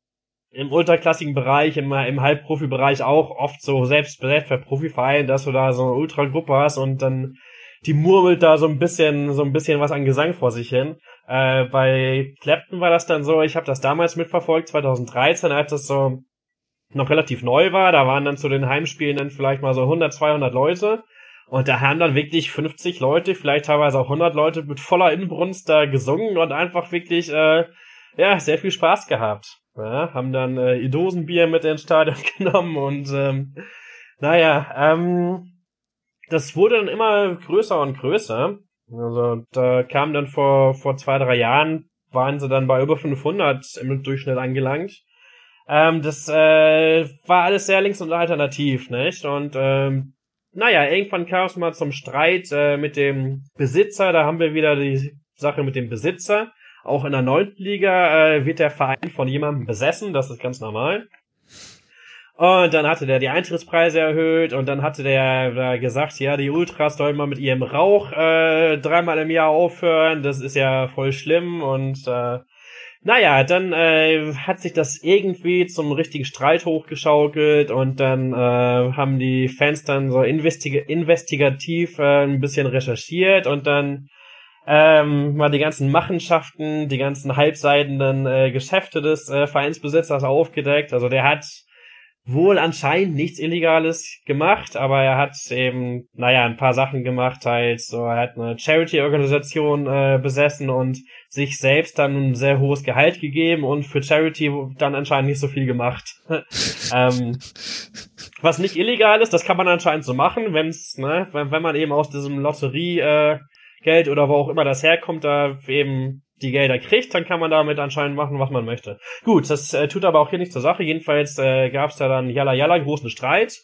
im ultraklassigen Bereich, im, im Halbprofi-Bereich auch oft so selbst, selbst bei Profivereinen, dass du da so eine Ultragruppe hast und dann die murmelt da so ein bisschen, so ein bisschen was an Gesang vor sich hin. Äh, bei Clapton war das dann so, ich habe das damals mitverfolgt, 2013, als das so noch relativ neu war. Da waren dann zu den Heimspielen dann vielleicht mal so 100, 200 Leute. Und da haben dann wirklich 50 Leute, vielleicht teilweise auch 100 Leute mit voller Inbrunst da gesungen und einfach wirklich, äh, ja, sehr viel Spaß gehabt. Ja, haben dann äh, ihr Dosenbier mit ins Stadion genommen und ähm, naja, ähm, das wurde dann immer größer und größer. Also da kam dann vor vor zwei drei Jahren waren sie dann bei über 500 im Durchschnitt angelangt. Ähm, das äh, war alles sehr links und alternativ, nicht? Und ähm, naja, irgendwann kam es mal zum Streit äh, mit dem Besitzer. Da haben wir wieder die Sache mit dem Besitzer. Auch in der neunten Liga äh, wird der Verein von jemandem besessen, das ist ganz normal. Und dann hatte der die Eintrittspreise erhöht und dann hatte der äh, gesagt, ja, die Ultras sollen mal mit ihrem Rauch äh, dreimal im Jahr aufhören, das ist ja voll schlimm und äh, naja, dann äh, hat sich das irgendwie zum richtigen Streit hochgeschaukelt und dann äh, haben die Fans dann so investig investigativ äh, ein bisschen recherchiert und dann ähm, mal die ganzen Machenschaften, die ganzen halbseitenden äh, Geschäfte des äh, Vereinsbesitzers aufgedeckt. Also der hat wohl anscheinend nichts Illegales gemacht, aber er hat eben, naja, ein paar Sachen gemacht, halt so, er hat eine Charity-Organisation äh, besessen und sich selbst dann ein sehr hohes Gehalt gegeben und für Charity dann anscheinend nicht so viel gemacht. ähm, was nicht illegal ist, das kann man anscheinend so machen, wenn's, ne, wenn, wenn man eben aus diesem Lotterie äh, Geld oder wo auch immer das herkommt, da eben die Gelder kriegt, dann kann man damit anscheinend machen, was man möchte. Gut, das äh, tut aber auch hier nicht zur Sache. Jedenfalls äh, gab es da dann Yalla Yalla großen Streit.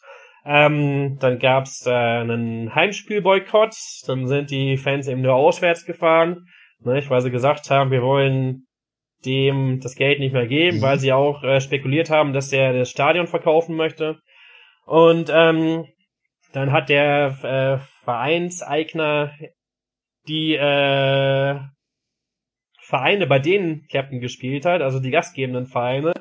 Ähm, dann gab es äh, einen Heimspielboykott. Dann sind die Fans eben nur auswärts gefahren, ne, weil sie gesagt haben, wir wollen dem das Geld nicht mehr geben, mhm. weil sie auch äh, spekuliert haben, dass er das Stadion verkaufen möchte. Und ähm, dann hat der äh, Vereinseigner die äh, Vereine, bei denen Captain gespielt hat, also die gastgebenden Vereine,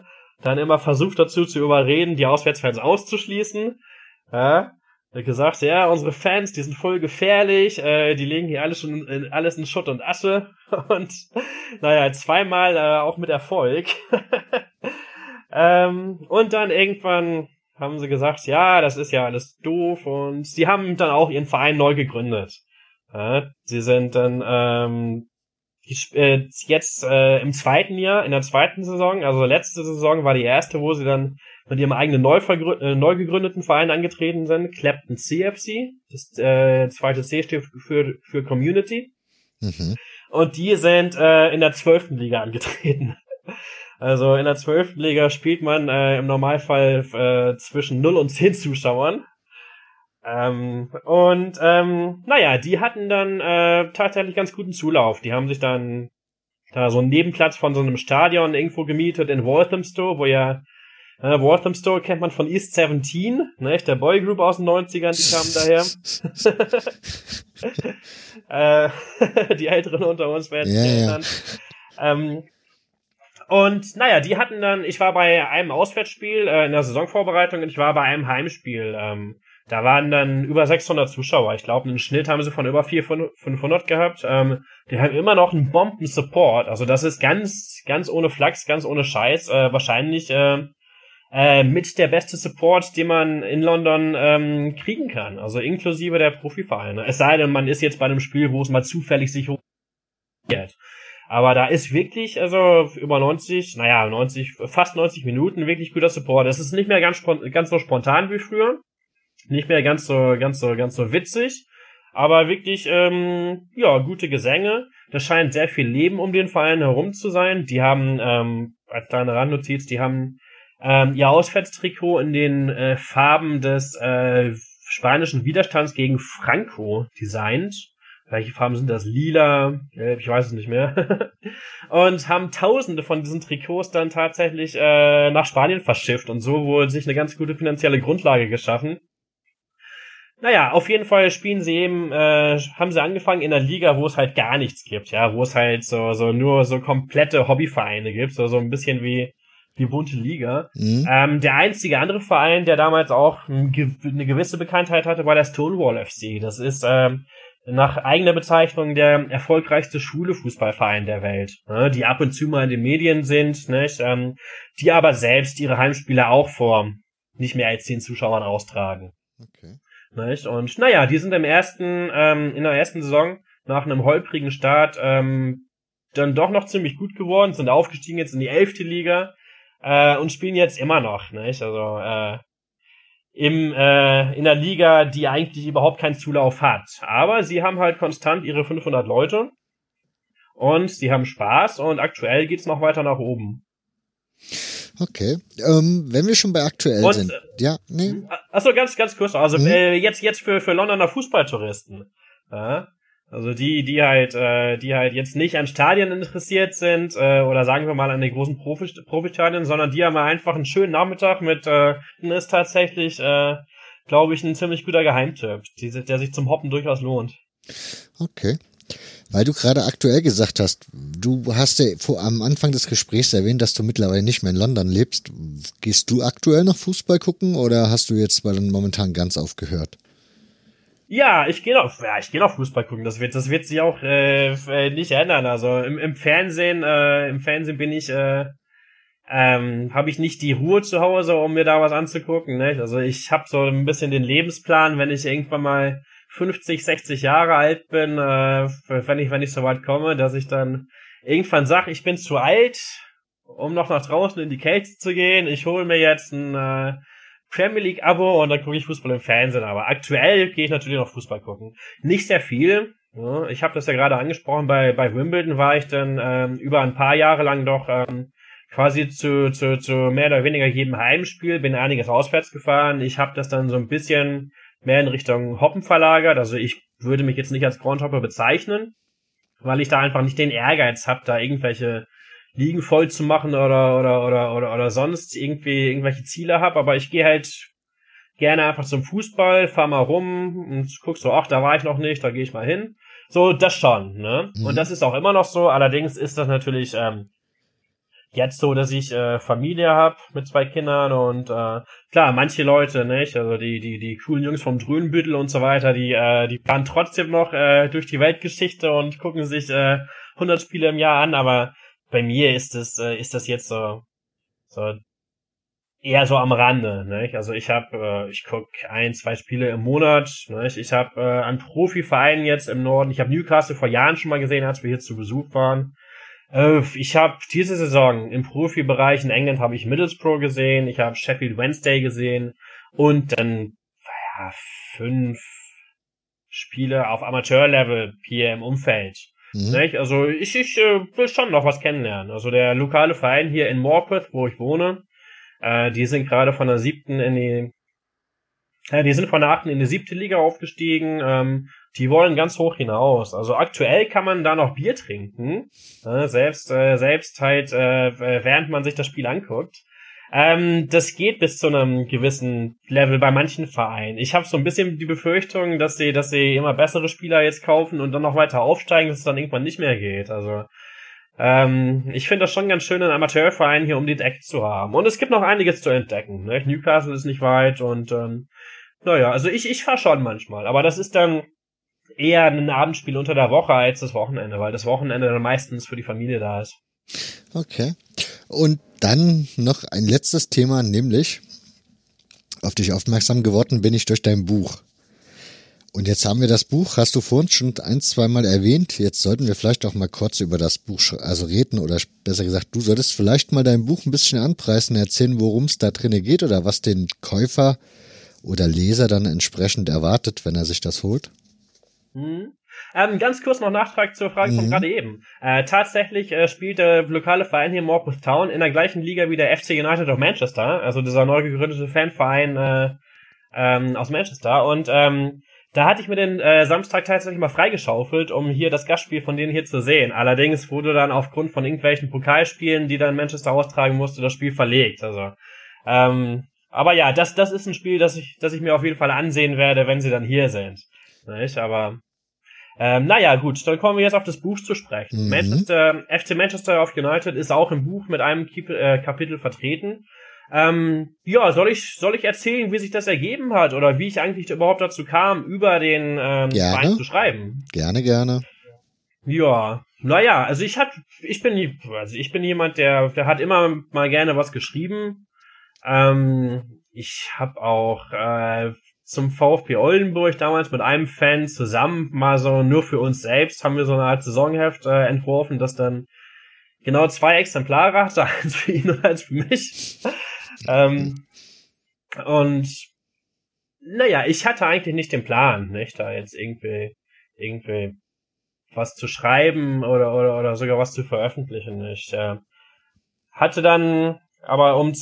dann immer versucht dazu zu überreden, die Auswärtsfans auszuschließen. Ja, gesagt, ja, unsere Fans, die sind voll gefährlich, äh, die legen hier alles schon in, alles in Schutt und Asche und naja, zweimal äh, auch mit Erfolg. ähm, und dann irgendwann haben sie gesagt, ja, das ist ja alles doof und sie haben dann auch ihren Verein neu gegründet. Ja, sie sind dann ähm, äh, jetzt äh, im zweiten Jahr, in der zweiten Saison, also letzte Saison war die erste, wo sie dann mit ihrem eigenen neu, äh, neu gegründeten Verein angetreten sind, Clapton CFC. Das äh, zweite C steht für, für Community. Mhm. Und die sind äh, in der zwölften Liga angetreten. Also in der zwölften Liga spielt man äh, im Normalfall äh, zwischen 0 und 10 Zuschauern. Ähm, und ähm, naja, die hatten dann äh, tatsächlich ganz guten Zulauf. Die haben sich dann da so einen Nebenplatz von so einem Stadion irgendwo gemietet in Walthamstow, wo ja äh, Walthamstow kennt man von East 17, ne, der Boygroup aus den 90ern, die kamen daher. äh, die Älteren unter uns werden yeah, erinnern. Yeah. Ähm, und naja, die hatten dann, ich war bei einem Auswärtsspiel äh, in der Saisonvorbereitung und ich war bei einem Heimspiel. Ähm, da waren dann über 600 Zuschauer. Ich glaube, einen Schnitt haben sie von über 400, 500 gehabt. Ähm, die haben immer noch einen Bomben-Support. Also das ist ganz, ganz ohne Flachs, ganz ohne Scheiß. Äh, wahrscheinlich äh, äh, mit der beste Support, den man in London ähm, kriegen kann. Also inklusive der Profivereine. Es sei denn, man ist jetzt bei einem Spiel, wo es mal zufällig sich hochgeht. Aber da ist wirklich, also über 90, naja, 90, fast 90 Minuten wirklich guter Support. Es ist nicht mehr ganz, ganz so spontan wie früher nicht mehr ganz so, ganz so, ganz so witzig. Aber wirklich, ähm, ja, gute Gesänge. Da scheint sehr viel Leben um den Verein herum zu sein. Die haben, ähm, als kleine Randnotiz, die haben ähm, ihr Auswärtstrikot in den äh, Farben des äh, spanischen Widerstands gegen Franco designt. Welche Farben sind das? Lila, gelb, ich weiß es nicht mehr. und haben tausende von diesen Trikots dann tatsächlich äh, nach Spanien verschifft und so wurde sich eine ganz gute finanzielle Grundlage geschaffen. Naja, auf jeden Fall spielen sie eben, äh, haben sie angefangen in einer Liga, wo es halt gar nichts gibt, ja, wo es halt so, so nur so komplette Hobbyvereine gibt, so, so ein bisschen wie die bunte Liga. Mhm. Ähm, der einzige andere Verein, der damals auch eine gewisse Bekanntheit hatte, war der Stonewall FC. Das ist ähm, nach eigener Bezeichnung der erfolgreichste Schule-Fußballverein der Welt, ne, die ab und zu mal in den Medien sind, nicht, ähm, die aber selbst ihre Heimspiele auch vor nicht mehr als zehn Zuschauern austragen. Okay. Nicht? Und naja, die sind im ersten, ähm, in der ersten Saison nach einem holprigen Start ähm, dann doch noch ziemlich gut geworden, sind aufgestiegen jetzt in die elfte Liga äh, und spielen jetzt immer noch, nicht? Also äh, im äh, in der Liga, die eigentlich überhaupt keinen Zulauf hat. Aber sie haben halt konstant ihre 500 Leute und sie haben Spaß und aktuell geht's noch weiter nach oben. Okay. Ähm, wenn wir schon bei aktuell und, sind. Äh, ja, nee. Achso, ganz, ganz kurz. Also hm? äh, jetzt, jetzt für, für Londoner Fußballtouristen. Ja? Also die, die halt, äh, die halt jetzt nicht an Stadien interessiert sind, äh, oder sagen wir mal an den großen Profi Profistadien, sondern die haben einfach einen schönen Nachmittag mit, äh, ist tatsächlich, äh, glaube ich, ein ziemlich guter Geheimtipp, die, der sich zum Hoppen durchaus lohnt. Okay. Weil du gerade aktuell gesagt hast, du hast ja vor, am Anfang des Gesprächs erwähnt, dass du mittlerweile nicht mehr in London lebst. Gehst du aktuell noch Fußball gucken oder hast du jetzt mal momentan ganz aufgehört? Ja, ich gehe noch, ja, ich gehe noch Fußball gucken. Das wird, das wird sich auch äh, äh, nicht ändern. Also im, im Fernsehen, äh, im Fernsehen bin ich, äh, ähm, habe ich nicht die Ruhe zu Hause, um mir da was anzugucken. Ne? Also ich habe so ein bisschen den Lebensplan, wenn ich irgendwann mal 50, 60 Jahre alt bin, äh, wenn ich, wenn ich so weit komme, dass ich dann irgendwann sage, ich bin zu alt, um noch nach draußen in die Kälte zu gehen. Ich hole mir jetzt ein äh, Premier League Abo und dann gucke ich Fußball im Fernsehen. Aber aktuell gehe ich natürlich noch Fußball gucken. Nicht sehr viel. Ja, ich habe das ja gerade angesprochen. Bei bei Wimbledon war ich dann ähm, über ein paar Jahre lang doch ähm, quasi zu, zu, zu mehr oder weniger jedem Heimspiel. Bin einiges auswärts gefahren. Ich habe das dann so ein bisschen mehr in Richtung Hoppen verlagert. Also ich würde mich jetzt nicht als Groundhopper bezeichnen, weil ich da einfach nicht den Ehrgeiz habe, da irgendwelche Liegen voll zu machen oder oder oder oder, oder sonst irgendwie irgendwelche Ziele habe, aber ich gehe halt gerne einfach zum Fußball, fahr mal rum und guck so, ach, da war ich noch nicht, da gehe ich mal hin. So, das schon, ne? Mhm. Und das ist auch immer noch so, allerdings ist das natürlich ähm, jetzt so, dass ich äh, Familie habe mit zwei Kindern und äh, klar, manche Leute, nicht, also die die die coolen Jungs vom Dröhnbüttel und so weiter, die äh, die fahren trotzdem noch äh, durch die Weltgeschichte und gucken sich äh, 100 Spiele im Jahr an, aber bei mir ist es äh, ist das jetzt so so eher so am Rande, ne? Also ich habe äh, ich guck ein, zwei Spiele im Monat, ne? Ich habe äh, an Profivereinen jetzt im Norden, ich habe Newcastle vor Jahren schon mal gesehen, als wir hier zu Besuch waren. Äh, ich habe diese Saison im Profibereich in England habe ich Middlesbrough gesehen, ich habe Sheffield Wednesday gesehen und dann ja, fünf Spiele auf Amateurlevel hier im Umfeld. Mhm. Nicht? Also ich, ich äh, will schon noch was kennenlernen. Also der lokale Verein hier in Morpeth, wo ich wohne, äh, die sind gerade von der siebten in die ja, die sind von der achten in die siebte Liga aufgestiegen. Ähm, die wollen ganz hoch hinaus. Also aktuell kann man da noch Bier trinken, äh, selbst äh, selbst halt äh, während man sich das Spiel anguckt. Ähm, das geht bis zu einem gewissen Level bei manchen Vereinen. Ich habe so ein bisschen die Befürchtung, dass sie, dass sie immer bessere Spieler jetzt kaufen und dann noch weiter aufsteigen, dass es dann irgendwann nicht mehr geht. Also ähm, ich finde das schon ganz schön, einen Amateurverein hier um die Ecke zu haben. Und es gibt noch einiges zu entdecken. Ne? Newcastle ist nicht weit und ähm, naja, also ich, ich fahr schon manchmal, aber das ist dann eher ein Abendspiel unter der Woche als das Wochenende, weil das Wochenende dann meistens für die Familie da ist. Okay. Und dann noch ein letztes Thema, nämlich auf dich aufmerksam geworden bin ich durch dein Buch. Und jetzt haben wir das Buch, hast du vorhin schon ein, zwei Mal erwähnt. Jetzt sollten wir vielleicht auch mal kurz über das Buch also reden oder besser gesagt, du solltest vielleicht mal dein Buch ein bisschen anpreisen, erzählen, worum es da drinnen geht oder was den Käufer oder Leser dann entsprechend erwartet, wenn er sich das holt. Mhm. Ähm, ganz kurz noch Nachtrag zur Frage mhm. von gerade eben. Äh, tatsächlich äh, spielt der lokale Verein hier Morpeth Town in der gleichen Liga wie der FC United of Manchester, also dieser neu gegründete Fanverein äh, ähm, aus Manchester und ähm, da hatte ich mir den äh, Samstag tatsächlich mal freigeschaufelt, um hier das Gastspiel von denen hier zu sehen. Allerdings wurde dann aufgrund von irgendwelchen Pokalspielen, die dann Manchester austragen musste, das Spiel verlegt. Also, ähm, aber ja, das, das ist ein Spiel, das ich, das ich mir auf jeden Fall ansehen werde, wenn sie dann hier sind. Nicht? Aber ähm, naja, gut, dann kommen wir jetzt auf das Buch zu sprechen. Mhm. Manchester, FC Manchester of United ist auch im Buch mit einem äh, Kapitel vertreten. Ähm, ja, soll ich, soll ich erzählen, wie sich das ergeben hat oder wie ich eigentlich überhaupt dazu kam, über den ähm, gerne. Verein zu schreiben? Gerne, gerne. Ja, naja, also ich hab, ich bin, also ich bin jemand, der, der hat immer mal gerne was geschrieben. Ähm, ich habe auch äh, zum VfB Oldenburg damals mit einem Fan zusammen mal so nur für uns selbst haben wir so eine Art Saisonheft äh, entworfen, das dann genau zwei Exemplare hatte, eins für ihn und eins für mich ähm, und naja, ich hatte eigentlich nicht den Plan, nicht, da jetzt irgendwie, irgendwie was zu schreiben oder, oder, oder sogar was zu veröffentlichen. Ich äh, hatte dann aber um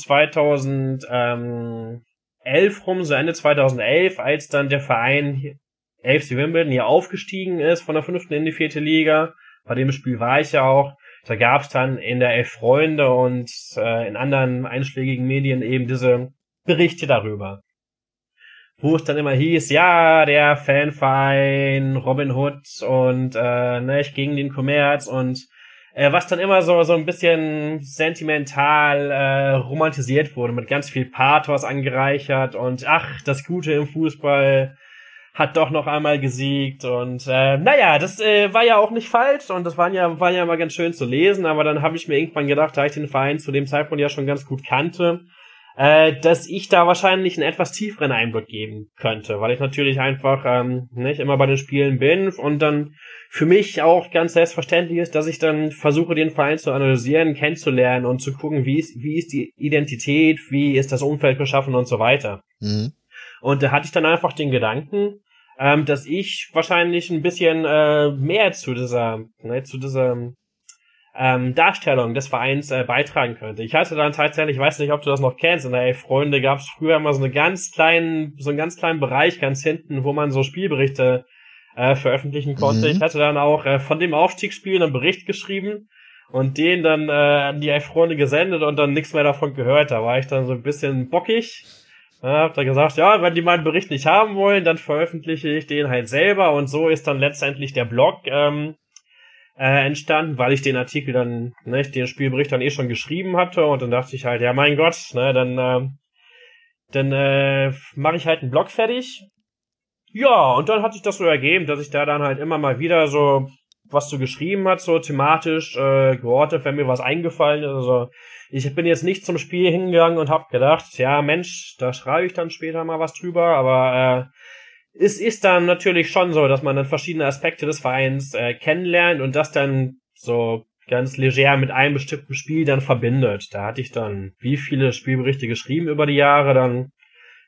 2011 rum, so Ende 2011, als dann der Verein AFC Wimbledon hier aufgestiegen ist von der fünften in die vierte Liga, bei dem Spiel war ich ja auch, da gab es dann in der Elf Freunde und äh, in anderen einschlägigen Medien eben diese Berichte darüber. Wo es dann immer hieß, ja, der Fanverein, Robin Hood und äh, ne, gegen den Kommerz und äh, was dann immer so so ein bisschen sentimental äh, romantisiert wurde, mit ganz viel Pathos angereichert und ach, das Gute im Fußball hat doch noch einmal gesiegt und äh, naja, das äh, war ja auch nicht falsch und das war ja, war ja mal ganz schön zu lesen, aber dann habe ich mir irgendwann gedacht, da ich den Verein zu dem Zeitpunkt ja schon ganz gut kannte, äh, dass ich da wahrscheinlich einen etwas tieferen Einblick geben könnte, weil ich natürlich einfach ähm, nicht immer bei den Spielen bin und dann für mich auch ganz selbstverständlich ist, dass ich dann versuche, den Verein zu analysieren, kennenzulernen und zu gucken, wie ist, wie ist die Identität, wie ist das Umfeld beschaffen und so weiter. Mhm. Und da hatte ich dann einfach den Gedanken, ähm, dass ich wahrscheinlich ein bisschen äh, mehr zu dieser, ne, zu dieser ähm, Darstellung des Vereins äh, beitragen könnte. Ich hatte dann tatsächlich, ich weiß nicht, ob du das noch kennst, in der Elf Freunde gab es früher immer so eine ganz kleinen, so einen ganz kleinen Bereich ganz hinten, wo man so Spielberichte äh, veröffentlichen konnte. Mhm. Ich hatte dann auch äh, von dem Aufstiegsspiel einen Bericht geschrieben und den dann äh, an die Elf Freunde gesendet und dann nichts mehr davon gehört. Da war ich dann so ein bisschen bockig ja, hab da gesagt, ja, wenn die meinen Bericht nicht haben wollen, dann veröffentliche ich den halt selber und so ist dann letztendlich der Blog ähm, äh, entstanden, weil ich den Artikel dann, ne, den Spielbericht dann eh schon geschrieben hatte und dann dachte ich halt, ja mein Gott, ne, dann äh, dann äh, mache ich halt einen Blog fertig. Ja, und dann hat sich das so ergeben, dass ich da dann halt immer mal wieder so was du geschrieben hast, so thematisch äh, geortet, wenn mir was eingefallen ist. Also ich bin jetzt nicht zum Spiel hingegangen und hab gedacht, ja Mensch, da schreibe ich dann später mal was drüber, aber äh, es ist dann natürlich schon so, dass man dann verschiedene Aspekte des Vereins äh, kennenlernt und das dann so ganz leger mit einem bestimmten Spiel dann verbindet. Da hatte ich dann wie viele Spielberichte geschrieben über die Jahre, dann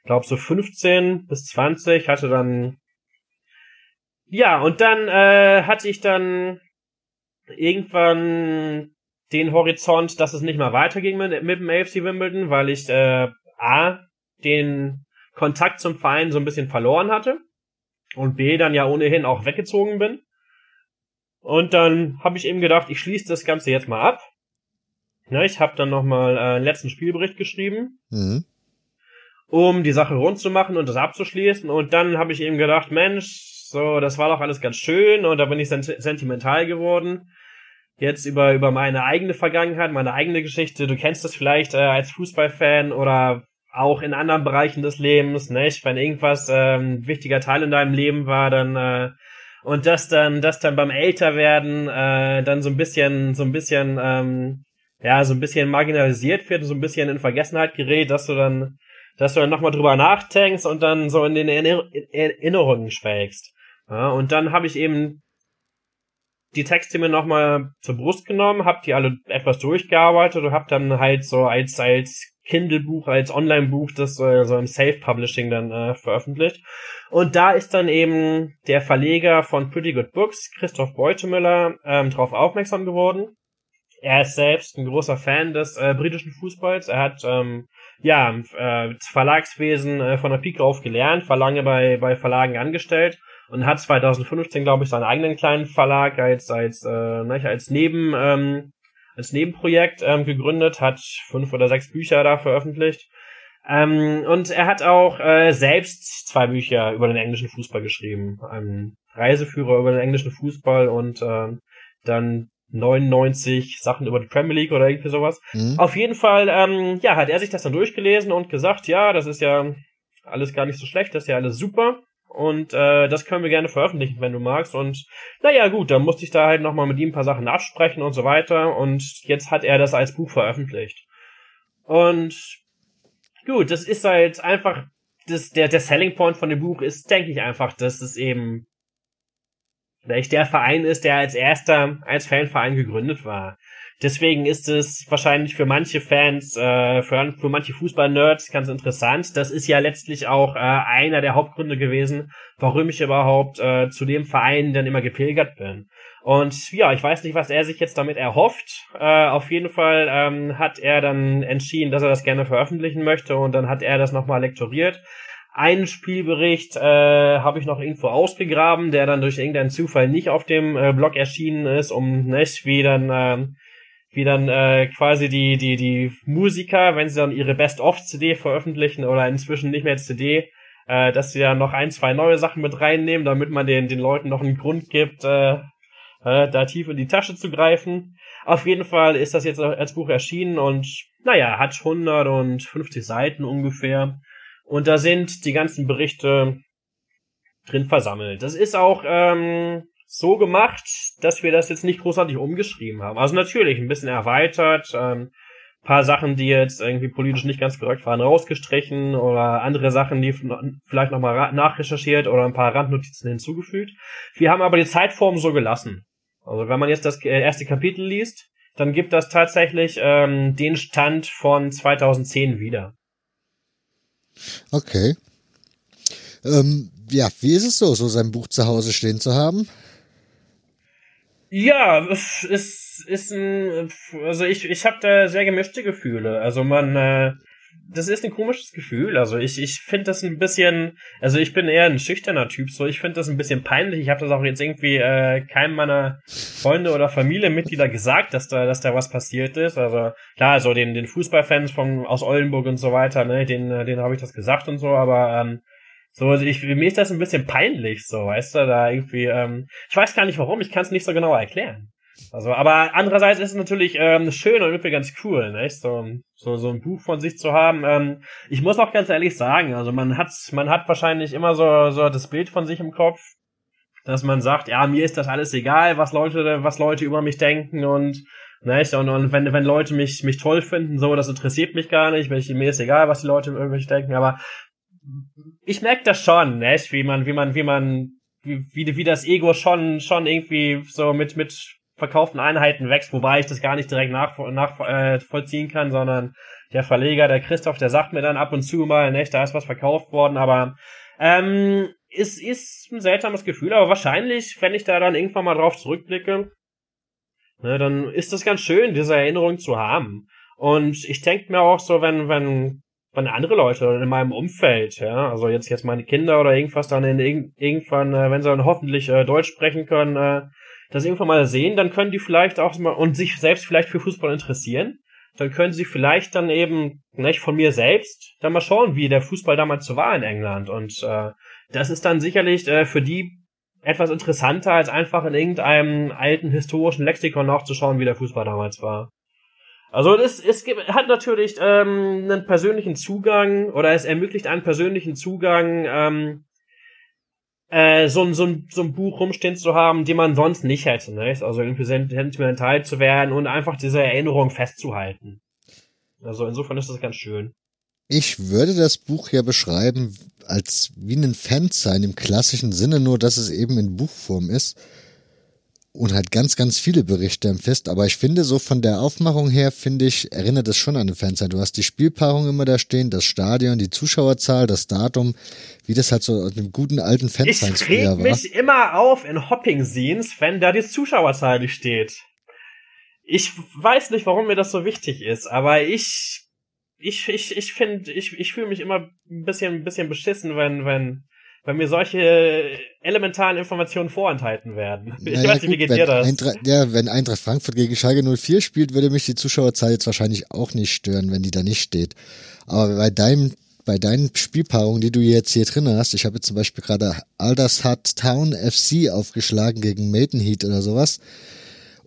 glaube so 15 bis 20, hatte dann ja, und dann äh, hatte ich dann irgendwann den Horizont, dass es nicht mal weiterging mit, mit dem AFC Wimbledon, weil ich äh, A, den Kontakt zum Verein so ein bisschen verloren hatte und B, dann ja ohnehin auch weggezogen bin. Und dann habe ich eben gedacht, ich schließe das Ganze jetzt mal ab. Ja, ich habe dann nochmal äh, einen letzten Spielbericht geschrieben, mhm. um die Sache rund zu machen und das abzuschließen. Und dann habe ich eben gedacht, Mensch, so, das war doch alles ganz schön und da bin ich sent sentimental geworden. Jetzt über, über meine eigene Vergangenheit, meine eigene Geschichte. Du kennst das vielleicht äh, als Fußballfan oder auch in anderen Bereichen des Lebens, nicht? Wenn irgendwas ähm, wichtiger Teil in deinem Leben war, dann äh, und das dann, das dann beim Älterwerden äh, dann so ein bisschen, so ein bisschen, ähm, ja, so ein bisschen marginalisiert wird, so ein bisschen in Vergessenheit gerät, dass du dann, dass du dann nochmal drüber nachdenkst und dann so in den Erinnerungen schwelgst. Ja, und dann habe ich eben die Texte mir nochmal zur Brust genommen, habe die alle etwas durchgearbeitet und habe dann halt so als als Kindle-Buch, als Online-Buch das äh, so im Self-Publishing dann äh, veröffentlicht. Und da ist dann eben der Verleger von Pretty Good Books, Christoph Beutemüller, ähm, darauf aufmerksam geworden. Er ist selbst ein großer Fan des äh, britischen Fußballs. Er hat ähm, ja, äh, Verlagswesen äh, von der Pike auf gelernt, war lange bei, bei Verlagen angestellt und hat 2015, glaube ich, seinen eigenen kleinen Verlag als, als, äh, ne, als Neben, ähm, als Nebenprojekt ähm, gegründet, hat fünf oder sechs Bücher da veröffentlicht. Ähm, und er hat auch äh, selbst zwei Bücher über den englischen Fußball geschrieben. Ein Reiseführer über den englischen Fußball und äh, dann 99 Sachen über die Premier League oder irgendwie sowas. Mhm. Auf jeden Fall, ähm, ja, hat er sich das dann durchgelesen und gesagt, ja, das ist ja alles gar nicht so schlecht, das ist ja alles super. Und äh, das können wir gerne veröffentlichen, wenn du magst. Und naja, gut, dann musste ich da halt nochmal mit ihm ein paar Sachen absprechen und so weiter. Und jetzt hat er das als Buch veröffentlicht. Und gut, das ist halt einfach, das, der, der Selling Point von dem Buch ist, denke ich einfach, dass es eben vielleicht der Verein ist, der als erster als Fanverein gegründet war. Deswegen ist es wahrscheinlich für manche Fans, äh, für, für manche Fußball-Nerds ganz interessant. Das ist ja letztlich auch äh, einer der Hauptgründe gewesen, warum ich überhaupt äh, zu dem Verein dann immer gepilgert bin. Und ja, ich weiß nicht, was er sich jetzt damit erhofft. Äh, auf jeden Fall ähm, hat er dann entschieden, dass er das gerne veröffentlichen möchte und dann hat er das nochmal lektoriert. Einen Spielbericht äh, habe ich noch irgendwo ausgegraben, der dann durch irgendeinen Zufall nicht auf dem äh, Blog erschienen ist, um nicht wie dann äh, wie dann äh, quasi die die die Musiker, wenn sie dann ihre Best-of-CD veröffentlichen oder inzwischen nicht mehr CD, äh, dass sie dann noch ein zwei neue Sachen mit reinnehmen, damit man den den Leuten noch einen Grund gibt, äh, äh, da tief in die Tasche zu greifen. Auf jeden Fall ist das jetzt als Buch erschienen und naja, hat 150 Seiten ungefähr und da sind die ganzen Berichte drin versammelt. Das ist auch ähm, so gemacht, dass wir das jetzt nicht großartig umgeschrieben haben. Also natürlich ein bisschen erweitert, ähm, paar Sachen, die jetzt irgendwie politisch nicht ganz korrekt waren, rausgestrichen oder andere Sachen, die vielleicht nochmal nachrecherchiert oder ein paar Randnotizen hinzugefügt. Wir haben aber die Zeitform so gelassen. Also wenn man jetzt das äh, erste Kapitel liest, dann gibt das tatsächlich ähm, den Stand von 2010 wieder. Okay. Ähm, ja, wie ist es so, so sein Buch zu Hause stehen zu haben? Ja, es ist ein, also ich, ich habe da sehr gemischte Gefühle. Also man, äh, das ist ein komisches Gefühl. Also ich, ich finde das ein bisschen, also ich bin eher ein schüchterner Typ, so ich finde das ein bisschen peinlich. Ich habe das auch jetzt irgendwie äh, keinem meiner Freunde oder Familienmitglieder gesagt, dass da, dass da was passiert ist. Also klar, also den, den Fußballfans von aus Oldenburg und so weiter, ne, den, äh, den habe ich das gesagt und so, aber ähm, so, also ich, mir ist das ein bisschen peinlich, so, weißt du, da irgendwie, ähm, ich weiß gar nicht warum, ich kann es nicht so genau erklären. Also, aber andererseits ist es natürlich ähm, schön und irgendwie ganz cool, nicht? So, so, so ein Buch von sich zu haben. Ähm, ich muss auch ganz ehrlich sagen, also man hat, man hat wahrscheinlich immer so, so das Bild von sich im Kopf, dass man sagt, ja, mir ist das alles egal, was Leute, was Leute über mich denken und nicht? Und, und wenn, wenn Leute mich, mich toll finden, so, das interessiert mich gar nicht, ich, mir ist egal, was die Leute über mich denken, aber ich merke das schon, nicht? Wie man, wie man, wie man, wie, wie, wie das Ego schon, schon irgendwie so mit, mit verkauften Einheiten wächst, wobei ich das gar nicht direkt nach, nach äh, vollziehen kann, sondern der Verleger, der Christoph, der sagt mir dann ab und zu mal, ne, da ist was verkauft worden, aber ähm, ist, ist ein seltsames Gefühl, aber wahrscheinlich, wenn ich da dann irgendwann mal drauf zurückblicke, ne, dann ist das ganz schön, diese Erinnerung zu haben. Und ich denke mir auch so, wenn, wenn, wenn andere Leute in meinem Umfeld, ja, also jetzt, jetzt meine Kinder oder irgendwas dann in, irgendwann, äh, wenn sie dann hoffentlich äh, Deutsch sprechen können, äh, das irgendwann mal sehen, dann können die vielleicht auch mal und sich selbst vielleicht für Fußball interessieren. Dann können sie vielleicht dann eben, nicht von mir selbst, dann mal schauen, wie der Fußball damals so war in England. Und äh, das ist dann sicherlich äh, für die etwas interessanter, als einfach in irgendeinem alten historischen Lexikon nachzuschauen, wie der Fußball damals war. Also es, es gibt, hat natürlich ähm, einen persönlichen Zugang oder es ermöglicht einen persönlichen Zugang ähm, äh, so, ein so, ein so ein Buch rumstehen zu haben, die man sonst nicht hätte. Ne? Also irgendwie sentimental zu werden und einfach diese Erinnerung festzuhalten. Also insofern ist das ganz schön. Ich würde das Buch ja beschreiben als wie ein Fansein im klassischen Sinne, nur dass es eben in Buchform ist und halt ganz, ganz viele Berichte im Fest. Aber ich finde, so von der Aufmachung her, finde ich, erinnert es schon an eine Fanzeit. Du hast die Spielpaarung immer da stehen, das Stadion, die Zuschauerzahl, das Datum, wie das halt so aus dem guten alten Fanzeit früher war. Ich mich immer auf in Hopping-Scenes, wenn da die Zuschauerzahl nicht steht. Ich weiß nicht, warum mir das so wichtig ist, aber ich ich, ich, ich finde, ich, ich fühle mich immer ein bisschen, ein bisschen beschissen, wenn, wenn, wenn mir solche elementaren Informationen vorenthalten werden. Ich naja, weiß nicht, wie geht dir das? Eintracht, ja, wenn Eintracht Frankfurt gegen Schalke 04 spielt, würde mich die Zuschauerzahl jetzt wahrscheinlich auch nicht stören, wenn die da nicht steht. Aber bei deinem bei deinen Spielpaarungen, die du jetzt hier drin hast, ich habe jetzt zum Beispiel gerade Aldershat Town FC aufgeschlagen gegen Maidenhead oder sowas.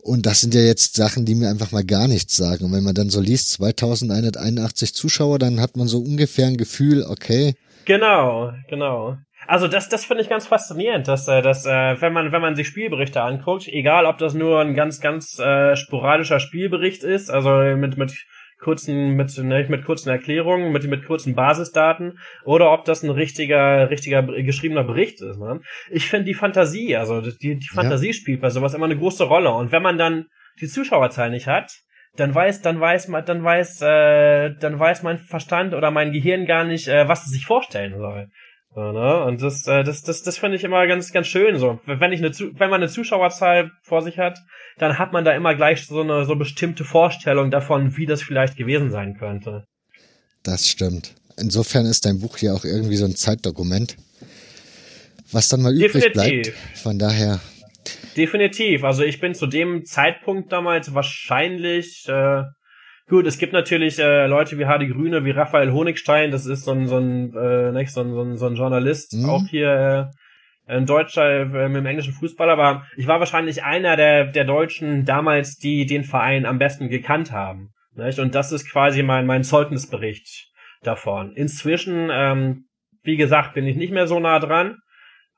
Und das sind ja jetzt Sachen, die mir einfach mal gar nichts sagen. Und wenn man dann so liest, 2181 Zuschauer, dann hat man so ungefähr ein Gefühl, okay. Genau, genau. Also das, das finde ich ganz faszinierend, dass, äh, dass äh, wenn man wenn man sich Spielberichte anguckt, egal ob das nur ein ganz ganz äh, sporadischer Spielbericht ist, also mit mit kurzen mit ne, mit kurzen Erklärungen, mit mit kurzen Basisdaten oder ob das ein richtiger richtiger geschriebener Bericht ist. Ne? Ich finde die Fantasie, also die die Fantasie ja. spielt bei sowas immer eine große Rolle und wenn man dann die Zuschauerzahl nicht hat, dann weiß dann weiß man dann weiß äh, dann weiß mein Verstand oder mein Gehirn gar nicht, äh, was es sich vorstellen soll. So, ne? Und das, äh, das, das, das finde ich immer ganz, ganz schön. So, wenn ich eine, wenn man eine Zuschauerzahl vor sich hat, dann hat man da immer gleich so eine so bestimmte Vorstellung davon, wie das vielleicht gewesen sein könnte. Das stimmt. Insofern ist dein Buch ja auch irgendwie so ein Zeitdokument, was dann mal übrig Definitiv. bleibt. Von daher. Definitiv. Also ich bin zu dem Zeitpunkt damals wahrscheinlich äh, Gut, es gibt natürlich äh, Leute wie Hardy Grüne, wie Raphael Honigstein, das ist so ein, so ein, äh, nicht, so ein, so ein, so ein Journalist, mhm. auch hier äh, ein Deutscher äh, mit dem englischen Fußball, aber ich war wahrscheinlich einer der, der Deutschen damals, die den Verein am besten gekannt haben. Nicht? Und das ist quasi mein, mein Zeugnisbericht davon. Inzwischen, ähm, wie gesagt, bin ich nicht mehr so nah dran,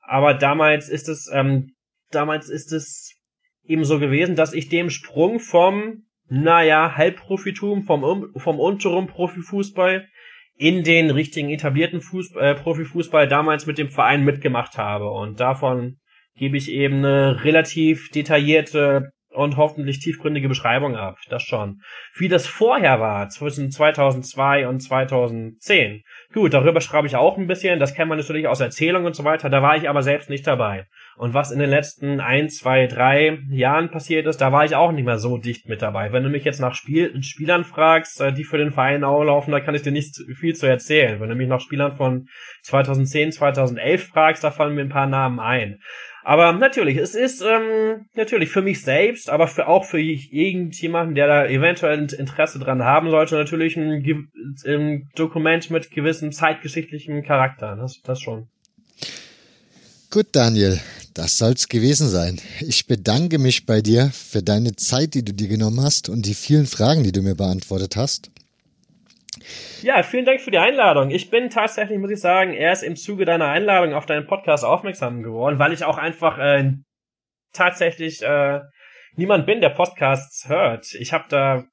aber damals ist es, ähm, damals ist es eben so gewesen, dass ich dem Sprung vom naja, Halbprofitum vom, vom unteren Profifußball in den richtigen etablierten Fußball, äh, Profifußball damals mit dem Verein mitgemacht habe. Und davon gebe ich eben eine relativ detaillierte und hoffentlich tiefgründige Beschreibung ab. Das schon. Wie das vorher war, zwischen 2002 und 2010. Gut, darüber schreibe ich auch ein bisschen. Das kennt man natürlich aus Erzählungen und so weiter. Da war ich aber selbst nicht dabei. Und was in den letzten ein, zwei, drei Jahren passiert ist, da war ich auch nicht mehr so dicht mit dabei. Wenn du mich jetzt nach Spiel Spielern fragst, äh, die für den Verein auch laufen, da kann ich dir nicht viel zu erzählen. Wenn du mich nach Spielern von 2010, 2011 fragst, da fallen mir ein paar Namen ein. Aber natürlich, es ist ähm, natürlich für mich selbst, aber für auch für irgendjemanden, der da eventuell Interesse dran haben sollte, natürlich ein, ein Dokument mit gewissem zeitgeschichtlichem Charakter. Das, das schon. Gut, Daniel, das soll's gewesen sein. Ich bedanke mich bei dir für deine Zeit, die du dir genommen hast und die vielen Fragen, die du mir beantwortet hast. Ja, vielen Dank für die Einladung. Ich bin tatsächlich, muss ich sagen, erst im Zuge deiner Einladung auf deinen Podcast aufmerksam geworden, weil ich auch einfach äh, tatsächlich äh, niemand bin, der Podcasts hört. Ich habe da,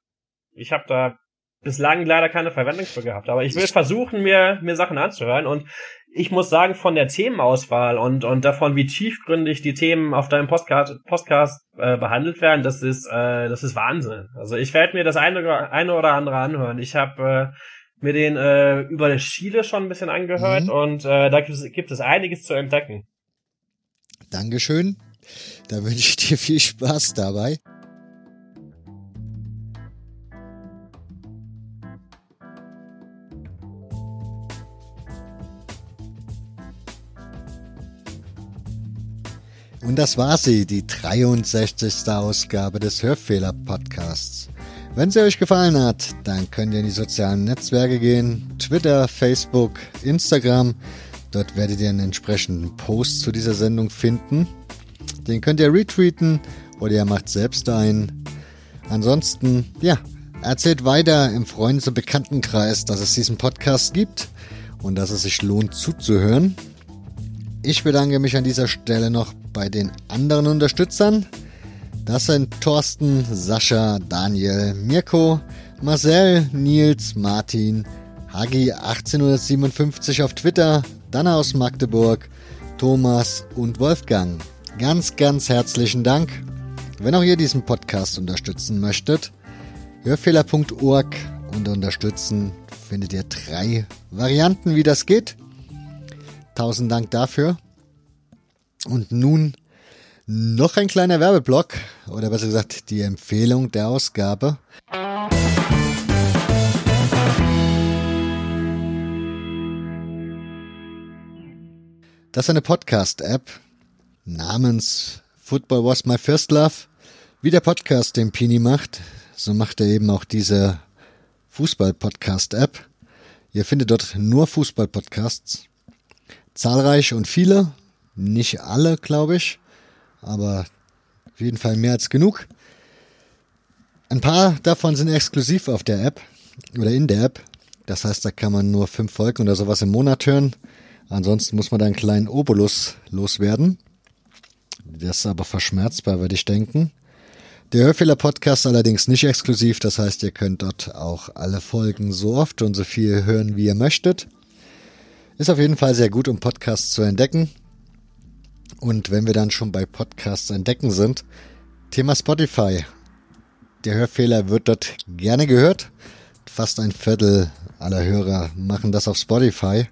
ich habe da bislang leider keine Verwendung für gehabt, aber ich will versuchen, mir mir Sachen anzuhören und ich muss sagen, von der Themenauswahl und, und davon, wie tiefgründig die Themen auf deinem Podcast, Podcast äh, behandelt werden, das ist, äh, das ist Wahnsinn. Also ich werde mir das eine oder, eine oder andere anhören. Ich habe äh, mir den äh, über Chile schon ein bisschen angehört mhm. und äh, da gibt es, gibt es einiges zu entdecken. Dankeschön. Da wünsche ich dir viel Spaß dabei. Und das war sie, die 63. Ausgabe des Hörfehler-Podcasts. Wenn sie euch gefallen hat, dann könnt ihr in die sozialen Netzwerke gehen. Twitter, Facebook, Instagram. Dort werdet ihr einen entsprechenden Post zu dieser Sendung finden. Den könnt ihr retweeten oder ihr macht selbst einen. Ansonsten, ja, erzählt weiter im Freundes- und Bekanntenkreis, dass es diesen Podcast gibt und dass es sich lohnt zuzuhören. Ich bedanke mich an dieser Stelle noch bei den anderen Unterstützern. Das sind Thorsten, Sascha, Daniel, Mirko, Marcel, Nils, Martin, Hagi 1857 auf Twitter, Dana aus Magdeburg, Thomas und Wolfgang. Ganz, ganz herzlichen Dank. Wenn auch ihr diesen Podcast unterstützen möchtet, hörfehler.org unter unterstützen findet ihr drei Varianten, wie das geht. Tausend Dank dafür. Und nun noch ein kleiner Werbeblock oder besser gesagt die Empfehlung der Ausgabe. Das ist eine Podcast-App namens Football Was My First Love. Wie der Podcast den Pini macht, so macht er eben auch diese Fußball-Podcast-App. Ihr findet dort nur Fußball-Podcasts. Zahlreich und viele, nicht alle, glaube ich. Aber auf jeden Fall mehr als genug. Ein paar davon sind exklusiv auf der App oder in der App. Das heißt, da kann man nur fünf Folgen oder sowas im Monat hören. Ansonsten muss man da einen kleinen Obolus loswerden. Das ist aber verschmerzbar, würde ich denken. Der Hörfehler-Podcast allerdings nicht exklusiv, das heißt, ihr könnt dort auch alle Folgen so oft und so viel hören, wie ihr möchtet. Ist auf jeden Fall sehr gut, um Podcasts zu entdecken. Und wenn wir dann schon bei Podcasts entdecken sind, Thema Spotify. Der Hörfehler wird dort gerne gehört. Fast ein Viertel aller Hörer machen das auf Spotify.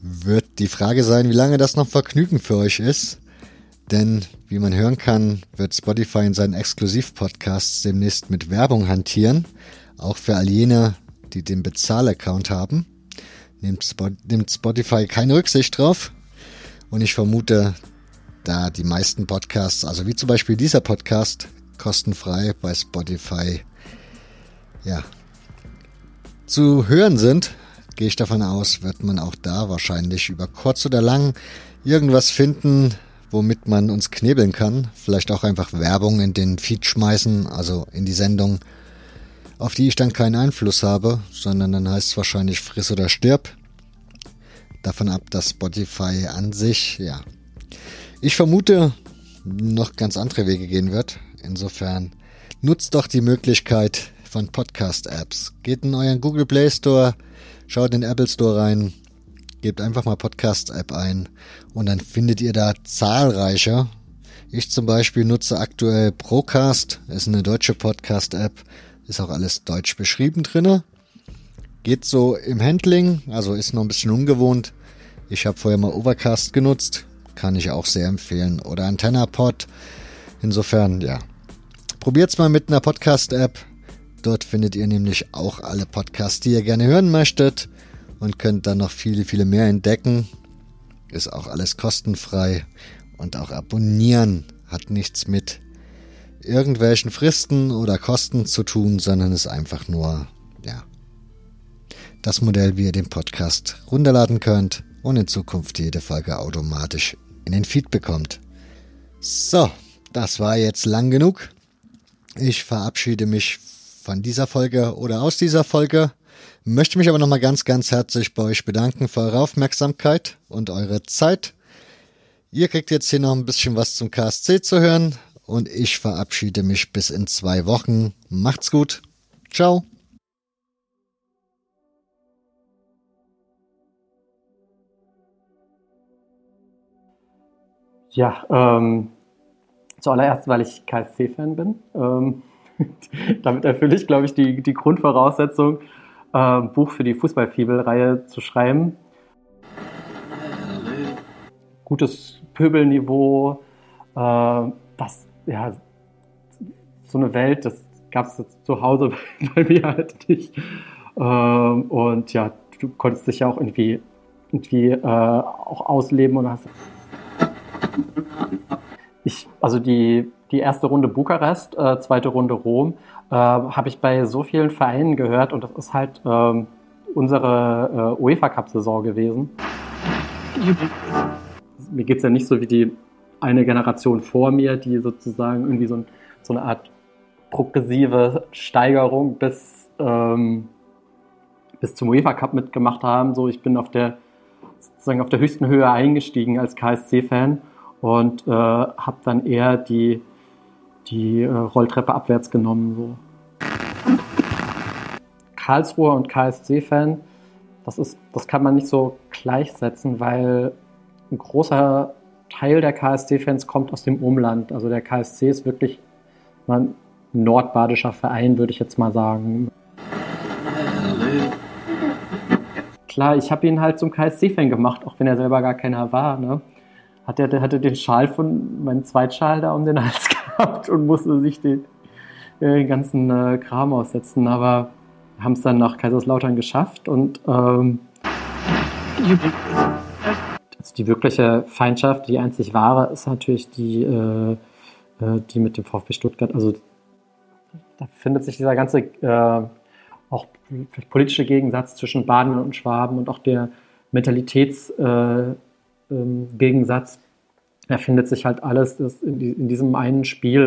Wird die Frage sein, wie lange das noch Vergnügen für euch ist. Denn, wie man hören kann, wird Spotify in seinen Exklusivpodcasts demnächst mit Werbung hantieren. Auch für all jene, die den Bezahlaccount haben. Nimmt, Spotify keine Rücksicht drauf. Und ich vermute, da die meisten Podcasts, also wie zum Beispiel dieser Podcast, kostenfrei bei Spotify, ja, zu hören sind, gehe ich davon aus, wird man auch da wahrscheinlich über kurz oder lang irgendwas finden, womit man uns knebeln kann. Vielleicht auch einfach Werbung in den Feed schmeißen, also in die Sendung, auf die ich dann keinen Einfluss habe, sondern dann heißt es wahrscheinlich friss oder stirb. Davon ab, dass Spotify an sich, ja, ich vermute, noch ganz andere Wege gehen wird. Insofern nutzt doch die Möglichkeit von Podcast-Apps. Geht in euren Google Play Store, schaut in den Apple Store rein, gebt einfach mal Podcast-App ein und dann findet ihr da zahlreiche. Ich zum Beispiel nutze aktuell Procast, ist eine deutsche Podcast-App, ist auch alles deutsch beschrieben drinne. Geht so im Handling, also ist noch ein bisschen ungewohnt. Ich habe vorher mal Overcast genutzt, kann ich auch sehr empfehlen. Oder AntennaPod. Insofern, ja. Probiert's mal mit einer Podcast-App. Dort findet ihr nämlich auch alle Podcasts, die ihr gerne hören möchtet und könnt dann noch viele, viele mehr entdecken. Ist auch alles kostenfrei und auch abonnieren hat nichts mit irgendwelchen Fristen oder Kosten zu tun, sondern ist einfach nur, das Modell, wie ihr den Podcast runterladen könnt und in Zukunft jede Folge automatisch in den Feed bekommt. So, das war jetzt lang genug. Ich verabschiede mich von dieser Folge oder aus dieser Folge. Möchte mich aber nochmal ganz, ganz herzlich bei euch bedanken für eure Aufmerksamkeit und eure Zeit. Ihr kriegt jetzt hier noch ein bisschen was zum KSC zu hören und ich verabschiede mich bis in zwei Wochen. Macht's gut. Ciao. Ja, ähm, zuallererst, weil ich KSC-Fan bin. Ähm, damit erfülle ich, glaube ich, die, die Grundvoraussetzung, äh, Buch für die Fußballfibel-Reihe zu schreiben. Gutes Pöbelniveau, äh, das, ja, so eine Welt, das gab es zu Hause bei mir halt nicht. Äh, und ja, du konntest dich ja auch irgendwie, irgendwie äh, auch ausleben und hast. Ich, also die, die erste Runde Bukarest, äh, zweite Runde Rom, äh, habe ich bei so vielen Vereinen gehört und das ist halt ähm, unsere äh, UEFA Cup-Saison gewesen. Mir geht es ja nicht so wie die eine Generation vor mir, die sozusagen irgendwie so, ein, so eine Art progressive Steigerung bis, ähm, bis zum UEFA Cup mitgemacht haben. So, ich bin auf der sozusagen auf der höchsten Höhe eingestiegen als KSC-Fan und äh, habe dann eher die die äh, Rolltreppe abwärts genommen. So. Karlsruher und KSC-Fan, das, das kann man nicht so gleichsetzen, weil ein großer Teil der KSC-Fans kommt aus dem Umland. Also der KSC ist wirklich ein nordbadischer Verein, würde ich jetzt mal sagen. Klar, ich habe ihn halt zum KSC-Fan gemacht, auch wenn er selber gar keiner war. Ne? Hat er hatte den Schal von meinem Zweitschal da um den Hals gehabt und musste sich den, äh, den ganzen äh, Kram aussetzen. Aber wir haben es dann nach Kaiserslautern geschafft und ähm, die wirkliche Feindschaft, die einzig wahre, ist natürlich die, äh, äh die mit dem VfB Stuttgart. Also da findet sich dieser ganze äh, auch politische Gegensatz zwischen Baden und Schwaben und auch der Mentalitätsgegensatz. Äh, ähm, da findet sich halt alles in, in diesem einen Spiel.